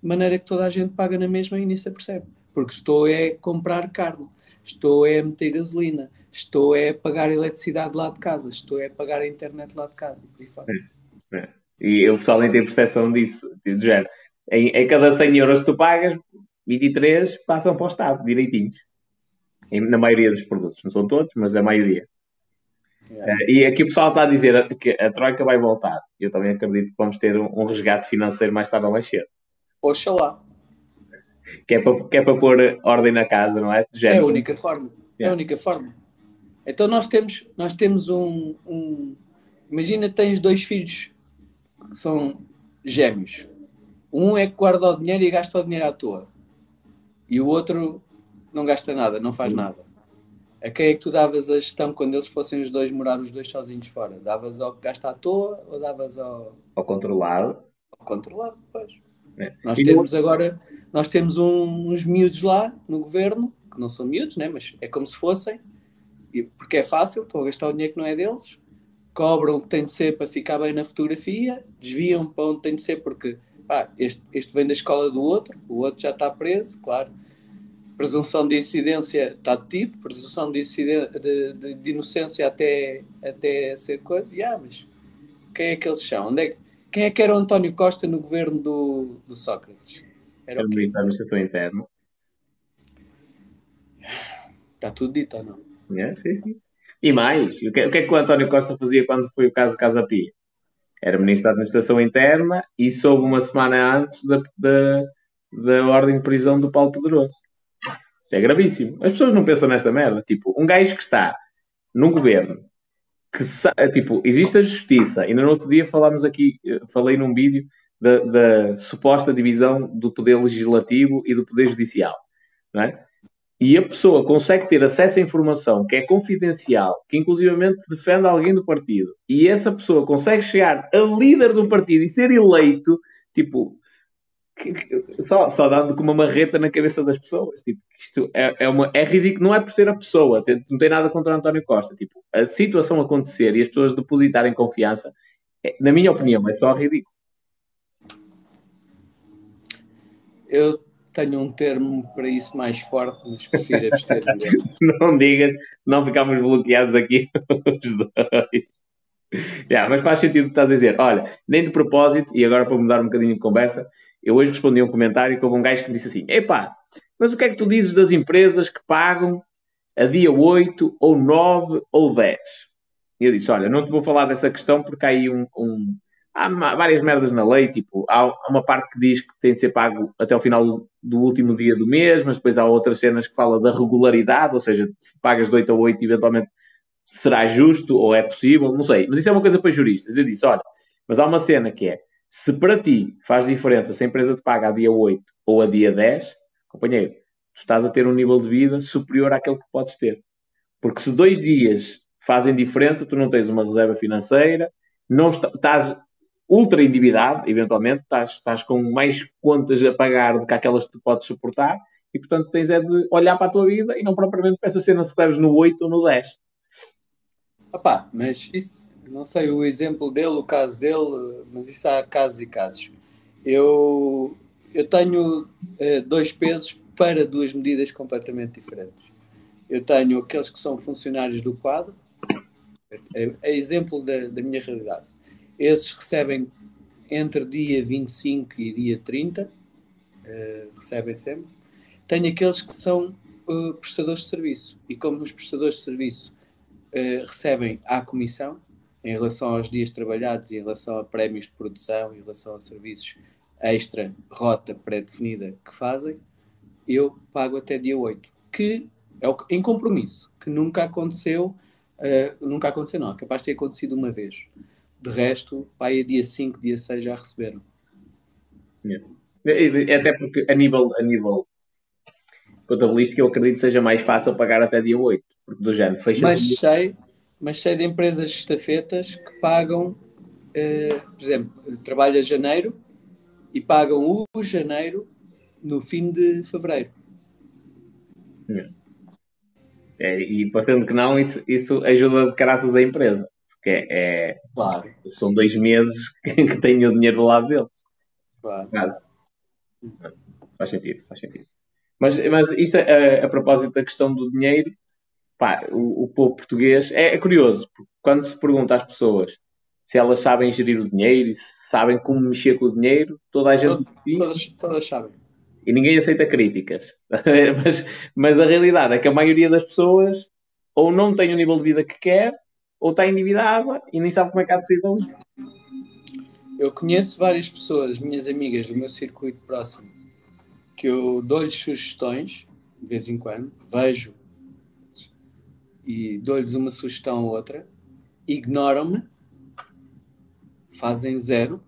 de maneira que toda a gente paga na mesma e nem se apercebe. Porque estou é comprar carne, estou é meter gasolina, estou é pagar eletricidade lá de casa, estou é pagar a internet lá de casa. E, é. e o pessoal nem tem percepção disso, do género. Em, em, cada 100 euros que tu pagas, 23 passam para o Estado, direitinhos. Em, na maioria dos produtos. Não são todos, mas a maioria. Yeah. Uh, e aqui o pessoal está a dizer que a Troika vai voltar. Eu também acredito que vamos ter um, resgate financeiro mais tarde ou mais cedo. Oxalá. Que é, para, que é para pôr ordem na casa, não é? É a única forma. Yeah. É a única forma. Então nós temos, nós temos um, um. Imagina tens dois filhos que são gêmeos. Um é que guarda o dinheiro e gasta o dinheiro à toa. E o outro não gasta nada, não faz nada. A quem é que tu davas a gestão quando eles fossem os dois morar os dois sozinhos fora? Davas ao que gasta à toa ou davas ao. Ao controlado? Ao controlado, pois. É. Nós e temos agora, nós temos um, uns miúdos lá no governo, que não são miúdos, né? mas é como se fossem, porque é fácil, estão a gastar o dinheiro que não é deles, cobram o que tem de ser para ficar bem na fotografia, desviam para onde tem de ser, porque pá, este, este vem da escola do outro, o outro já está preso, claro presunção de incidência está detido, presunção de, de, de, de, inocência até, até ser coisa. Yeah, mas quem é que eles são? Onde é, quem é que era o António Costa no governo do, do Sócrates? Era o ministro da Administração Interna. Está tudo dito ou não? É, sim, sim. E mais, o que, o que, é que o António Costa fazia quando foi o caso Casa Pia? Era ministro da Administração Interna e soube uma semana antes da, da, da ordem de prisão do Paulo Pedroso. Isso é gravíssimo. As pessoas não pensam nesta merda. Tipo, um gajo que está no governo, que tipo, existe a justiça. Ainda no outro dia falámos aqui, eh, falei num vídeo da, da, suposta divisão do poder legislativo e do poder judicial. Não é? E a pessoa consegue ter acesso à informação que é confidencial, que inclusivamente defende alguém do partido, e essa pessoa consegue chegar a líder de um partido e ser eleito, tipo, só, só dando com uma marreta na cabeça das pessoas. Tipo, isto é, é, uma, é ridículo, não é por ser a pessoa, não tem nada contra o António Costa. Tipo, a situação acontecer e as pessoas depositarem confiança, é, na minha opinião, é só ridículo. Eu tenho um termo para isso mais forte, mas prefiro abster-me Não digas, senão ficamos bloqueados aqui os dois. Yeah, mas faz sentido o que estás a dizer. Olha, nem de propósito, e agora para mudar um bocadinho de conversa, eu hoje respondi a um comentário que houve um gajo que me disse assim: Epá, mas o que é que tu dizes das empresas que pagam a dia 8, ou 9, ou 10? E eu disse: Olha, não te vou falar dessa questão porque há aí um. um há várias merdas na lei, tipo, há uma parte que diz que tem de ser pago até o final do último dia do mês, mas depois há outras cenas que falam da regularidade, ou seja, se pagas de 8 a 8, eventualmente será justo ou é possível, não sei. Mas isso é uma coisa para juristas. Eu disse: Olha, mas há uma cena que é se para ti faz diferença se a empresa te paga a dia 8 ou a dia 10, companheiro, tu estás a ter um nível de vida superior àquele que podes ter. Porque se dois dias fazem diferença, tu não tens uma reserva financeira, não estás ultra endividado, eventualmente, estás, estás com mais contas a pagar do que aquelas que tu podes suportar, e portanto tens é de olhar para a tua vida e não propriamente para essa cena se recebes no 8 ou no 10. Opá, mas isso não sei o exemplo dele, o caso dele, mas isso há casos e casos. Eu, eu tenho uh, dois pesos para duas medidas completamente diferentes. Eu tenho aqueles que são funcionários do quadro, é, é exemplo da, da minha realidade. Esses recebem entre dia 25 e dia 30, uh, eh, recebem sempre. Tenho aqueles que são uh, prestadores de serviço. E como os prestadores de serviço uh, recebem à comissão, em relação aos dias trabalhados, em relação a prémios de produção, em relação a serviços extra, rota pré-definida que fazem, eu pago até dia 8. Que é o, em compromisso, que nunca aconteceu, nunca aconteceu não, é capaz de ter acontecido uma vez. De resto, pá, aí dia 5, dia 6 já receberam. Yeah. Até porque a nível, a nível contabilístico eu acredito que seja mais fácil pagar até dia 8. Porque do género fecha mas sei, mas sei de empresas estafetas que pagam, uh, por exemplo, trabalha janeiro e pagam o janeiro no fim de fevereiro. É, e parecendo que não, isso, isso ajuda de caraças a empresa. Porque é, é, claro. são dois meses que têm o dinheiro do lado deles. Claro. Faz sentido, faz sentido. Mas, mas isso, a, a propósito da questão do dinheiro, pá, o, o povo português é, é, curioso, porque quando se pergunta às pessoas se elas sabem gerir o dinheiro e se sabem como mexer com o dinheiro, toda a gente diz sim. Todas, todas sabem. E ninguém aceita críticas. mas, mas a realidade é que a maioria das pessoas ou não tem o nível de vida que quer, ou está endividada e nem sabe como é que há de sair dali. Eu conheço várias pessoas, minhas amigas do meu circuito próximo, que eu dou-lhes sugestões, de vez em quando, vejo e dou-lhes uma sugestão ou outra, ignoram-me, fazem zero,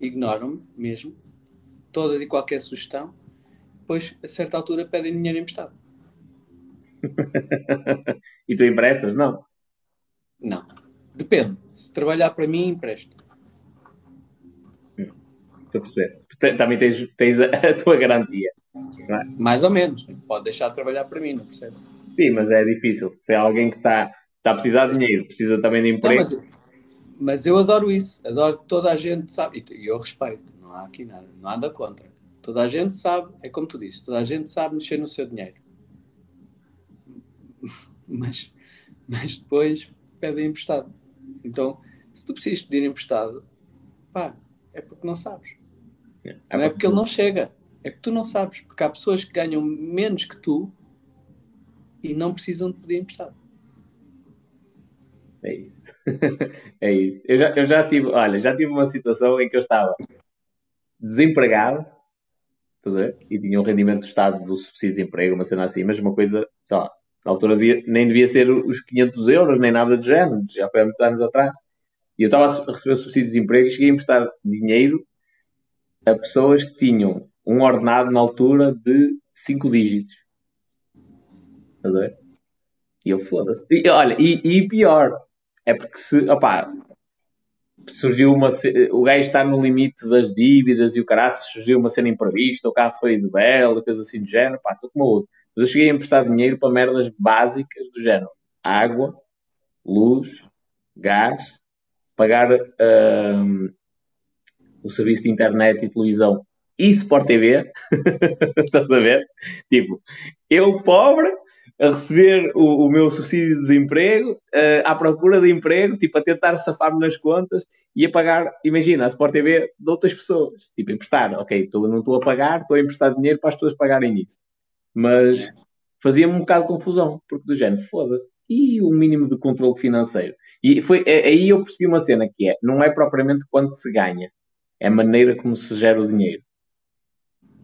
ignoram-me mesmo, toda e qualquer sugestão, depois, a certa altura, pedem dinheiro emprestado. e tu emprestas? Não. Não. Depende. Se trabalhar para mim, empresto. Hum, estou a perceber. Também tens, tens a, a tua garantia. É? Mais ou menos. Pode deixar de trabalhar para mim no processo. Sim, mas é difícil. Se é alguém que está tá a precisar de dinheiro, precisa também de emprego. Não, mas, mas, eu adoro isso. Adoro toda a gente, sabe? E eu respeito. Não há aqui nada. Nada contra. Toda a gente sabe, é como tu dizes, toda a gente sabe mexer no seu dinheiro. Mas, mas depois pedem emprestado. Então, se tu precisas pedir emprestado, pá, é porque não sabes. É, é não é porque ele não chega. É porque tu não sabes. Porque há pessoas que ganham menos que tu e não precisam de pedir emprestado. É isso. é isso. Eu já, eu já tive, olha, já tive uma situação em que eu estava desempregado, e tinha um rendimento do Estado do subsídio de emprego, uma cena assim, mas uma coisa, lá, na altura devia, nem devia ser os 500 euros, nem nada do género, já foi há muitos anos atrás. E eu estava a receber subsídio de desemprego e cheguei a emprestar dinheiro a pessoas que tinham um ordenado na altura de 5 dígitos. Ver? E eu foda-se. E, olha, e, e, pior, é porque se, opá, surgiu uma. O gajo está no limite das dívidas e o caraças surgiu uma cena imprevista, o carro foi de bela, coisa assim do género, pá, estou como outro. Mas eu cheguei a emprestar dinheiro para merdas básicas do género: água, luz, gás, pagar um, o serviço de internet e televisão e Sport TV. Estás a ver? Tipo, eu pobre a receber o, o, meu subsídio de desemprego, uh, à procura de emprego, tipo, a tentar safar-me nas contas e a pagar, imagina, a Sport TV de outras pessoas. Tipo, emprestar, ok, tô, não estou a pagar, estou a emprestar dinheiro para as pessoas pagarem isso. Mas fazia-me um bocado de confusão, porque do género, foda-se, e o mínimo de controle financeiro? E foi é, aí eu percebi uma cena que é, não é propriamente quanto se ganha, é a maneira como se gera o dinheiro.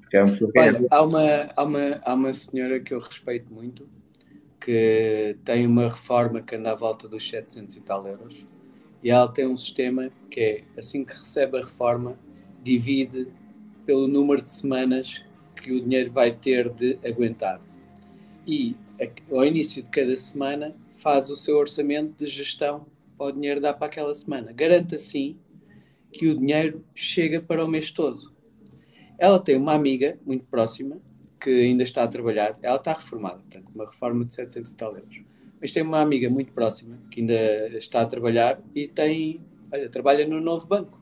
Porque é um Olha, há, uma, há, uma, há uma senhora que eu respeito muito, que tem uma reforma que anda à volta dos 700 e tal euros, e ela tem um sistema que é, assim que recebe a reforma, divide pelo número de semanas que o dinheiro vai ter de aguentar. E ao início de cada semana faz o seu orçamento de gestão para o dinheiro dar para aquela semana. Garante assim que o dinheiro chega para o mês todo. Ela tem uma amiga muito próxima que ainda está a trabalhar, ela está reformada, portanto, uma reforma de 700 e tal euros. Mas tem uma amiga muito próxima que ainda está a trabalhar e tem, olha, trabalha no novo banco.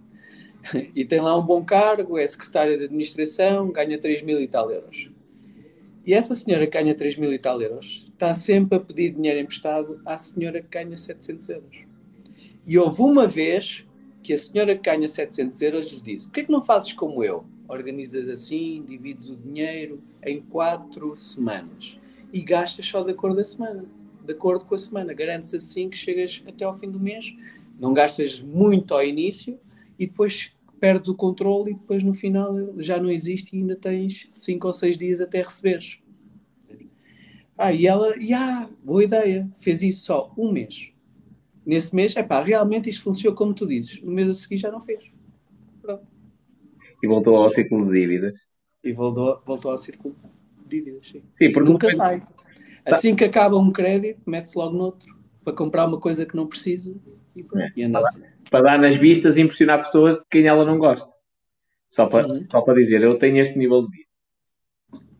e tem lá um bom cargo, é secretária de administração, ganha 3 mil e tal euros. E essa senhora que ganha 3 mil e tal euros está sempre a pedir dinheiro emprestado à senhora que ganha 700 euros. E houve uma vez que a senhora que ganha 700 euros lhe disse: Porquê que não fazes como eu? Organizas assim, divides o dinheiro em quatro semanas e gastas só de acordo a semana, de acordo com a semana. Garantes assim que chegas até ao fim do mês, não gastas muito ao início e depois perdes o controle e depois no final já não existe e ainda tens 5 ou 6 dias até receberes. Ah, e ela, ah, boa ideia, fez isso só um mês. Nesse mês, é pá, realmente isto funcionou como tu dizes. No mês a seguir já não fez. E voltou ao círculo de dívidas. E voltou, voltou ao círculo de dívidas, sim. Sim, porque nunca sai. Assim que acaba um crédito, mete-se logo noutro para comprar uma coisa que não precisa e, pronto, é. e anda assim para dar nas vistas e impressionar pessoas de quem ela não gosta. Só para, uhum. só para dizer, eu tenho este nível de vida.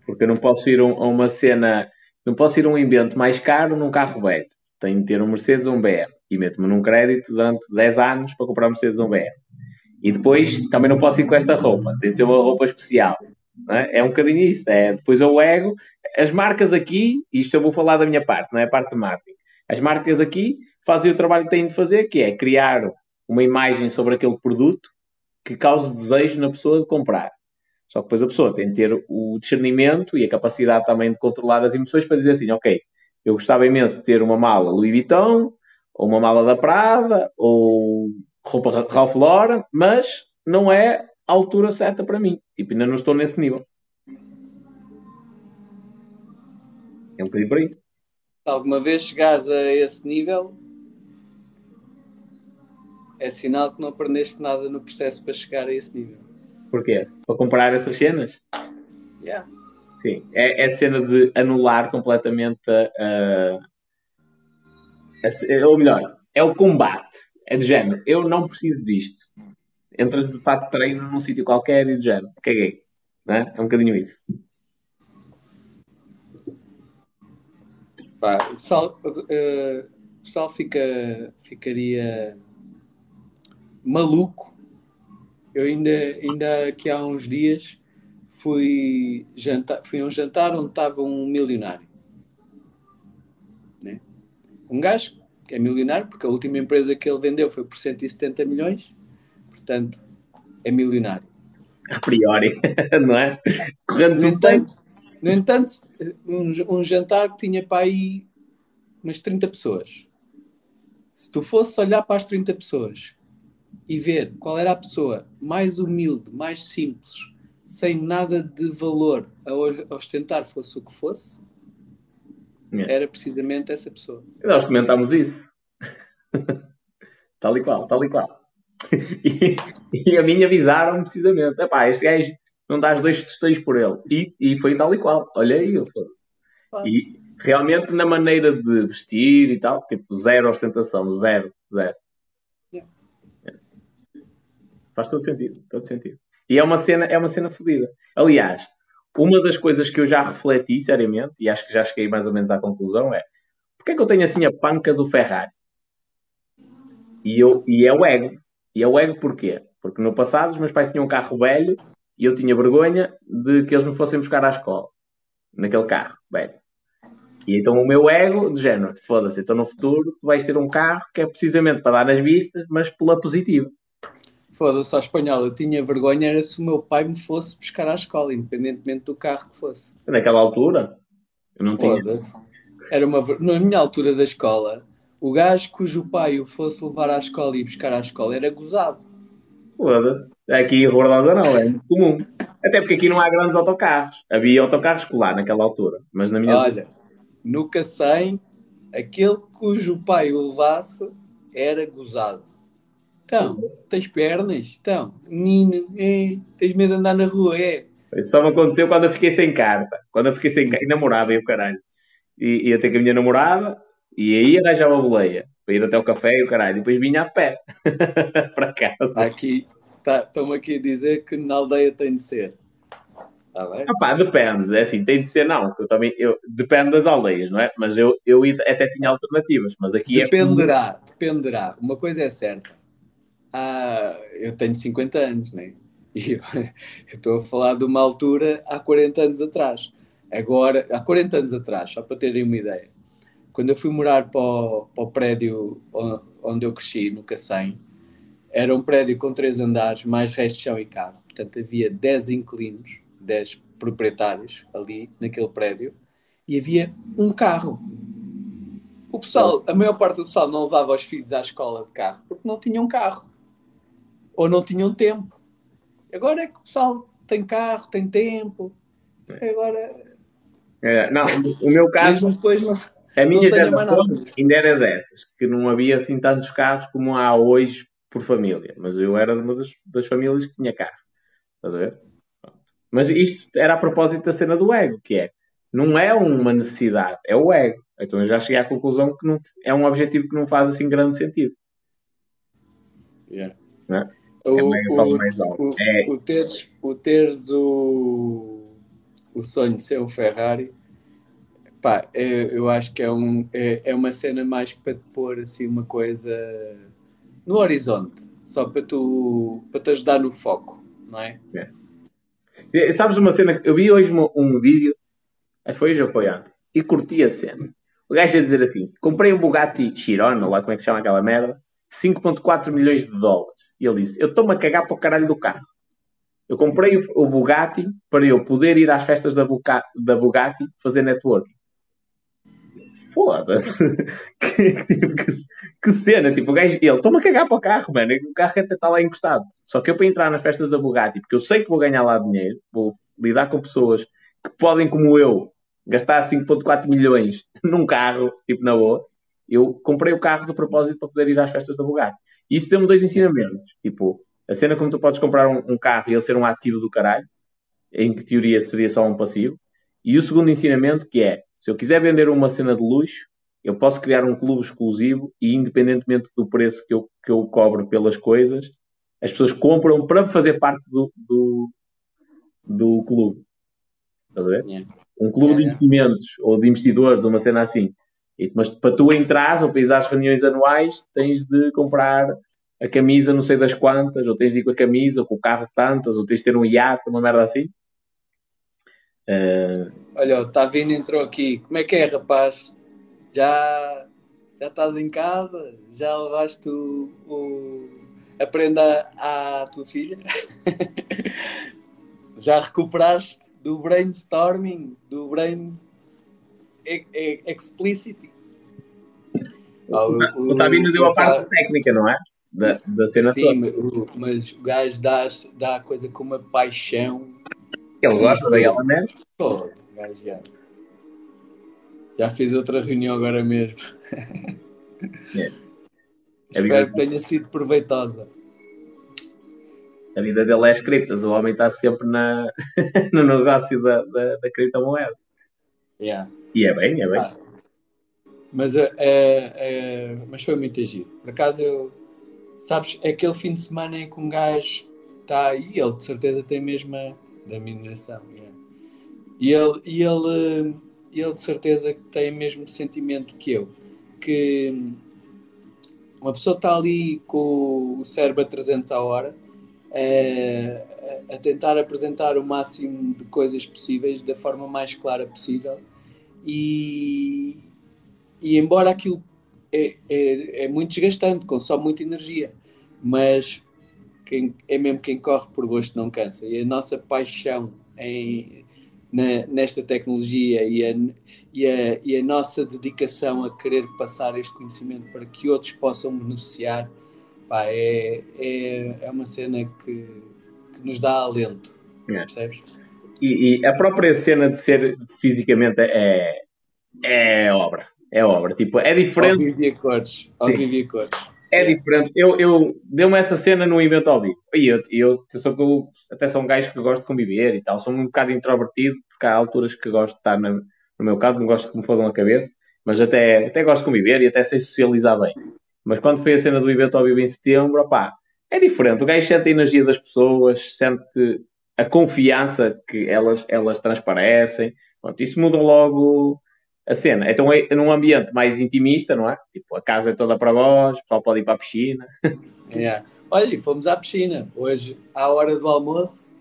Porque eu não posso ir a uma cena, não posso ir a um evento mais caro num carro velho. Tenho de ter um Mercedes ou um BM. E meto-me num crédito durante 10 anos para comprar um Mercedes ou um BM. E depois também não posso ir com esta roupa. Tem de ser uma roupa especial. É? é? um bocadinho isso. É, depois eu ego. As marcas aqui, isto eu vou falar da minha parte, não é a parte de marketing. As marcas aqui fazem o trabalho que têm de fazer, que é criar uma imagem sobre aquele produto que cause desejo na pessoa de comprar. Só que depois a pessoa tem de ter o discernimento e a capacidade também de controlar as emoções para dizer assim, ok, eu gostava imenso de ter uma mala Louis Vuitton, ou uma mala da Prada, ou roupa Ralph Lauren, mas não é a altura certa para mim. Tipo, ainda não estou nesse nível. É um bocadinho por aí. Alguma vez chegares a esse nível, é sinal que não aprendeste nada no processo para chegar a esse nível. Porquê? Para comprar essas cenas? Yeah. Sim, é, é a cena de anular completamente a, a, Ou melhor, é o combate. É do género, eu não preciso disto. Entras de fato treino num sítio qualquer e do género, caguei. É? é um bocadinho isso. Pá, o pessoal, uh, o pessoal fica, ficaria maluco. Eu ainda, ainda aqui há uns dias fui, jantar, fui a um jantar onde estava um milionário. Né? Um gajo é milionário, porque a última empresa que ele vendeu foi por 170 milhões, portanto, é milionário. A priori, não é? Correndo no entanto, no entanto um, um jantar que tinha para aí umas 30 pessoas. Se tu fosses olhar para as 30 pessoas e ver qual era a pessoa mais humilde, mais simples, sem nada de valor a ostentar, fosse o que fosse, yeah. era precisamente essa pessoa. Nós comentámos isso. tal e qual, tal e qual. e, e a mim avisaram precisamente: epá, este gajo não dás dois tostões por ele. E, e foi tal e qual. Olha aí, eu foda-se. E realmente na maneira de vestir e tal, tipo, zero ostentação, zero, zero. Faz todo sentido, todo sentido. E é uma cena, é uma cena fodida. Aliás, uma das coisas que eu já refleti seriamente, e acho que já cheguei mais ou menos à conclusão, é porque é que eu tenho assim a panca do Ferrari? E, eu, e é o ego. E é o ego porquê? Porque no passado os meus pais tinham um carro velho e eu tinha vergonha de que eles me fossem buscar à escola. Naquele carro velho. E então o meu ego, de género, foda-se, então no futuro tu vais ter um carro que é precisamente para dar nas vistas, mas pela positiva. Foda-se ao espanhol, eu tinha vergonha era se o meu pai me fosse buscar à escola, independentemente do carro que fosse. Naquela altura? Eu não tinha. Era uma Na minha altura da escola, o gajo cujo pai o fosse levar à escola e buscar à escola era gozado. Foda-se. Aqui em Robordosa não, é muito comum. Até porque aqui não há grandes autocarros. Havia autocarros escolar naquela altura, mas na minha. Olha, nunca sei, aquele cujo pai o levasse era gozado. Então, tens pernas? Então, menino, é, tens medo de andar na rua, é. Isso só me aconteceu quando eu fiquei sem carta. Quando eu fiquei sem carta, e namorava e o caralho. E ia ter com a minha namorada e aí arranjava a boleia para ir até o café e o caralho. E depois vinha a pé para casa. Aqui, estão-me tá, aqui a dizer que na aldeia tem de ser. Tá bem? Ah, pá, depende, é assim, tem de ser não, eu também, eu, depende das aldeias, não é? Mas eu, eu até tinha alternativas, mas aqui dependerá, é... Dependerá, dependerá. Uma coisa é certa, há, eu tenho 50 anos, né? E eu estou a falar de uma altura há 40 anos atrás. Agora, há 40 anos atrás, só para terem uma ideia. Quando eu fui morar para o, para o prédio onde eu cresci, no Cacém, era um prédio com três andares, mais resto chão e carro. Portanto, havia 10 inquilinos, 10 proprietários ali naquele prédio, e havia um carro. O pessoal, a maior parte do pessoal não levava os filhos à escola de carro porque não tinham carro. Ou não tinham tempo. Agora é que o pessoal tem carro, tem tempo. Agora. É, não, o meu caso. depois não, a minha geração ainda era dessas, que não havia assim tantos carros como há hoje por família. Mas eu era de uma das, das famílias que tinha carro. Estás a ver? Mas isto era a propósito da cena do ego, que é não é uma necessidade, é o ego. Então eu já cheguei à conclusão que não, é um objetivo que não faz assim grande sentido. Yeah. Não é? O, é falo mais alto. O, é... o, teres, o teres o, o sonho de ser um Ferrari, pá, é, eu acho que é, um, é, é uma cena mais para te pôr assim uma coisa no horizonte, só para tu para te ajudar no foco, não é? é. Sabes uma cena? Eu vi hoje um, um vídeo, foi hoje ou foi antes, e curti a cena. O gajo ia dizer assim: comprei um Bugatti Chiron, lá como é que se chama aquela merda, 5,4 milhões de dólares. E ele disse: Eu estou-me a cagar para o caralho do carro. Eu comprei o, Bugatti para eu poder ir às festas da, Buca, da Bugatti fazer networking. Foda-se. que, tipo, que, que, cena. Tipo, o gajo, ele, estou-me a cagar para o carro, mano. O carro até está lá encostado. Só que eu para entrar nas festas da Bugatti, porque eu sei que vou ganhar lá dinheiro, vou lidar com pessoas que podem, como eu, gastar 5.4 milhões num carro, tipo na boa, eu comprei o carro de propósito para poder ir às festas da Bugatti. E isso deu-me dois ensinamentos. Tipo, a cena como tu podes comprar um, um, carro e ele ser um ativo do caralho, em que teoria seria só um passivo. E o segundo ensinamento que é, se eu quiser vender uma cena de luxo, eu posso criar um clube exclusivo e independentemente do preço que eu, que eu cobro pelas coisas, as pessoas compram para fazer parte do, do, do clube. Estás a ver? Yeah. Um clube yeah, de investimentos yeah. ou de investidores, uma cena assim. Mas para tu entrares ou para ir às reuniões anuais, tens de comprar a camisa não sei das quantas, ou tens de ir com a camisa, ou com o carro tantas, ou tens de ter um iate, uma merda assim. Uh... Olha, o Tavino entrou aqui. Como é que é, rapaz? Já, já estás em casa? Já levaste o, o, a prenda à tua filha? já recuperaste do brainstorming, do brain explicit. Ah, o, o, o Tabino deu a parte técnica, não é? Da, da cena Sim, toda. mas o gajo dá, dá a coisa com uma paixão. Ele gosta daquela merda? Pô, o gajo já. Já fiz outra reunião agora mesmo. É. Espero que tenha sido proveitosa. A vida dele é as criptas, o homem está sempre na, no negócio da, da, da criptomoeda. Yeah. E é bem, é bem. Ah, mas, é, é, mas foi muito agir. Por acaso, eu, sabes, é aquele fim de semana em que um gajo está aí, ele de certeza tem a da mineração. Yeah. E ele, e ele, ele de certeza tem o mesmo sentimento que eu. Que uma pessoa está ali com o cérebro a 300 a hora a tentar apresentar o máximo de coisas possíveis da forma mais clara possível e, e embora aquilo é, é, é, muito desgastante, consome muita energia, mas quem, é mesmo quem corre por gosto não cansa. E a nossa paixão em, na, nesta tecnologia e a, e, a, e a nossa dedicação a querer passar este conhecimento para que outros possam beneficiar pá, é, é, é uma cena que, que nos dá alento. É. Percebes? E, e, a própria cena de ser fisicamente é, é obra. É obra. Tipo, é diferente. Ao vivo e cores. E cores. É diferente. Eu, eu deu-me essa cena no evento ao vivo. E eu, eu, eu, sou, eu até sou um gajo que gosto de conviver e tal. Sou um bocado introvertido, porque há alturas que gosto de estar na, no meu caso, não gosto que me fodam a cabeça, mas até, até gosto de conviver e até sei socializar bem. Mas quando foi a cena do evento ao vivo em setembro, opá, é diferente. O gajo sente a energia das pessoas, sente a confiança que elas, elas transparecem. Pronto, isso muda logo a cena. Então é num ambiente mais intimista, não é? Tipo, a casa é toda para vós, o pessoal pode ir para a piscina. Yeah. Olha, fomos à piscina. Hoje, à hora do almoço,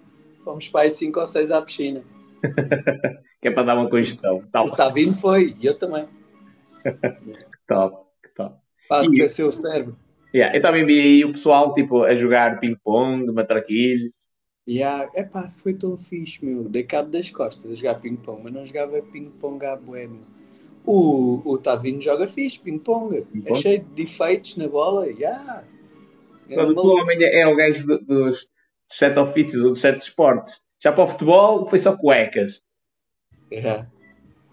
fomos para aí 5 ou 6 à piscina. que é para dar uma congestão. Tá o Tavino foi, e eu também. top, top. Faz e... o cérebro. Yeah, eu também vi aí o pessoal tipo, a jogar ping-pong, matraquilho. Yeah. Epá, foi tão fixe, meu. Dei cabo das costas a jogar ping-pong, mas não jogava ping-pong à boêmio. O, o Tavino joga fixe, ping-pong. Ping é cheio de defeitos na bola. Yeah. Mas o homem é o gajo dos, dos sete ofícios ou dos sete esportes. Já para o futebol foi só cuecas. Yeah.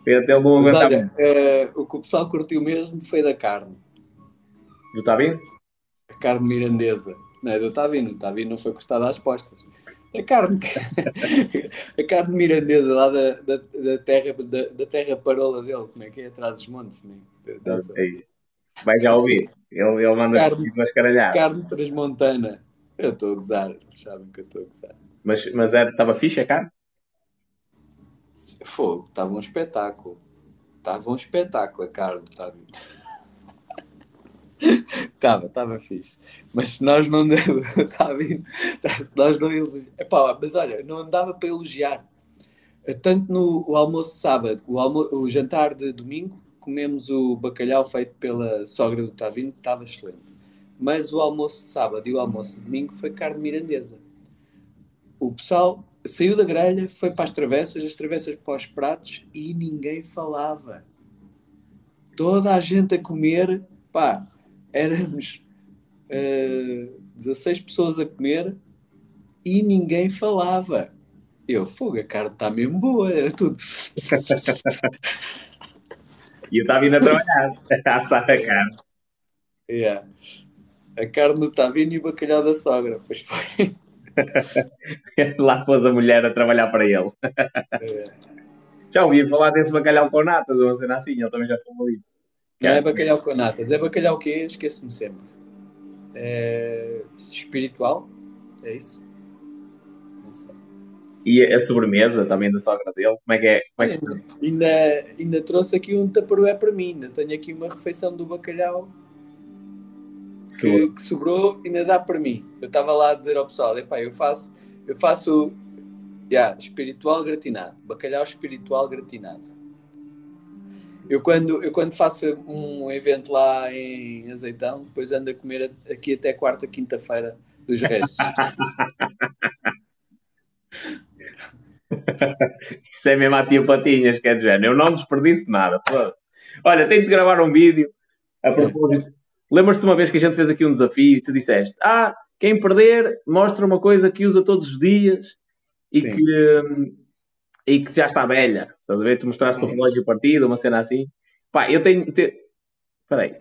Até ele não Mas olha, uh, o que o pessoal curtiu mesmo foi da carne. Do Tavino? A carne mirandesa. Não é do Tavino. O Tavino não foi custado às postas. A carne, a carne mirandesa lá da, da, da terra, da, da, terra parola dele, como é que é? Atrás dos montes, né? É isso. Vai já ouvir. Ele, ele manda carne, mascaralhar. Carne transmontana. Eu estou a gozar, eles sabem que eu estou a gozar. Mas, mas estava fixe a carne? Fogo, estava um espetáculo. Estava um espetáculo a carne, estava. Estava, estava fixe. Mas se nós não tá vindo, se nós não elogiar. mas olha, não dava para elogiar. Tanto no o almoço de sábado, o, almo, o jantar de domingo, comemos o bacalhau feito pela sogra do Tavino, estava excelente. Mas o almoço de sábado e o almoço de domingo foi carne mirandesa. O pessoal saiu da grelha, foi para as travessas, as travessas para os pratos e ninguém falava. Toda a gente a comer, pá, éramos uh, eh, 16 pessoas a comer e ninguém falava. Eu, fogo, a carne está mesmo boa, era tudo. e eu estava indo a trabalhar, a assar a carne. Yeah. A carne do Tavino e o bacalhau da sogra, pois foi. Lá pôs a mulher a trabalhar para ele. É. Já ouvi falar desse bacalhau com natas, ou uma cena assim, ele também já falou disso. Não é bacalhau com natas, é bacalhau que é? Esqueço-me sempre. É... Espiritual? É isso? Não sei. E a sobremesa também da sogra dele? Como é que é? Como é que ainda, ainda trouxe aqui um taparoé para mim. Ainda tenho aqui uma refeição do bacalhau que, que, sobrou, ainda dá para mim. Eu estava lá a dizer ao pessoal: epá, eu faço, eu faço yeah, espiritual gratinado, bacalhau espiritual gratinado. Eu quando, eu quando faço um evento lá em Azeitão, depois ando a comer aqui até quarta, quinta-feira dos restos. Isso é mesmo a tia Patinhas, que do género. Eu não desperdiço nada. Olha, tenho de gravar um vídeo a propósito. Lembras-te uma vez que a gente fez aqui um desafio e tu disseste: Ah, quem perder mostra uma coisa que usa todos os dias e que e que já está velha. Estás a ver? Tu mostraste o relógio partido, uma cena assim. Pá, eu tenho. Te... Aí.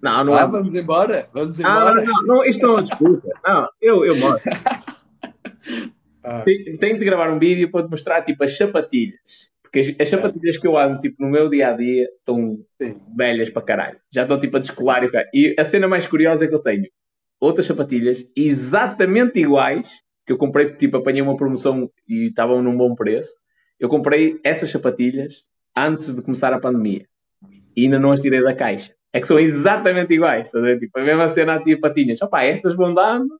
Não, não ah, é... vamos embora. Vamos ah, embora. Ah, não, não, isto não é desculpa. Não, eu, eu mostro. ah. Tenho, tenho de gravar um vídeo para te mostrar tipo as sapatilhas. Porque as, sapatilhas que eu ando tipo, no meu dia a dia estão Sim. velhas para caralho. Já estão tipo a descolar e, e a cena mais curiosa é que eu tenho outras sapatilhas exatamente iguais que eu comprei, tipo, apanhei uma promoção e estavam num bom preço. Eu comprei essas sapatilhas antes de começar a pandemia e ainda não as tirei da caixa. É que são exatamente iguais, estás a ver? Tipo, a mesma cena a patinhas. Opá, estas vão dando.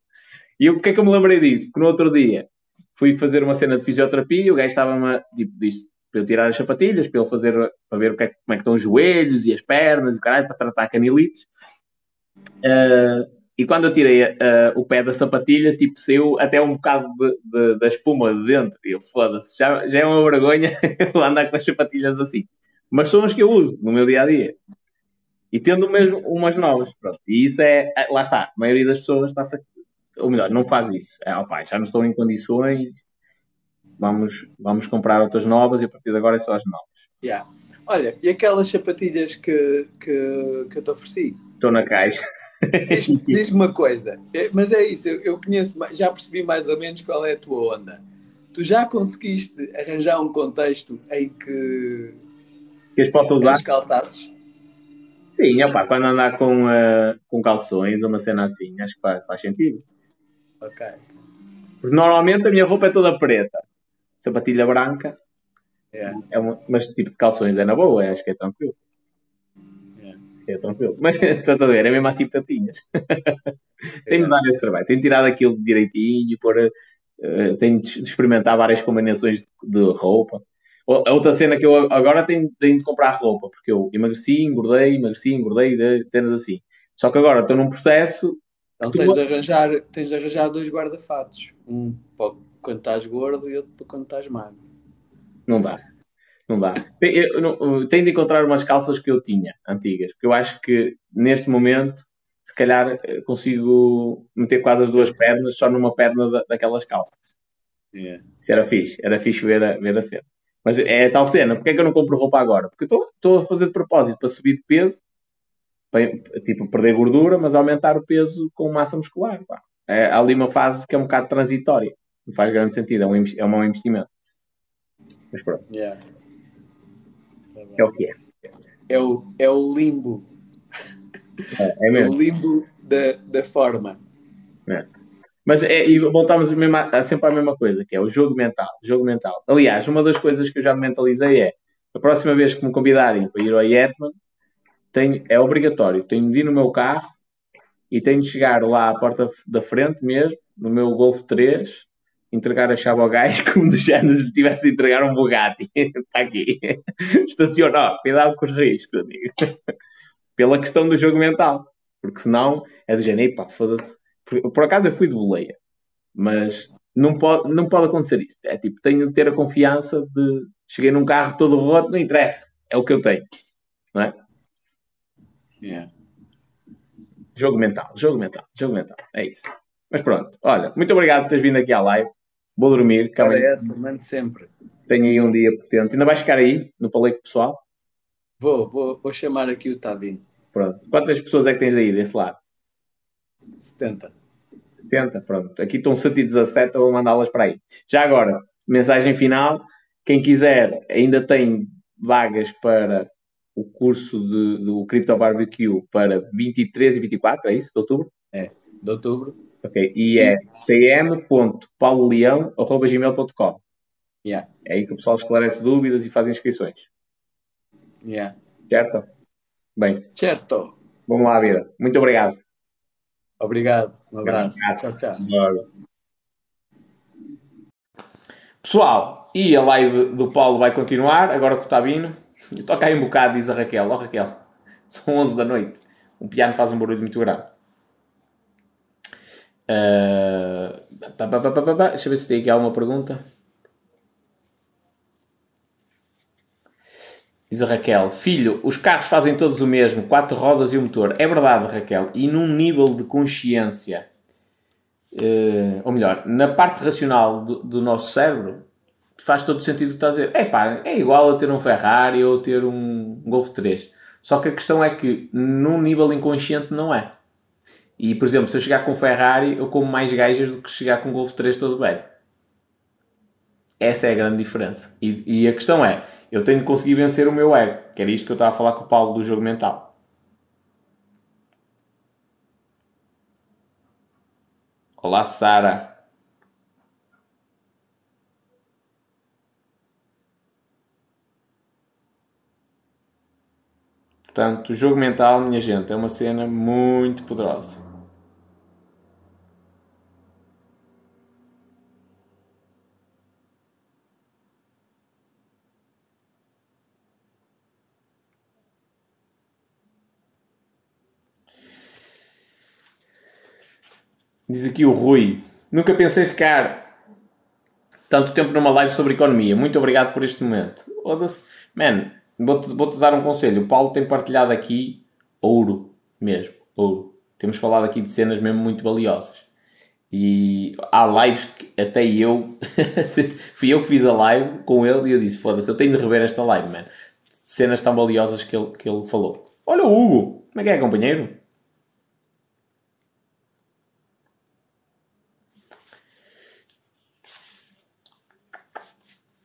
E eu, porque é que eu me lembrei disso? Porque no outro dia fui fazer uma cena de fisioterapia e o gajo estava-me, tipo, disse para eu tirar as sapatilhas, para ele fazer, para ver que é, como é que estão os joelhos e as pernas e o caralho, para tratar canilites. Uh, e quando eu tirei uh, o pé da sapatilha, tipo, saiu até um bocado de, de, da espuma de dentro. E eu, foda-se, já, já é uma vergonha eu andar com as sapatilhas assim. Mas são as que eu uso no meu dia a dia. E tendo mesmo umas novas. Pronto. E isso é, é lá está, a maioria das pessoas está-se. Ou melhor, não faz isso. É, opa, já não estou em condições, vamos, vamos comprar outras novas e a partir de agora é só as novas. Yeah. Olha, e aquelas sapatilhas que, que, que eu te ofereci? Estou na caixa. Diz-me diz uma coisa, é, mas é isso, eu, eu, conheço, já percebi mais ou menos qual é a tua onda. Tu já conseguiste arranjar um contexto em que. Que as possa usar? Os calçados? Sim, opa, quando andar com, uh, com calções ou uma cena assim, acho que faz, faz sentido. Ok. Porque normalmente a minha roupa é toda preta, sapatilha branca, yeah. é uma, mas tipo de calções é na boa, acho que é tranquilo. É tranquilo. Mas estás a ver, é mesmo a tipo tatinhas. tenho de dar esse trabalho, tenho tirado aquilo direitinho, por, uh, tenho de experimentar várias combinações de roupa. A outra cena que eu agora tenho, tenho de comprar roupa, porque eu emagreci, engordei, emagreci, engordei, cenas assim. Só que agora estou num processo. Então tens, de arranjar, tens de arranjar dois guarda-fatos. Um para quando estás gordo e outro para quando estás magro. Não dá. Não dá. Tenho de encontrar umas calças que eu tinha, antigas, porque eu acho que neste momento, se calhar, eh, consigo meter quase as duas pernas só numa perna da, daquelas calças. Yeah. Isso era fixe, era fixe ver a, ver a cena. Mas é a tal cena, porque é que eu não compro roupa agora? Porque estou a fazer de propósito para subir de peso, para, tipo, perder gordura, mas aumentar o peso com massa muscular. Pá. É, há ali uma fase que é um bocado transitória. Não faz grande sentido, é um, é um mau investimento. Mas pronto. Yeah. É o que é. É o, é o limbo. É, é mesmo. É o limbo da, da forma. É. Mas é, e voltamos a, mesma, a sempre à mesma coisa, que é o jogo mental. Jogo mental. Aliás, uma das coisas que eu já me mentalizei é a próxima vez que me convidarem para ir ao Yetman, tenho, é obrigatório. Tenho de ir no meu carro e tenho de chegar lá à porta da frente mesmo, no meu Golf 3, entregar a chave ao gajo como de género se lhe tivesse a entregar um Bugatti. Está aqui. Estaciona. Cuidado com os riscos, amigo. Pela questão do jogo mental. Porque senão é do género, pá, foda-se. Por, por, acaso eu fui de boleia. Mas não pode, não pode acontecer isso. É tipo, tenho de ter a confiança de cheguei num carro todo roto, não interessa. É o que eu tenho. Não é? Yeah. Jogo mental, jogo mental, jogo mental. É isso. Mas pronto, olha, muito obrigado por teres vindo aqui à live. Vou dormir. Calma é essa, mano, sempre. Tenho aí um dia potente. Ainda vais ficar aí, no paleco pessoal? Vou, vou, vou chamar aqui o Tavino. Pronto. Quantas pessoas é que tens aí desse lado? 70. 70, pronto. Aqui estão 117, eu vou mandá-las para aí. Já agora, mensagem final. Quem quiser, ainda tem vagas para o curso de, do Crypto Barbecue para 23 e 24, é isso? De outubro? É, de outubro. Ok, e é cm.pauloleão.gmail.com yeah. É aí que o pessoal esclarece dúvidas e faz inscrições. Yeah. Certo? Bem. Certo. Vamos lá, vida. Muito obrigado. Obrigado. Um abraço. Tchau, tchau. Pessoal, e a live do Paulo vai continuar, agora com o Tabino. Toca aí um bocado, diz a Raquel. Ó oh, Raquel, são 11 da noite. O piano faz um barulho muito grande. Uh, deixa eu ver se tem aqui alguma pergunta. Diz a Raquel: Filho, os carros fazem todos o mesmo, quatro rodas e um motor. É verdade, Raquel. E num nível de consciência, uh, ou melhor, na parte racional do, do, nosso cérebro, faz todo sentido estás a dizer. É pá, é igual a ter um Ferrari ou ter um Golf 3. Só que a questão é que num nível inconsciente não é. E, por exemplo, se eu chegar com Ferrari, eu como mais gajas do que chegar com Golf 3 todo velho. Essa é a grande diferença. E, e, a questão é, eu tenho de conseguir vencer o meu ego, que era isto que eu estava a falar com o Paulo do jogo mental. Olá, Sara. Portanto, o jogo mental, minha gente, é uma cena muito poderosa. Diz aqui o Rui. Nunca pensei ficar tanto tempo numa live sobre economia. Muito obrigado por este momento. Man, vou-te vou -te dar um conselho. O Paulo tem partilhado aqui ouro mesmo. Ouro. Temos falado aqui de cenas mesmo muito valiosas. E há lives que até eu fui eu que fiz a live com ele e eu disse: Foda-se, eu tenho de rever esta live, man. Cenas tão valiosas que ele, que ele falou. Olha o Hugo, como é que é, companheiro?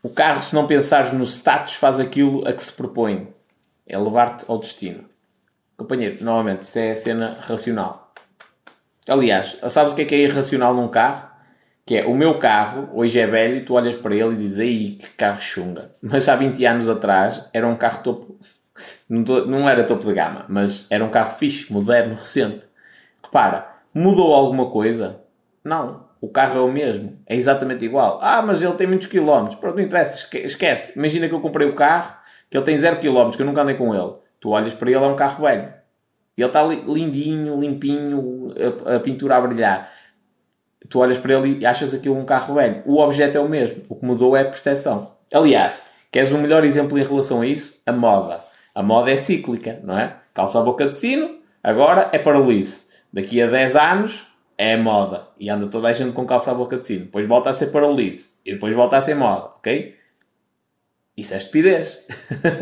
O carro, se não pensares no status, faz aquilo a que se propõe. É levar-te ao destino. Companheiro, novamente, isso é cena racional. Aliás, sabes o que é que é irracional num carro? Que é, o meu carro, hoje é velho, e tu olhas para ele e dizes, aí que carro chunga. Mas há 20 anos atrás, era um carro topo, Não, não era topo de gama, mas era um carro fixe, moderno, recente. Repara, mudou alguma coisa? Não. O carro é o mesmo. É exatamente igual. Ah, mas ele tem muitos quilómetros. Pronto, não interessa. esque- Esquece. Imagina que eu comprei o carro, que ele tem zero quilómetros, que eu nunca andei com ele. Tu olhas para ele, é um carro velho. Ele está li- lindinho, limpinho, a, a pintura a brilhar. Tu olhas para ele e achas aquilo um carro velho. O objeto é o mesmo. O que mudou é a percepção. Aliás, queres um melhor exemplo em relação a isso? A moda. A moda é cíclica, não é? Calça a boca de sino, agora é parolice. Daqui a 10 anos é moda. E anda toda a gente com calça à boca de sino. Depois volta a ser parolice. E depois volta a ser moda, ok? Isso é estupidez.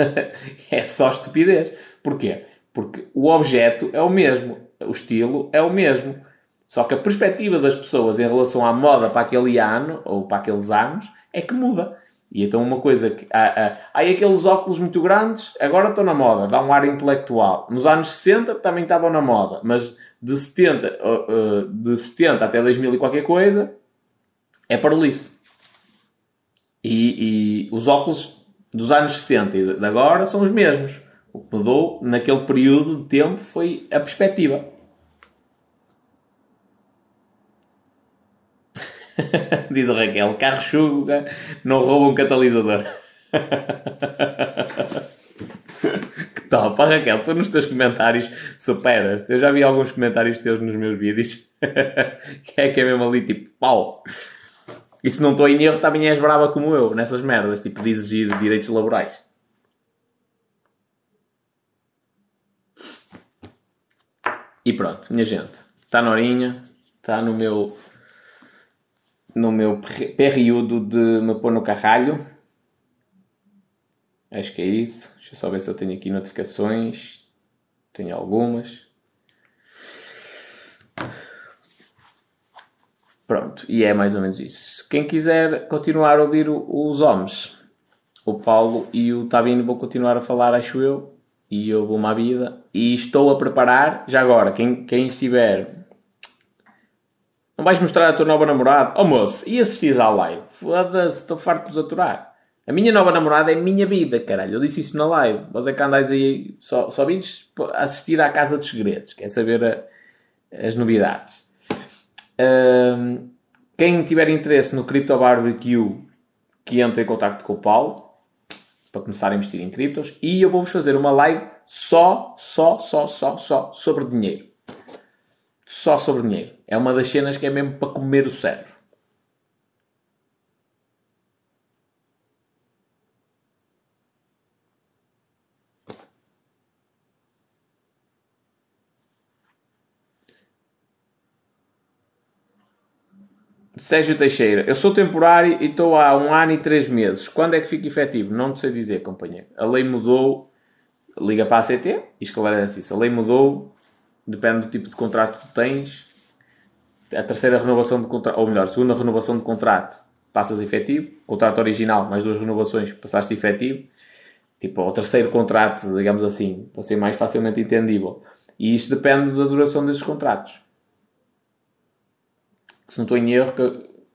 é só estupidez. Porquê? Porque o objeto é o mesmo. O estilo é o mesmo. Só que a perspectiva das pessoas em relação à moda para aquele ano, ou para aqueles anos, é que muda. E então uma coisa que... Há, há aí aqueles óculos muito grandes, agora estão na moda, dá um ar intelectual. Nos anos 60 também estavam na moda, mas de 70, uh, uh, de 70 até 2000 e qualquer coisa, é parolice. E, e os óculos dos anos 60 e de agora são os mesmos. O que mudou naquele período de tempo foi a perspectiva. Diz a Raquel, carro chuga, não rouba um catalisador. que top, a Raquel, tu nos teus comentários superas. Eu já vi alguns comentários teus nos meus vídeos. que é que é mesmo ali, tipo, pau. E se não estou em erro, também és brava como eu, nessas merdas, tipo, de exigir direitos laborais. E pronto, minha gente. Está na horinha. Está no meu... No meu per- período de me pôr no carralho. Acho que é isso. Deixa eu só ver se eu tenho aqui notificações. Tenho algumas. Pronto, e é mais ou menos isso. Quem quiser continuar a ouvir os homens, o Paulo e o Tabino vão continuar a falar, acho eu, e eu vou-me à vida. E estou a preparar, já agora, quem, quem estiver. Não vais mostrar a tua nova namorada? Oh moço, e assistis à live? Foda-se, estou farto de vos aturar. A minha nova namorada é a minha vida, caralho. Eu disse isso na live. Vós é que andais aí, só, só vins assistir à Casa dos Segredos, quer saber a- as novidades. Ahm, quem tiver interesse no Crypto Barbecue, que entre em contato com o Paulo para começar a investir em criptos e eu vou-vos fazer uma live só, só, só, só, só sobre dinheiro. Só sobre dinheiro. É uma das cenas que é mesmo para comer o cérebro. Sérgio Teixeira, eu sou temporário e estou há um ano e três meses. Quando é que fica efetivo? Não te sei dizer, companheiro. A lei mudou, liga para a CT e esclarece isso. A lei mudou, depende do tipo de contrato que tens. A terceira renovação de contrato, ou melhor, a segunda renovação de contrato, passas efetivo. Contrato original, mais duas renovações, passaste efetivo. Tipo, o terceiro contrato, digamos assim, para ser mais facilmente entendível. E isto depende da duração desses contratos se não estou em erro,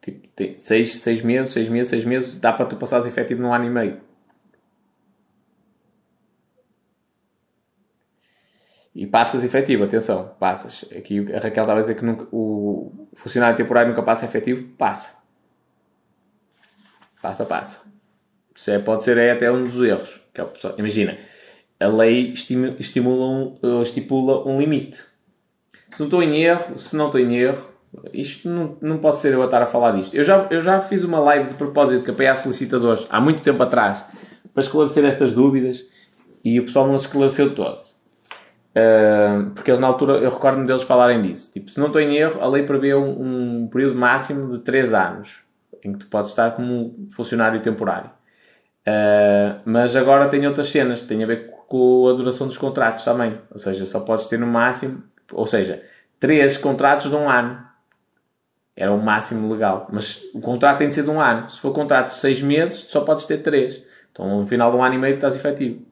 que, tipo, seis, seis meses, seis meses, seis meses, dá para tu passares efetivo num ano e meio. E passas efetivo, atenção, passas. Aqui a Raquel estava a dizer que nunca, o funcionário temporário nunca passa efetivo, passa. Passa, passa. Isso é, pode ser é até um dos erros. Que é pessoal- imagina, a lei estimu- estimula um, eh, estipula um limite. Se não estou em erro, se não estou em erro, isto não, não posso ser eu a estar a falar disto. Eu já, eu já fiz uma live de propósito que apoiar solicitadores há muito tempo atrás para esclarecer estas dúvidas e o pessoal não esclareceu todas. Porque eles na altura, eu recordo-me deles falarem disso. Tipo, se não estou em erro, a lei prevê um, um período máximo de 3 anos em que tu podes estar como funcionário temporário. Uh, mas agora tem outras cenas que têm a ver com a duração dos contratos também. Ou seja, só podes ter no máximo, ou seja, 3 contratos de um ano. Era o máximo legal. Mas o contrato tem de ser de um ano. Se for contrato de 6 meses, só podes ter 3. Então, no final de um ano e meio, estás efetivo.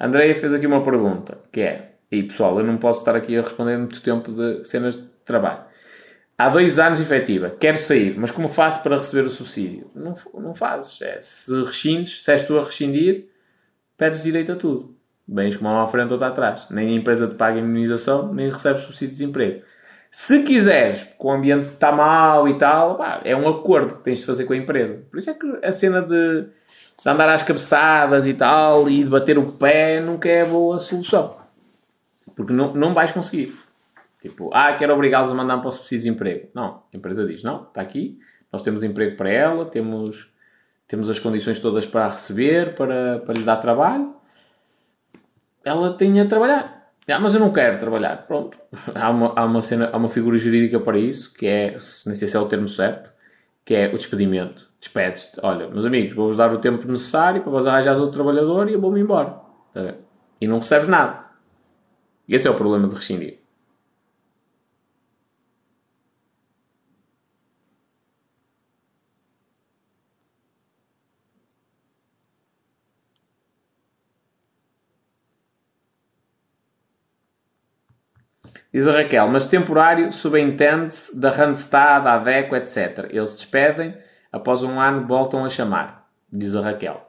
Andreia fez aqui uma pergunta, que é, e pessoal, eu não posso estar aqui a responder muito tempo de cenas de trabalho. Há dois anos efetiva, quero sair, mas como faço para receber o subsídio? Não, não fazes. É, se rescindes, se és tu a rescindir, perdes direito a tudo. Bens como à frente ou atrás. Nem a empresa te paga indemnização, nem recebes subsídio de desemprego. Se quiseres, porque o ambiente está mal e tal, pá, é um acordo que tens de fazer com a empresa. Por isso é que a cena de, de andar às cabeçadas e tal e de bater o pé nunca é boa solução. Porque não, não vais conseguir. Tipo, ah, quero obrigá-los a mandar para o subsídio de emprego. Não, a empresa diz, não, está aqui, nós temos emprego para ela, temos, temos as condições todas para a receber, para, para lhe dar trabalho. Ela tem a trabalhar. Ah, mas eu não quero trabalhar. Pronto. Há uma, há uma, cena, há uma figura jurídica para isso, que é, nem sei se é o termo certo, que é o despedimento. Despedes-te. Olha, meus amigos, vou-vos dar o tempo necessário para vos arranjar outro trabalhador e eu vou-me embora. Tá e não recebes nada. Esse é o problema de rescindir. Diz a Raquel, mas temporário subentende-se da Randstad, da ADECO, etc. Eles despedem, após um ano voltam a chamar. Diz a Raquel.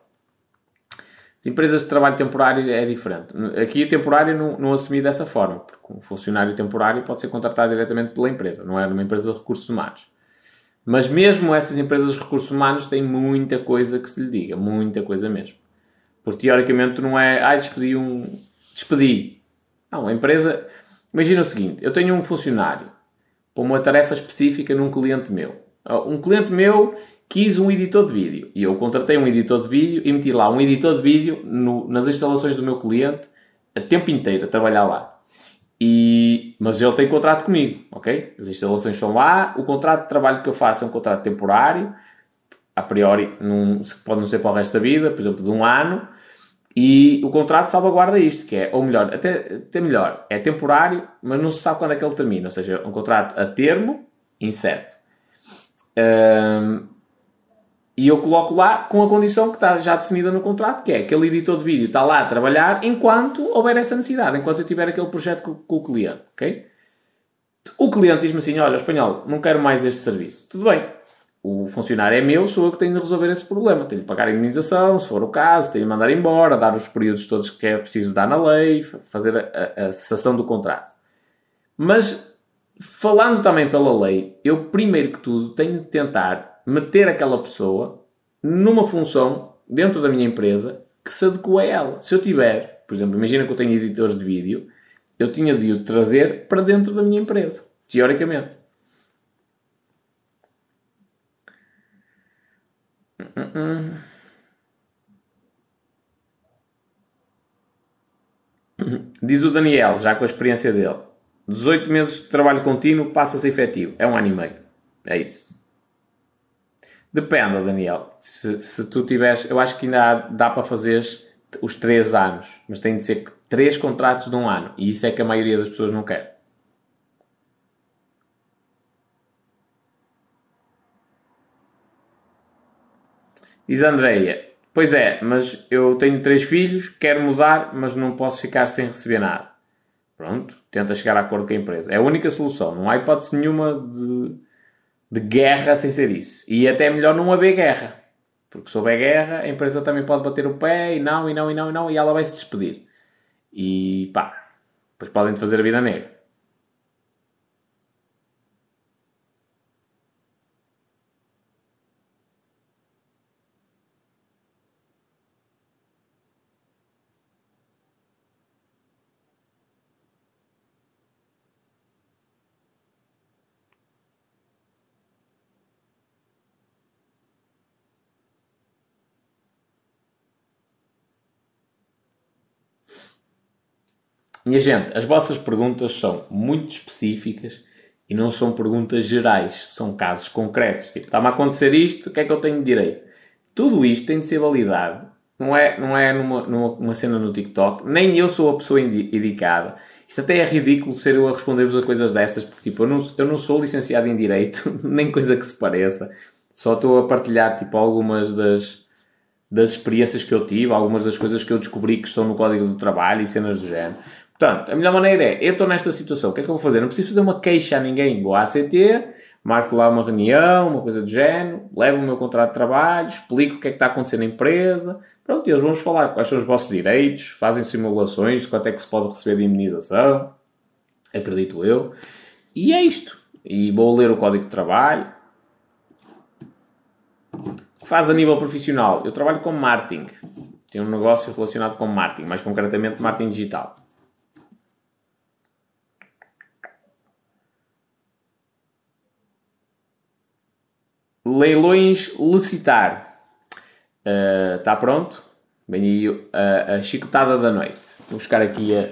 As empresas de trabalho temporário é diferente. Aqui temporário não, não assumi dessa forma, porque um funcionário temporário pode ser contratado diretamente pela empresa, não é numa empresa de recursos humanos. Mas mesmo essas empresas de recursos humanos têm muita coisa que se lhe diga, muita coisa mesmo. Porque teoricamente não é, ah, despedi um. despedi. Não, a empresa Imagina o seguinte: eu tenho um funcionário para uma tarefa específica num cliente meu. Ah, um cliente meu quis um editor de vídeo e eu contratei um editor de vídeo e meti lá um editor de vídeo no, nas instalações do meu cliente a tempo inteiro a trabalhar lá. E, mas ele tem contrato comigo, ok? As instalações são lá, o contrato de trabalho que eu faço é um contrato temporário, a priori não, pode não ser para o resto da vida, por exemplo, de um ano, e o contrato salvaguarda isto, que é, ou melhor, até, até melhor, é temporário, mas não se sabe quando é que ele termina. Ou seja, um contrato a termo, incerto. Um, e eu coloco lá com a condição que está já definida no contrato, que é aquele editor de vídeo está lá a trabalhar enquanto houver essa necessidade, enquanto eu tiver aquele projeto com, com o cliente, ok? O cliente diz-me assim, olha, espanhol, não quero mais este serviço. Tudo bem, o funcionário é meu, sou eu que tenho de resolver esse problema. Tenho de pagar a indemnização, se for o caso, tenho de mandar embora, dar os períodos todos que é preciso dar na lei, fazer a, a cessação do contrato. Mas, falando também pela lei, eu, primeiro que tudo, tenho de tentar meter aquela pessoa numa função dentro da minha empresa que se adequa a ela. Se eu tiver, por exemplo, imagina que eu tenho editores de vídeo, eu tinha de o trazer para dentro da minha empresa, teoricamente. Diz o Daniel, já com a experiência dele. 18 meses de trabalho contínuo passa-se efetivo. É um ano e meio. É isso. Depende, Daniel. Se, se tu tiveres. Eu acho que ainda dá para fazer os 3 anos. Mas tem de ser 3 contratos de um ano. E isso é que a maioria das pessoas não quer. Diz Andreia, pois é, mas eu tenho três filhos, quero mudar, mas não posso ficar sem receber nada. Pronto, tenta chegar a acordo com a empresa. É a única solução. Não há hipótese nenhuma de, de guerra sem ser isso. E até é melhor não haver guerra. Porque se houver guerra, a empresa também pode bater o pé e não, e não, e não, e não, e ela vai se despedir. E pá, depois podem fazer a vida negra. Minha gente, as vossas perguntas são muito específicas e não são perguntas gerais, são casos concretos. Tipo, está-me a acontecer isto, o que é que eu tenho de direito? Tudo isto tem de ser validado. Não é, não é numa, numa cena no TikTok. Nem eu sou a pessoa indicada. Isto até é ridículo ser eu a responder-vos a coisas destas, porque tipo, eu não, eu não sou licenciado em Direito, nem coisa que se pareça. Só estou a partilhar tipo, algumas das, das experiências que eu tive, algumas das coisas que eu descobri que estão no código do trabalho e cenas do género. Portanto, a melhor maneira é, eu estou nesta situação, o que é que eu vou fazer? Não preciso fazer uma queixa a ninguém. Vou à ACT, marco lá uma reunião, uma coisa do género, levo o meu contrato de trabalho, explico o que é que está acontecendo na empresa. Pronto, e eles vão falar quais são os vossos direitos, fazem simulações, quanto é que se pode receber de imunização, acredito eu. E é isto. E vou ler o código de trabalho. O que faz a nível profissional? Eu trabalho com marketing. Tenho um negócio relacionado com marketing, mais concretamente marketing digital. Leilões licitar. Está uh, pronto? Vem aí a, a chicotada da noite. Vou buscar aqui a,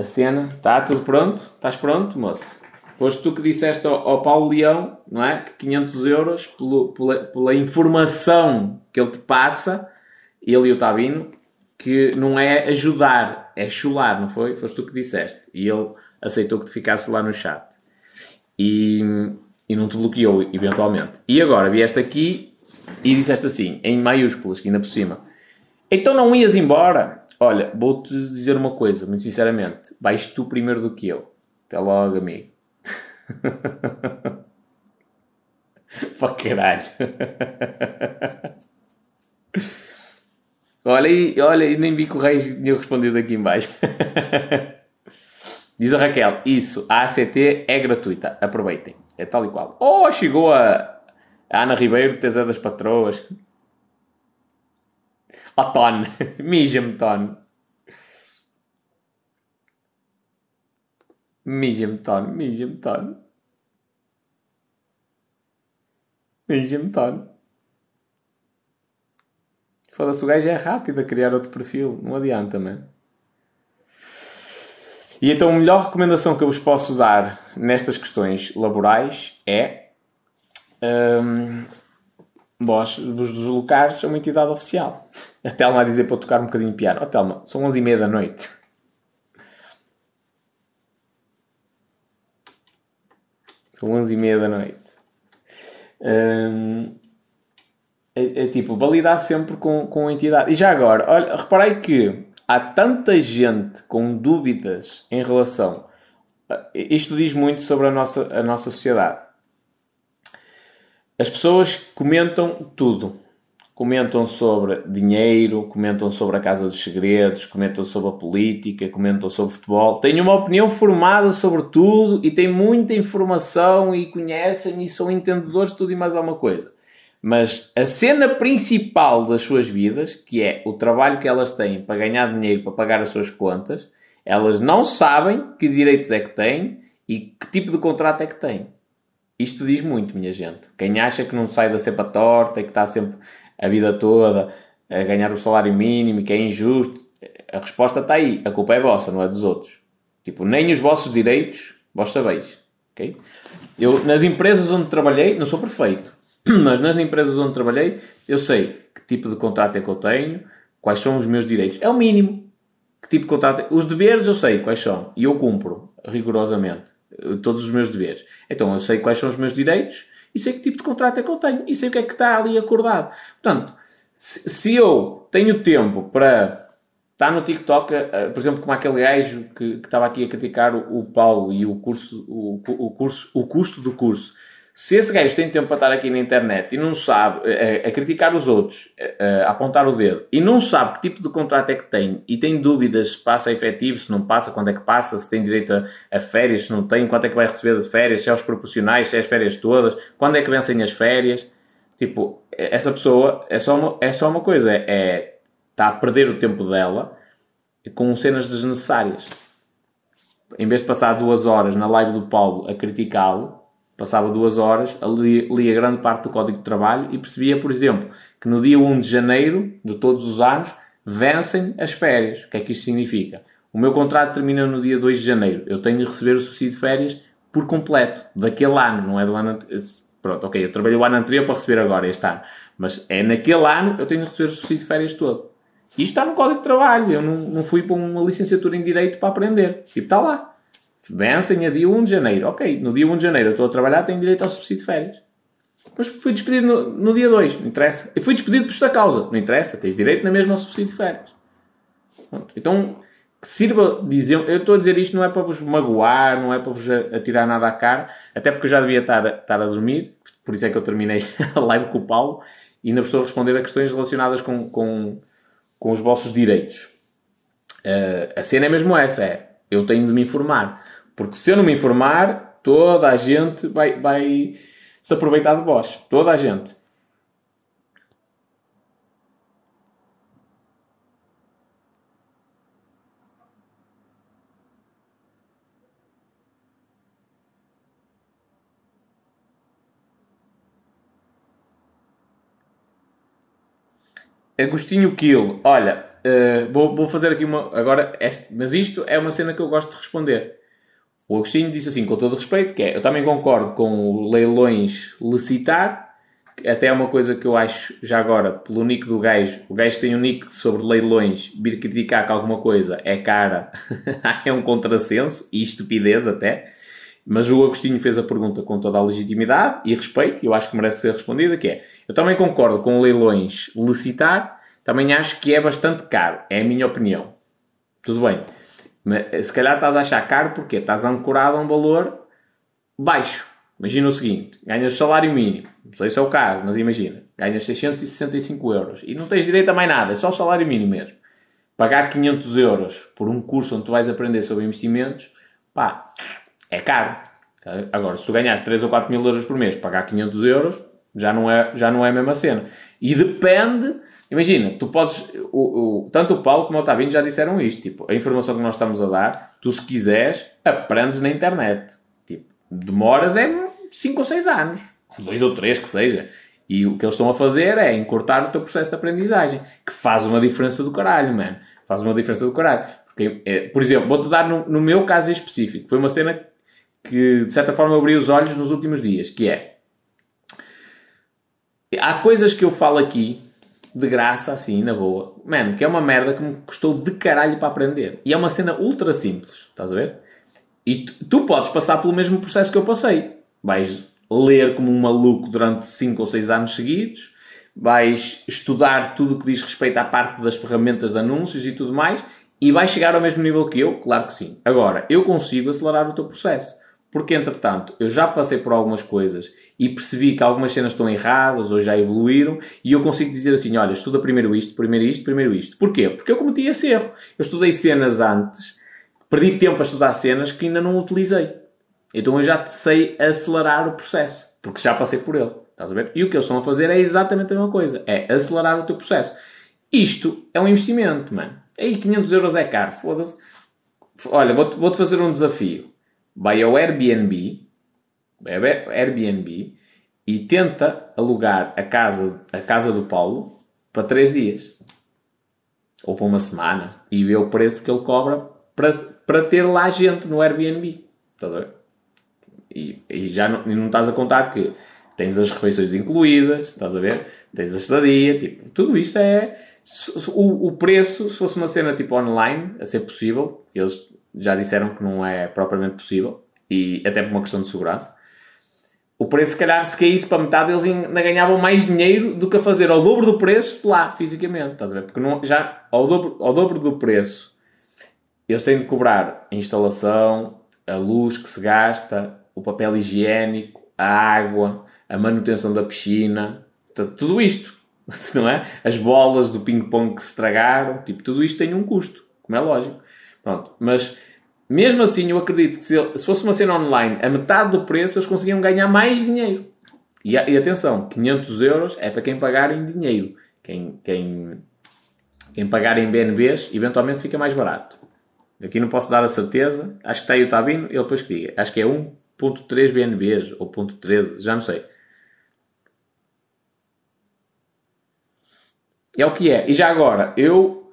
a cena. Está tudo pronto? Estás pronto, moço? Foste tu que disseste ao, ao, Paulo Leão, não é? Que 500 euros pelo, pela, pela informação que ele te passa, ele e o Tabino, que não é ajudar, é chular, não foi? Foste tu que disseste. E ele aceitou que te ficasse lá no chat. E, e não te bloqueou, eventualmente. E agora vieste aqui e disseste assim, em maiúsculas, que ainda por cima. Então não ias embora? Olha, vou-te dizer uma coisa, muito sinceramente. Vais tu primeiro do que eu. Até logo, amigo. Para caralho. olha, e, olha, e nem vi que o Reis tinha respondido aqui embaixo. Diz a Raquel, isso, a ACT é gratuita, aproveitem. É tal e qual. Oh, chegou a, a Ana Ribeiro, Tesa das Patroas. Oh, Ton, mija-me, Ton. Mija-me, Ton, mija-me, Ton. Mija-me, Ton. Foda-se, o gajo é rápido a criar outro perfil. Não adianta, mano. E então a melhor recomendação que eu vos posso dar nestas questões laborais é um, vós vos deslocares a uma entidade oficial. A Telma a dizer para tocar um bocadinho de piano. Ó oh, Telma, são 11 e meia da noite. São 11 e meia da noite. Um, é, é, tipo, validar sempre com, com a entidade. E já agora, olha, reparei que há tanta gente com dúvidas em relação. Isto diz muito sobre a nossa, a nossa sociedade. As pessoas comentam tudo. Comentam sobre dinheiro, comentam sobre a Casa dos Segredos, comentam sobre a política, comentam sobre futebol. Têm uma opinião formada sobre tudo e têm muita informação e conhecem e são entendedores de tudo e mais alguma coisa. Mas a cena principal das suas vidas, que é o trabalho que elas têm para ganhar dinheiro para pagar as suas contas, elas não sabem que direitos é que têm e que tipo de contrato é que têm. Isto diz muito, minha gente. Quem acha que não sai da cepa torta e que está sempre a vida toda a ganhar o salário mínimo e que é injusto, a resposta está aí. A culpa é vossa, não é dos outros. Tipo, nem os vossos direitos vós sabeis. Okay? Eu, nas empresas onde trabalhei, não sou perfeito mas nas empresas onde trabalhei, eu sei que tipo de contrato é que eu tenho, quais são os meus direitos. É o mínimo. Que tipo de contrato. É. Os deveres eu sei quais são e eu cumpro rigorosamente eh, todos os meus deveres. Então eu sei quais são os meus direitos e sei que tipo de contrato é que eu tenho e sei o que é que está ali acordado. Portanto, se, eu tenho tempo para estar no TikTok, eh, por exemplo, como aquele gajo que, que estava aqui a criticar o, o Paulo e o curso, o, o, curso, o custo do curso se esse gajo tem tempo para estar aqui na internet e não sabe, a, eh, eh, a criticar os outros, a, eh, a, apontar o dedo, e não sabe que tipo de contrato é que tem, e tem dúvidas se passa efetivo, se não passa, quando é que passa, se tem direito a, a férias, se não tem, quanto é que vai receber das férias, se é os proporcionais, se é as férias todas, quando é que vencem as férias. Tipo, essa pessoa é só uma, é só uma coisa, é, está a perder o tempo dela com cenas desnecessárias. Em vez de passar duas horas na live do Paulo a criticá-lo, Passava duas horas, lia, grande parte do Código de Trabalho e percebia, por exemplo, que no dia 1 de janeiro de todos os anos vencem as férias. O que é que isto significa? O meu contrato termina no dia 2 de janeiro. Eu tenho de receber o subsídio de férias por completo, daquele ano, não é do ano Pronto, ok, eu trabalhei o ano anterior para receber agora, este ano. Mas é naquele ano eu tenho de receber o subsídio de férias todo. Isto está no Código de Trabalho. Eu não, não fui para uma licenciatura em Direito para aprender. Tipo, está lá vencem a dia 1 de janeiro. Ok, no dia 1 de janeiro eu estou a trabalhar, tenho direito ao subsídio de férias. Mas fui despedido no, no dia 2, não interessa. E fui despedido por esta causa, não interessa. Tens direito na mesma ao subsídio de férias. Pronto. Então, que sirva dizer. Eu estou a dizer isto não é para vos magoar, não é para vos atirar nada à cara, até porque eu já devia estar, estar a dormir, por isso é que eu terminei a live com o Paulo e ainda estou a responder a questões relacionadas com, com, com os vossos direitos. Uh, a cena é mesmo essa: é eu tenho de me informar, porque se eu não me informar, toda a gente vai, vai se aproveitar de vós. Toda a gente. Agostinho Kill, olha, uh, vou, vou fazer aqui uma. Agora, este, mas isto é uma cena que eu gosto de responder. O Agostinho disse assim, com todo respeito, que é, eu também concordo com leilões licitar, até é uma coisa que eu acho, já agora, pelo nick do gajo, o gajo que tem um nick sobre leilões, vir criticar que alguma coisa é cara, é um contrassenso, e estupidez até, mas o Agostinho fez a pergunta com toda a legitimidade e respeito, e eu acho que merece ser respondida, que é, eu também concordo com leilões licitar, também acho que é bastante caro, é a minha opinião. Tudo bem. Mas, se calhar estás a achar caro porque estás ancorado a um valor baixo. Imagina o seguinte: ganhas salário mínimo, não sei se é o caso, mas imagina, ganhas 665 euros e não tens direito a mais nada, é só o salário mínimo mesmo. Pagar 500 euros por um curso onde tu vais aprender sobre investimentos, pá, é caro. Agora, se tu ganhas 3 ou 4 mil euros por mês, pagar 500 euros, já não é, já não é a mesma cena. E depende Imagina, tu podes. O, o, tanto o Paulo como o Otávio já disseram isto. Tipo, a informação que nós estamos a dar, tu se quiseres, aprendes na internet. Tipo, demoras é 5 ou 6 anos. 2 ou 3 que seja. E o que eles estão a fazer é encurtar o teu processo de aprendizagem. Que faz uma diferença do caralho, mano. Faz uma diferença do caralho. Porque, é, por exemplo, vou-te dar no, no meu caso específico. Foi uma cena que, de certa forma, abriu os olhos nos últimos dias. Que é. Há coisas que eu falo aqui de graça, assim, na boa. Mano, que é uma merda que me custou de caralho para aprender. E é uma cena ultra simples, estás a ver? E tu, tu podes passar pelo mesmo processo que eu passei. Vais ler como um maluco durante 5 ou 6 anos seguidos, vais estudar tudo o que diz respeito à parte das ferramentas de anúncios e tudo mais, e vais chegar ao mesmo nível que eu? Claro que sim. Agora, eu consigo acelerar o teu processo. Porque, entretanto, eu já passei por algumas coisas e percebi que algumas cenas estão erradas ou já evoluíram e eu consigo dizer assim, olha, estuda primeiro isto, primeiro isto, primeiro isto. Porquê? Porque eu cometi esse erro. Eu estudei cenas antes, perdi tempo a estudar cenas que ainda não utilizei. Então eu já sei acelerar o processo, porque já passei por ele. Estás a ver? E o que eles estão a fazer é exatamente a mesma coisa. É acelerar o teu processo. Isto é um investimento, mano. Aí 500 euros é caro, foda-se. Olha, vou-te vou fazer um desafio vai ao Airbnb, Airbnb e tenta alugar a casa, a casa do Paulo para 3 dias ou para uma semana e vê o preço que ele cobra para, para ter lá gente no Airbnb. Estás a ver? E, e já não, não estás a contar que tens as refeições incluídas, estás a ver? Tens a estadia, tipo, tudo isto é. O, o preço, se fosse uma cena tipo online, a ser possível, eles já disseram que não é propriamente possível, e até por uma questão de segurança. O preço, se calhar, se caísse para metade, eles ainda ganhavam mais dinheiro do que a fazer ao dobro do preço lá, fisicamente. Estás a ver? Porque não, já ao dobro, ao dobro do preço, eles têm de cobrar a instalação, a luz que se gasta, o papel higiênico, a água, a manutenção da piscina, tudo isto, não é? As bolas do ping-pong que se estragaram, tipo, tudo isto tem um custo, como é lógico. Pronto, mas mesmo assim eu acredito que se, se fosse uma cena online a metade do preço eles conseguiam ganhar mais dinheiro. E, e atenção, 500 euros é para quem pagar em dinheiro. Quem, quem, quem pagar em BNBs eventualmente fica mais barato. Aqui não posso dar a certeza. Acho que está aí o Tabino, ele depois que diga. Acho que é 1.3 BNBs ou 0.13, já não sei. É o que é. E já agora, eu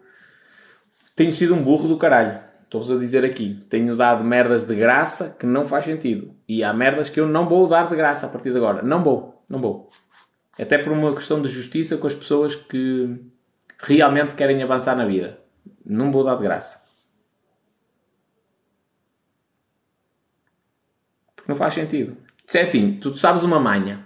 tenho sido um burro do caralho. Estou-vos a dizer aqui. Tenho dado merdas de graça que não faz sentido. E há merdas que eu não vou dar de graça a partir de agora. Não vou. Não vou. Até por uma questão de justiça com as pessoas que realmente querem avançar na vida. Não vou dar de graça. Porque não faz sentido. Se é assim, tu sabes uma manha.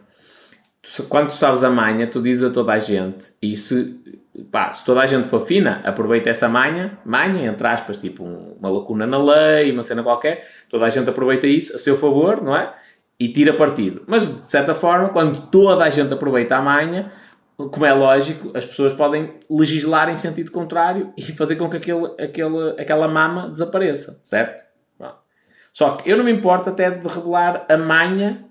quando tu sabes a manha, tu dizes a toda a gente, e se, pá, se toda a gente for fina, aproveita essa manha, manha, entre aspas, tipo um, uma lacuna na lei, uma cena qualquer, toda a gente aproveita isso a seu favor, não é? E tira partido. Mas, de certa forma, quando toda a gente aproveita a manha, como é lógico, as pessoas podem legislar em sentido contrário e fazer com que aquele, aquele, aquela mama desapareça, certo? Só que eu não me importo até de revelar a manha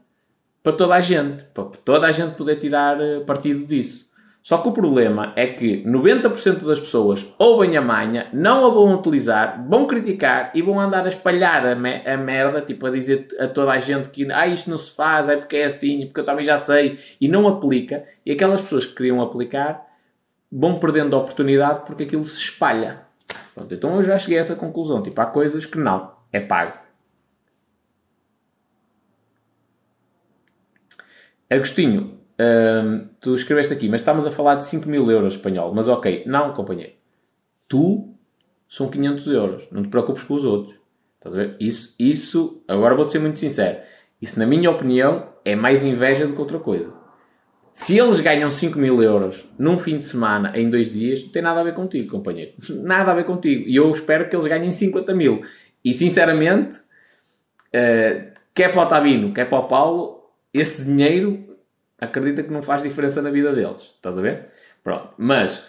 para toda a gente, para toda a gente poder tirar eh, partido disso. Só que o problema é que 90% das pessoas ouvem a manha, não a vão utilizar, vão criticar e vão andar a espalhar a, me a merda, tipo a dizer a toda a gente que ah, isto não se faz, é porque é assim, porque eu também já sei, e não aplica. E aquelas pessoas que queriam aplicar vão perdendo a oportunidade porque aquilo se espalha. Pronto, então eu já cheguei a essa conclusão. Tipo, há coisas que não, é pago. Agostinho, hum, tu escreveste aqui, mas estamos a falar de 5 mil euros espanhol. Mas ok, não, companheiro. Tu são 500 euros. Não te preocupes com os outros. Estás a ver? Isso, isso agora vou-te ser muito sincero. Isso, na minha opinião, é mais inveja do que outra coisa. Se eles ganham 5 mil euros num fim de semana, em dois dias, não tem nada a ver contigo, companheiro. Nada a ver contigo. E eu espero que eles ganhem 50 mil. E, sinceramente, uh, quer para o Tabino, quer para o Paulo, esse dinheiro acredita que não faz diferença na vida deles. Estás a ver? Pronto. Mas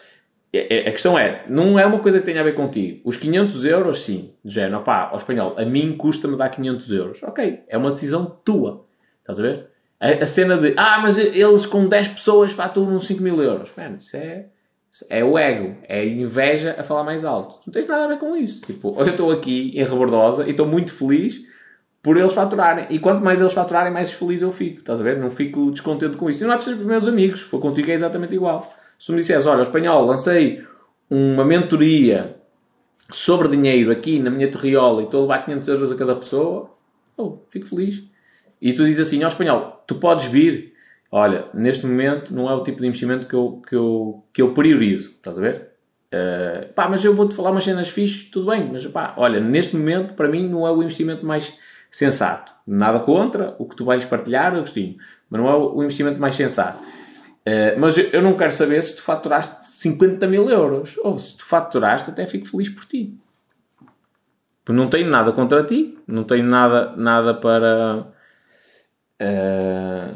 a questão é, não é uma coisa que tenha a ver contigo. Os 500 euros, sim. De género, pá, ao espanhol, a mim custa-me dar 500 euros. Ok, é uma decisão tua. Estás a ver? A, a, cena de, ah, mas eles com 10 pessoas faturam 5 mil euros. Mano, isso é, é o ego, é a inveja a falar mais alto. Não tens nada a ver com isso. Tipo, eu estou aqui em Rebordosa e estou muito feliz por eles faturarem. E quanto mais eles faturarem, mais feliz eu fico. Estás a ver? Não fico descontente com isso. E não é preciso para meus amigos. For contigo é exatamente igual. Se me disseres, olha, espanhol, lancei uma mentoria sobre dinheiro aqui na minha terriola e estou a levar 500 euros a cada pessoa, oh, fico feliz. E tu dizes assim, ó espanhol, tu podes vir. Olha, neste momento não é o tipo de investimento que eu, que eu, que eu priorizo. Estás a ver? Uh, pá, mas eu vou-te falar umas cenas fixes, tudo bem, mas pá, olha, neste momento para mim não é o investimento mais sensato. Nada contra o que tu vais partilhar, Agostinho, mas não é o investimento mais sensato. Uh, mas eu não quero saber se tu faturaste 50 mil euros. Ou se tu faturaste, até fico feliz por ti. Porque não tenho nada contra ti, não tenho nada, nada para, uh,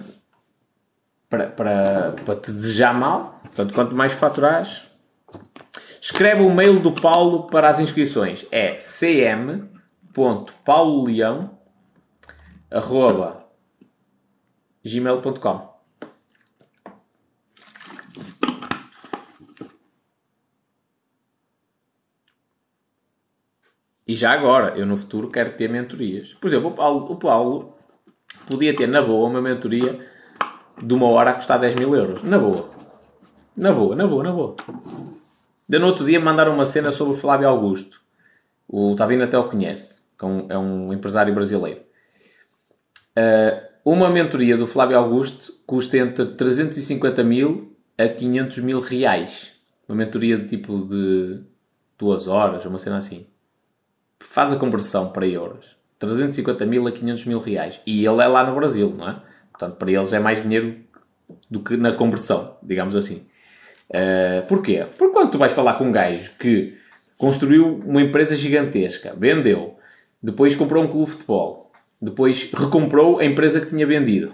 para, para, para te desejar mal. Portanto, quanto mais faturares, escreve o mail do Paulo para as inscrições. É cm.pauloleão arroba gmail.com E já agora, eu no futuro quero ter mentorias. Por exemplo, o Paulo, o Paulo podia ter na boa uma mentoria de uma hora a custar 10 mil euros. Na boa. Na boa, na boa, na boa. De no outro dia mandaram uma cena sobre o Flávio Augusto. O Tabino até o conhece. É um empresário brasileiro. Uh, uma mentoria do Flávio Augusto custa entre 350 mil a 500 mil reais. Uma mentoria de tipo de duas horas, uma cena assim. Faz a conversão para euros. 350 mil a 500 mil reais. E ele é lá no Brasil, não é? Portanto, para eles é mais dinheiro do que na conversão, digamos assim. Uh, porquê? Porque quando tu vais falar com um gajo que construiu uma empresa gigantesca, vendeu, depois comprou um clube de futebol, depois recomprou a empresa que tinha vendido.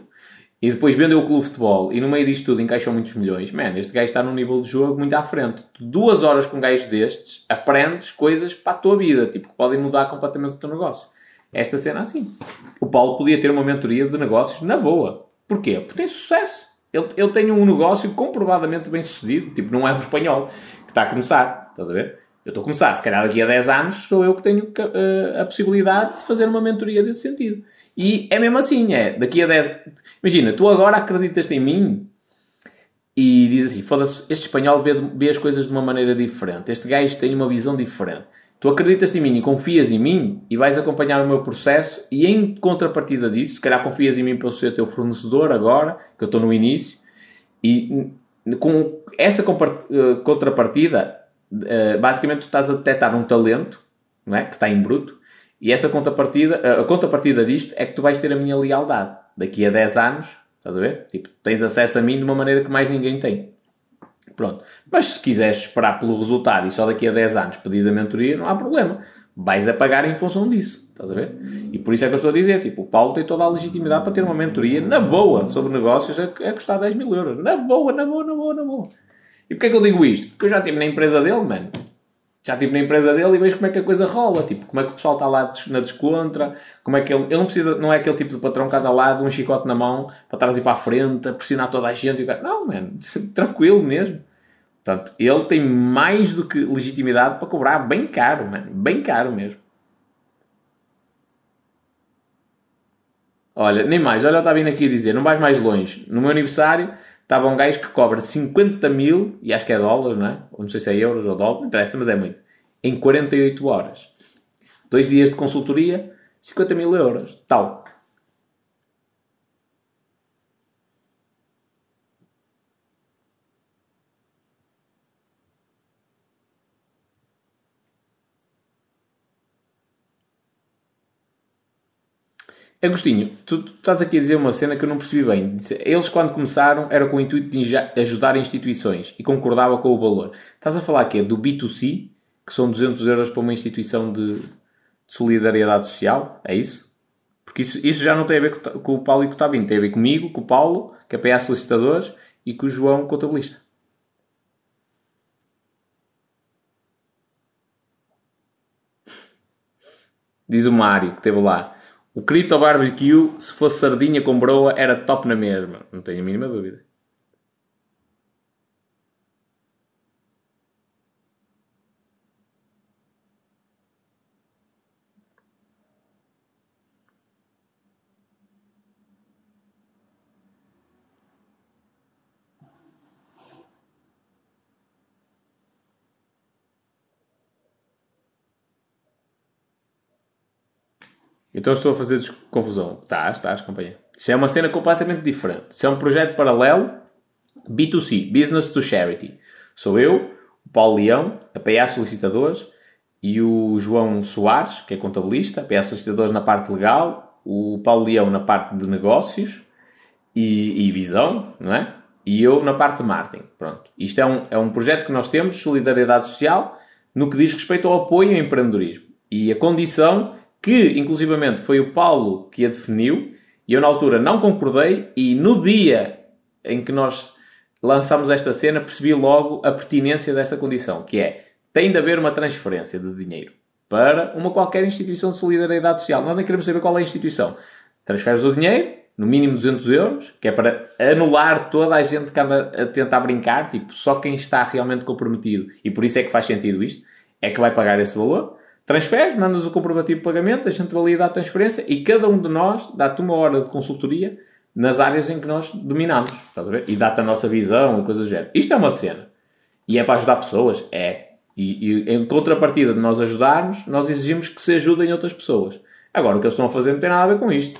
E depois vendeu o clube de futebol e no meio disto tudo encaixou muitos milhões. Man, este gajo está num nível de jogo muito à frente. Duas horas com um gajo destes, aprendes coisas para a tua vida, tipo, que podem mudar completamente o teu negócio. Esta cena assim. O Paulo podia ter uma mentoria de negócios na boa. Porquê? Porque tem sucesso. Ele, ele tem um negócio comprovadamente bem sucedido. Tipo, não é um espanhol que está a começar. Estás a ver? Eu estou a começar, se calhar daqui a 10 anos sou eu que tenho uh, a possibilidade de fazer uma mentoria desse sentido. E é mesmo assim, é, daqui a 10... Imagina, tu agora acreditas em mim e dizes assim, foda-se, este espanhol vê, vê, as coisas de uma maneira diferente, este gajo tem uma visão diferente. Tu acreditas em mim e confias em mim e vais acompanhar o meu processo e em contrapartida disso, se calhar confias em mim para eu ser teu fornecedor agora, que eu estou no início, e com essa eh, contrapartida eh, basicamente tu estás a detectar um talento não é? que está em bruto e essa contrapartida, a contrapartida disto é que tu vais ter a minha lealdade. Daqui a 10 anos Estás a ver? Tipo, tens acesso a mim de uma maneira que mais ninguém tem. Pronto. Mas se quiseres esperar pelo resultado e só daqui a 10 anos pedires a mentoria, não há problema. Vais a pagar em função disso. Estás a ver? E por isso é que eu estou a dizer, tipo, o Paulo tem toda a legitimidade para ter uma mentoria na boa sobre negócios a, a custar 10 mil euros. Na boa, na boa, na boa, na boa. E porquê é que eu digo isto? Porque eu já estive na empresa dele, mano. Já estive na empresa dele e vejo como é que a coisa rola. Tipo, como é que o pessoal está lá na descontra. Como é que ele... Ele não precisa... Não é aquele tipo de patrão lá de um chicote na mão para trás e para a frente, a pressionar toda a gente. E. Não, mano. Tranquilo mesmo. Portanto, ele tem mais do que legitimidade para cobrar bem caro, mano. Bem caro mesmo. Olha, nem mais. Olha, estava vindo aqui a dizer, não vais mais longe. No meu aniversário estava um gajo que cobra 50 mil, e acho que é dólares, não é? Ou não sei se é euros ou dólares, não interessa, mas é muito. Em 48 horas. Dois dias de consultoria, 50 mil euros. Tal. Agostinho, tu, tu, estás aqui a dizer uma cena que eu não percebi bem. Eles, quando começaram, era com o intuito de ajudar instituições e concordava com o valor. Estás a falar que é do B2C, que são 200 euros para uma instituição de, de solidariedade social? É isso? Porque isso, isso já não tem a ver com, com o Paulo e com o Tabino. Tem a ver comigo, com o Paulo, que é Solicitadores, e com o João, contabilista. Diz o Mário, que esteve lá. O Crypto Barbecue, se fosse sardinha com broa, era top na mesma. Não tenho a mínima dúvida. Então estou a fazer confusão. Estás, estás, companhia. Isso é uma cena completamente diferente. Isso é um projeto paralelo B2C, Business to Charity. Sou eu, o Paulo Leão, a PA Solicitadores, e o João Soares, que é contabilista, a PA Solicitadores na parte legal, o Paulo Leão na parte de negócios e, e visão, não é? E eu na parte de marketing. Pronto. Isto é um, é um projeto que nós temos, solidariedade social, no que diz respeito ao apoio ao empreendedorismo. E a condição que inclusivamente foi o Paulo que a definiu, e eu na altura não concordei, e no dia em que nós lançamos esta cena percebi logo a pertinência dessa condição, que é, tem de haver uma transferência de dinheiro para uma qualquer instituição de solidariedade social. Nós nem queremos saber qual é a instituição. Transferes o dinheiro, no mínimo 200 euros, que é para anular toda a gente que anda a tentar brincar, tipo, só quem está realmente comprometido, e por isso é que faz sentido isto, é que vai pagar esse valor transferes, mandas o comprovativo de pagamento, a gente valida a transferência e cada um de nós dá-te uma hora de consultoria nas áreas em que nós dominamos, estás a ver? E dá-te a nossa visão e coisas do género. Isto é uma cena. E é para ajudar pessoas? É. E, e em contrapartida de nós ajudarmos, nós exigimos que se ajudem outras pessoas. Agora, o que eles estão a fazer não tem nada a ver com isto.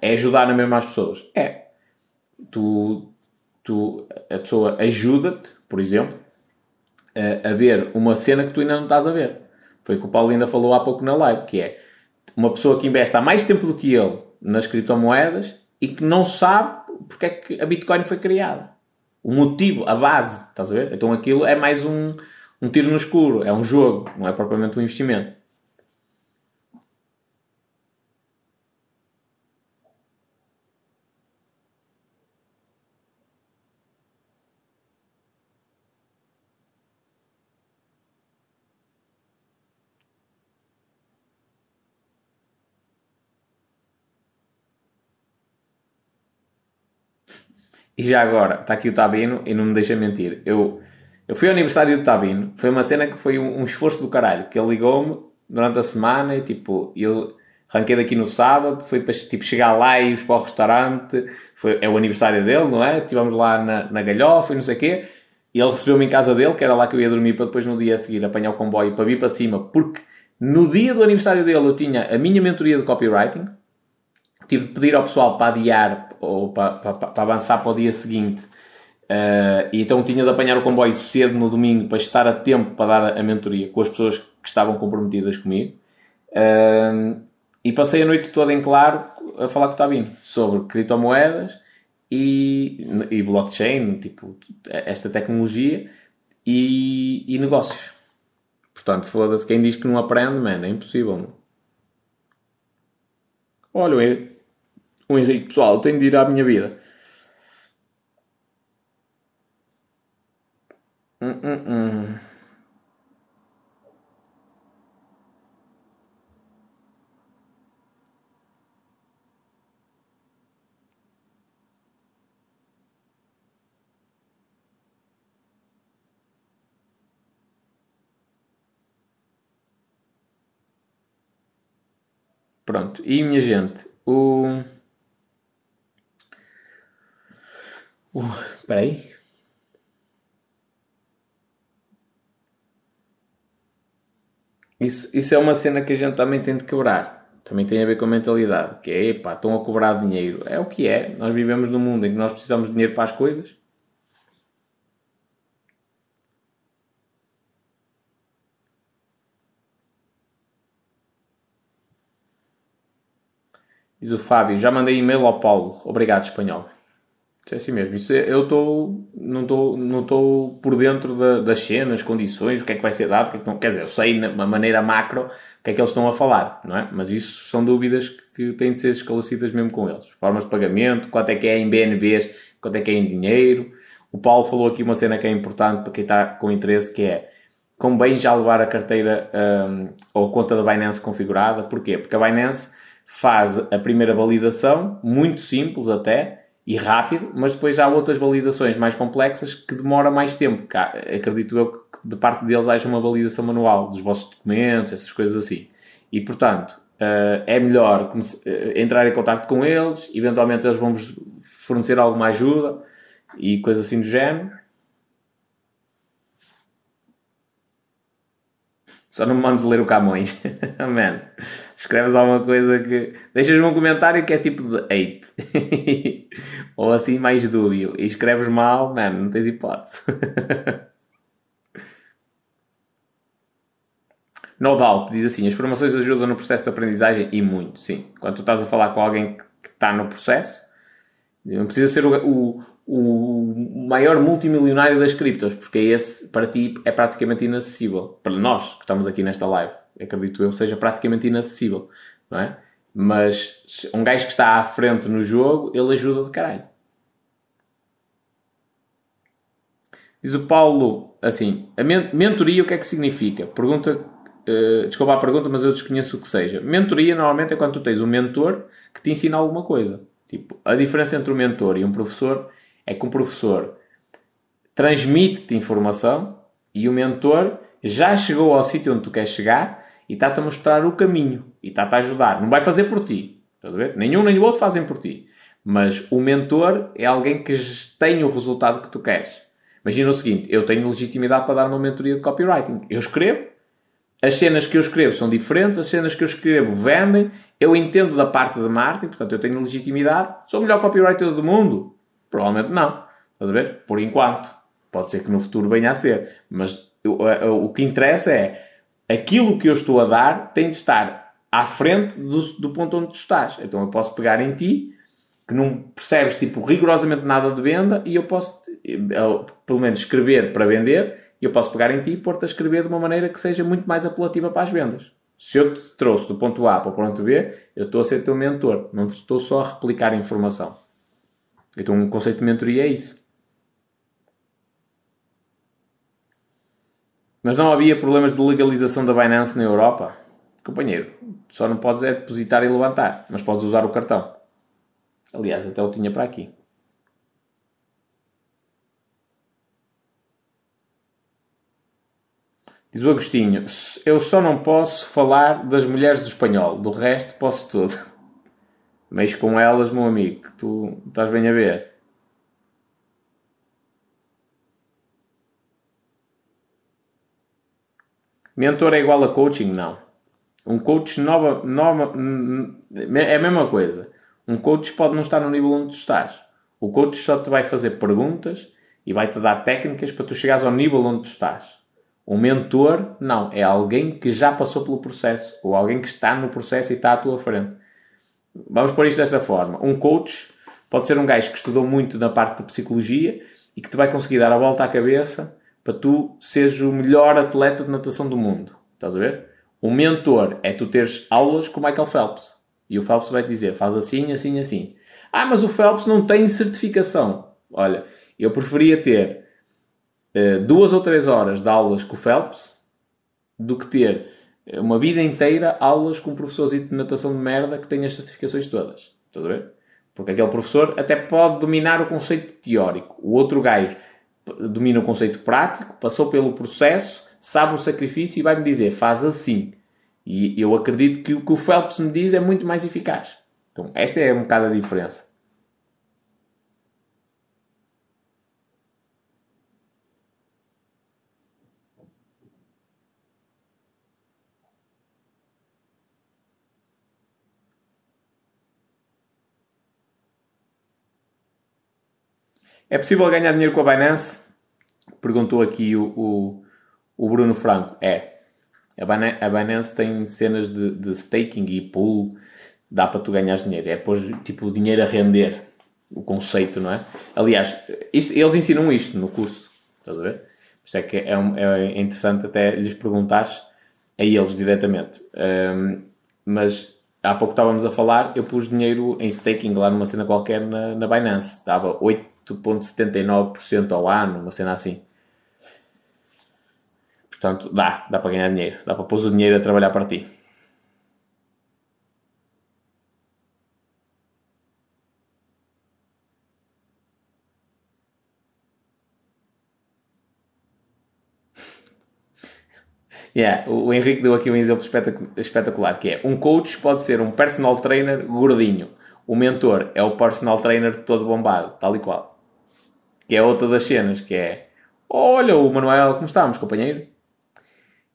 É ajudar na mesma as pessoas. É. Tu, tu, a pessoa ajuda-te, por exemplo, a, a ver uma cena que tu ainda não estás a ver. Foi o que o Paulo ainda falou há pouco na live, que é uma pessoa que investe há mais tempo do que ele nas criptomoedas e que não sabe porque é que a Bitcoin foi criada. O motivo, a base, estás a ver? Então aquilo é mais um, um tiro no escuro, é um jogo, não é propriamente um investimento. E já agora, está aqui o Tabino e não me deixa mentir. Eu, eu fui ao aniversário do Tabino, foi uma cena que foi um, um esforço do caralho, que ele ligou-me durante a semana e tipo, eu arranquei daqui no sábado, foi para tipo, chegar lá e ir para o restaurante, foi, é o aniversário dele, não é? Estivemos lá na, na galhofa e não sei o quê, e ele recebeu-me em casa dele, que era lá que eu ia dormir para depois no dia a seguir apanhar o comboio para vir para cima, porque no dia do aniversário dele eu tinha a minha mentoria de copywriting, tive de pedir ao pessoal para adiar ou para, para, para avançar para o dia seguinte. Uh, e então tinha de apanhar o comboio cedo no domingo para estar a tempo para dar a mentoria com as pessoas que estavam comprometidas comigo. Uh, e passei a noite toda em claro a falar com o Tabino sobre criptomoedas e, e blockchain, tipo, esta tecnologia e, e negócios. Portanto, foda-se, quem diz que não aprende, mano, é impossível. Olha, o Henrique, pessoal, tenho de ir à minha vida. Hum, hum, hum. Pronto, e minha gente, o. Espera aí. Isso, isso é uma cena que a gente também tem de quebrar. Também tem a ver com a mentalidade. Que é, pá, estão a cobrar dinheiro. É o que é. Nós vivemos num mundo em que nós precisamos de dinheiro para as coisas. Diz o Fábio, já mandei e-mail ao Paulo. Obrigado, espanhol. É assim mesmo. Isso é, eu estou não estou não estou por dentro da, das cenas, condições, o que é que vai ser dado, o que é que não. Quer dizer, eu sei de uma maneira macro o que é que eles estão a falar, não é? Mas isso são dúvidas que, têm de ser esclarecidas mesmo com eles. Formas de pagamento, quanto é que é em BNBs, quanto é que é em dinheiro. O Paulo falou aqui uma cena que é importante para quem está com interesse, que é convém já levar a carteira um, ou conta da Binance configurada. Porquê? Porque a Binance faz a primeira validação, muito simples até, e rápido, mas depois há outras validações mais complexas que demora mais tempo. Acredito eu que de parte deles haja uma validação manual dos vossos documentos, essas coisas assim. E portanto, eh, é melhor eh, entrar em contato com eles, eventualmente eles vão-vos fornecer alguma ajuda e coisas assim do género. Só não me mandes ler o Camões. Amém. Escreves alguma coisa que. Deixas-me um comentário que é tipo de hate. Ou assim mais dúbio. E escreves mal, mano, não tens hipótese. no doubt diz assim: as formações ajudam no processo de aprendizagem e muito, sim. Quando tu estás a falar com alguém que está no processo, não precisa ser o, o, o maior multimilionário das criptos, porque esse para ti é praticamente inacessível. Para nós que estamos aqui nesta live, acredito eu, seja praticamente inacessível, não é? Mas um gajo que está à frente no jogo, ele ajuda de caralho. Diz o Paulo assim: a mentoria o que é que significa? Pergunta, uh, desculpa a pergunta, mas eu desconheço o que seja. Mentoria normalmente é quando tu tens um mentor que te ensina alguma coisa. Tipo, a diferença entre um mentor e um professor é que um professor transmite-te informação e o mentor já chegou ao sítio onde tu queres chegar e está-te a mostrar o caminho e está-te a ajudar. Não vai fazer por ti. Estás a ver? Nenhum nem o outro fazem por ti. Mas o mentor é alguém que tem o resultado que tu queres. Imagina o seguinte: eu tenho legitimidade para dar uma mentoria de copywriting. Eu escrevo, as cenas que eu escrevo são diferentes, as cenas que eu escrevo vendem, eu entendo da parte de marketing, portanto eu tenho legitimidade. Sou o melhor copywriter do mundo? Provavelmente não. Estás a ver? Por enquanto. Pode ser que no futuro venha a ser. Mas o, o que interessa é aquilo que eu estou a dar tem de estar à frente do, do ponto onde tu estás. Então eu posso pegar em ti, que não percebes tipo rigorosamente nada de venda, e eu posso, eu, pelo menos, escrever para vender, e eu posso pegar em ti e pôr-te a escrever de uma maneira que seja muito mais apelativa para as vendas. Se eu te trouxe do ponto A para o ponto B, eu estou a ser teu mentor, não estou só a replicar informação. Então, um conceito de mentoria é isso. Mas não havia problemas de legalização da Binance na Europa? Companheiro, só não podes é depositar e levantar, mas podes usar o cartão. Aliás, até o tinha para aqui. Diz o Agostinho, eu só não posso falar das mulheres do espanhol, do resto posso tudo. Meis com elas, meu amigo, tu estás bem a ver. Mentor é igual a coaching? Não. Um coach nova, nova, é a mesma coisa. Um coach pode não estar no nível onde tu estás. O coach só te vai fazer perguntas e vai-te dar técnicas para tu chegares ao nível onde tu estás. Um mentor, não. É alguém que já passou pelo processo ou alguém que está no processo e está à tua frente. Vamos pôr isto desta forma. Um coach Pode ser um gajo que estudou muito na parte de psicologia e que te vai conseguir dar a volta à cabeça para tu seres o melhor atleta de natação do mundo. Estás a ver? O mentor é tu teres aulas com o Michael Phelps. E o Phelps vai te dizer, faz assim, assim, assim. Ah, mas o Phelps não tem certificação. Olha, eu preferia ter uh, duas ou três horas de aulas com o Phelps do que ter uma vida inteira aulas com um professorzinho de natação de merda que tem as certificações todas. Estás a ver? Porque aquele professor até pode dominar o conceito teórico. O outro gajo domina o conceito prático, passou pelo processo, sabe o sacrifício e vai-me dizer, faz assim. E eu acredito que o que o Phelps me diz é muito mais eficaz. Então, esta é um bocado a diferença. É possível ganhar dinheiro com a Binance? Perguntou aqui o, o, o Bruno Franco. É. A Binance tem cenas de, de staking e pool. Dá para tu ganhar dinheiro. É pôr tipo dinheiro a render. O conceito, não é? Aliás, isso, eles ensinam isto no curso. Estás a ver? Isso é que é, é interessante até lhes perguntares a eles diretamente. Um, mas há pouco estávamos a falar, eu pus dinheiro em staking lá numa cena qualquer na, na Binance. Dava 8 8,79% ao ano, uma cena assim. Portanto, dá, dá para ganhar dinheiro, dá para pôr o dinheiro a trabalhar para ti. Yeah, o Henrique deu aqui um exemplo espetacular, que é um coach pode ser um personal trainer gordinho. O mentor é o personal trainer todo bombado, tal e qual. Que é outra das cenas, que é Olha o Manuel, como estamos, companheiro?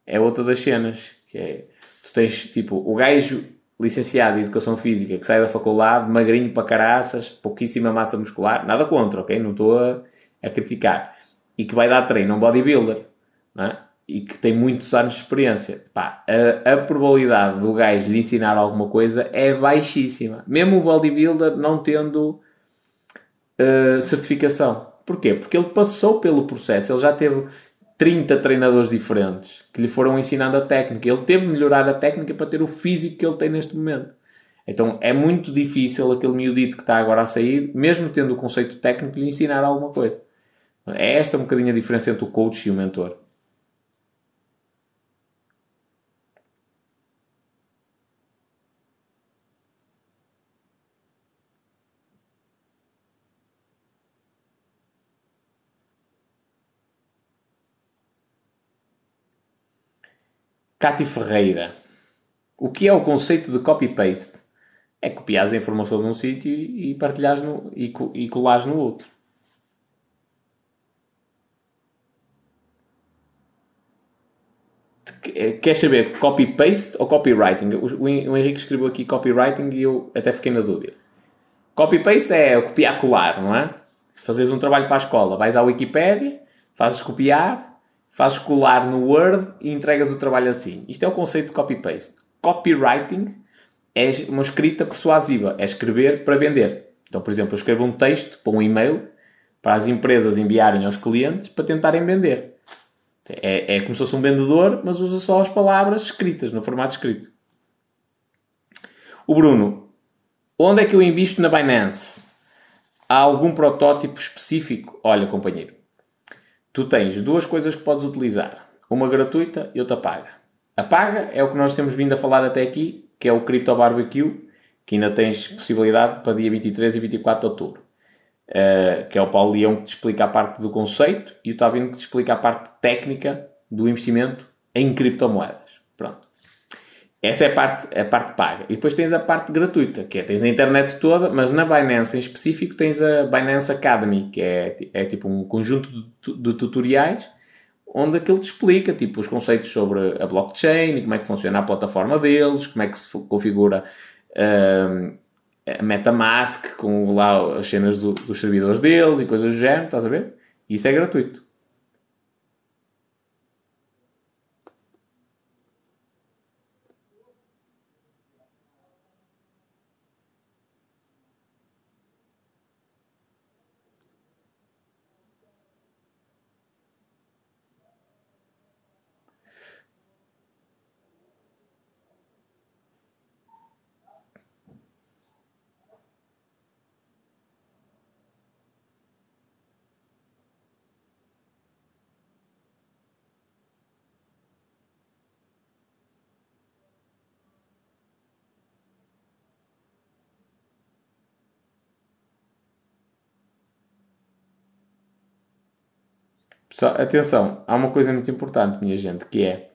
É outra das cenas, que é tu tens tipo o gajo licenciado em Educação Física que sai da faculdade, magrinho para caraças, pouquíssima massa muscular, nada contra, ok? Não estou a, a criticar. E que vai dar treino a um bodybuilder, não é? e que tem muitos anos de experiência, pá, a, a, probabilidade do gajo lhe ensinar alguma coisa é baixíssima. Mesmo o bodybuilder não tendo uh, certificação. Porquê? Porque ele passou pelo processo, ele já teve 30 treinadores diferentes que lhe foram ensinando a técnica. Ele teve de melhorar a técnica para ter o físico que ele tem neste momento. Então é muito difícil aquele miudito que está agora a sair, mesmo tendo o conceito técnico, lhe ensinar alguma coisa. É esta um bocadinho a diferença entre o coach e o mentor. Cátia Ferreira. O que é o conceito de copy-paste? É copiar a informação de um sítio e partilhares no, e, e colares no outro. Eh, queres saber copy-paste ou copywriting? O, o Henrique escreveu aqui copywriting e eu até fiquei na dúvida. Copy-paste é copiar-colar, não é? Fazes um trabalho para a escola, vais à Wikipedia, fazes copiar, fazes colar no Word e entregas o trabalho assim. Isto é o conceito de copy-paste. Copywriting é uma escrita persuasiva, é escrever para vender. Então, por exemplo, eu escrevo um texto para um e-mail para as empresas enviarem aos clientes para tentarem vender. É, é como se fosse um vendedor, mas usa só as palavras escritas, no formato escrito. O Bruno, onde é que eu invisto na Binance? Há algum protótipo específico? Olha, companheiro, tu tens duas coisas que podes utilizar. Uma gratuita e outra paga. A paga é o que nós temos vindo a falar até aqui, que é o Crypto Barbecue, que ainda tens possibilidade para dia 23 e 24 de outubro. Uh, que é o Paulo Leão que te explica a parte do conceito e o Tabino que te explica a parte técnica do investimento em criptomoedas. Essa é a parte, a parte paga. E depois tens a parte gratuita, que é tens a internet toda, mas na Binance em específico tens a Binance Academy, que é, é tipo um conjunto de, de tutoriais onde aquilo te explica tipo, os conceitos sobre a blockchain, como é que funciona a plataforma deles, como é que se configura uh, a MetaMask com lá as cenas do, dos servidores deles e coisas do género, estás a ver? Isso é gratuito. Pessoal, atenção, há uma coisa muito importante, minha gente, que é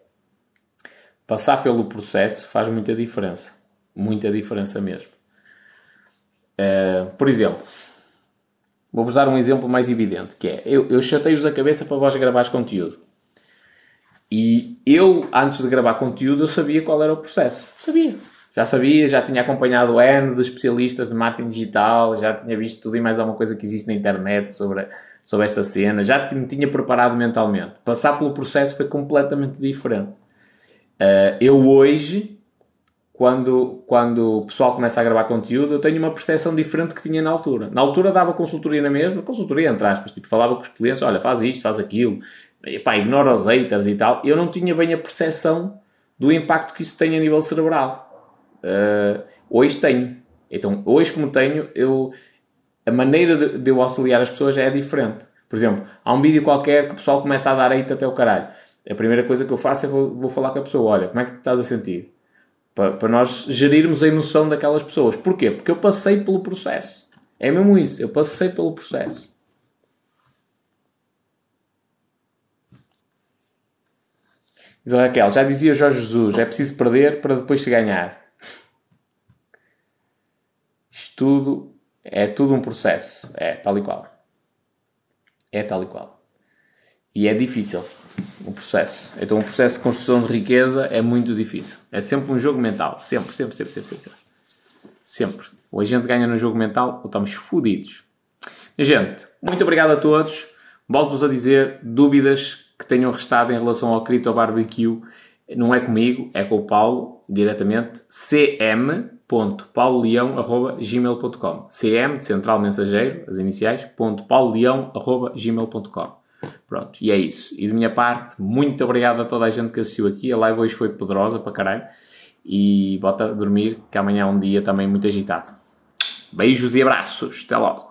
passar pelo processo faz muita diferença. Muita diferença mesmo. Uh, por exemplo, vou-vos dar um exemplo mais evidente, que é, eu, eu chatei-vos a cabeça para vós gravares conteúdo. E eu, antes de gravar conteúdo, eu sabia qual era o processo. Sabia. Já sabia, já tinha acompanhado o N de especialistas de marketing digital, já tinha visto tudo e mais alguma coisa que existe na internet sobre sobre esta cena, já me tinha preparado mentalmente. Passar pelo processo foi completamente diferente. Uh, eu hoje, quando, quando o pessoal começa a gravar conteúdo, eu tenho uma percepção diferente que tinha na altura. Na altura dava consultoria na mesma, consultoria entre aspas, tipo, falava com os clientes, olha, faz isto, faz aquilo, pá, ignora os haters e tal. Eu não tinha bem a percepção do impacto que isso tem a nível cerebral. Uh, hoje tenho. Então, hoje como tenho, eu, a maneira de, de, eu auxiliar as pessoas é diferente. Por exemplo, há um vídeo qualquer que o pessoal começa a dar hate até o caralho. A primeira coisa que eu faço é vou, vou falar com a pessoa: olha, como é que te estás a sentir? Para, para nós gerirmos a emoção daquelas pessoas. Porquê? Porque eu passei pelo processo. É mesmo isso, eu passei pelo processo. Diz a Raquel, já dizia Jorge Jesus, é preciso perder para depois se ganhar. Estudo é tudo um processo. É tal e qual. É tal e qual. E é difícil o processo. Então, o processo de construção de riqueza é muito difícil. É sempre um jogo mental. Sempre, sempre, sempre, sempre, sempre. Sempre. Ou a gente ganha no jogo mental ou estamos fodidos. Gente, muito obrigado a todos. Volto-vos a dizer dúvidas que tenham restado em relação ao Crito Barbecue. Não é comigo, é com o Paulo, diretamente. CM pauloleão.gmail.com CM de Central Mensageiro, as iniciais, ponto Pronto, e é isso. E de minha parte, muito obrigado a toda a gente que assistiu aqui. A live hoje foi poderosa para caralho. E bota a dormir, que amanhã é um dia também muito agitado. Beijos e abraços. Até logo.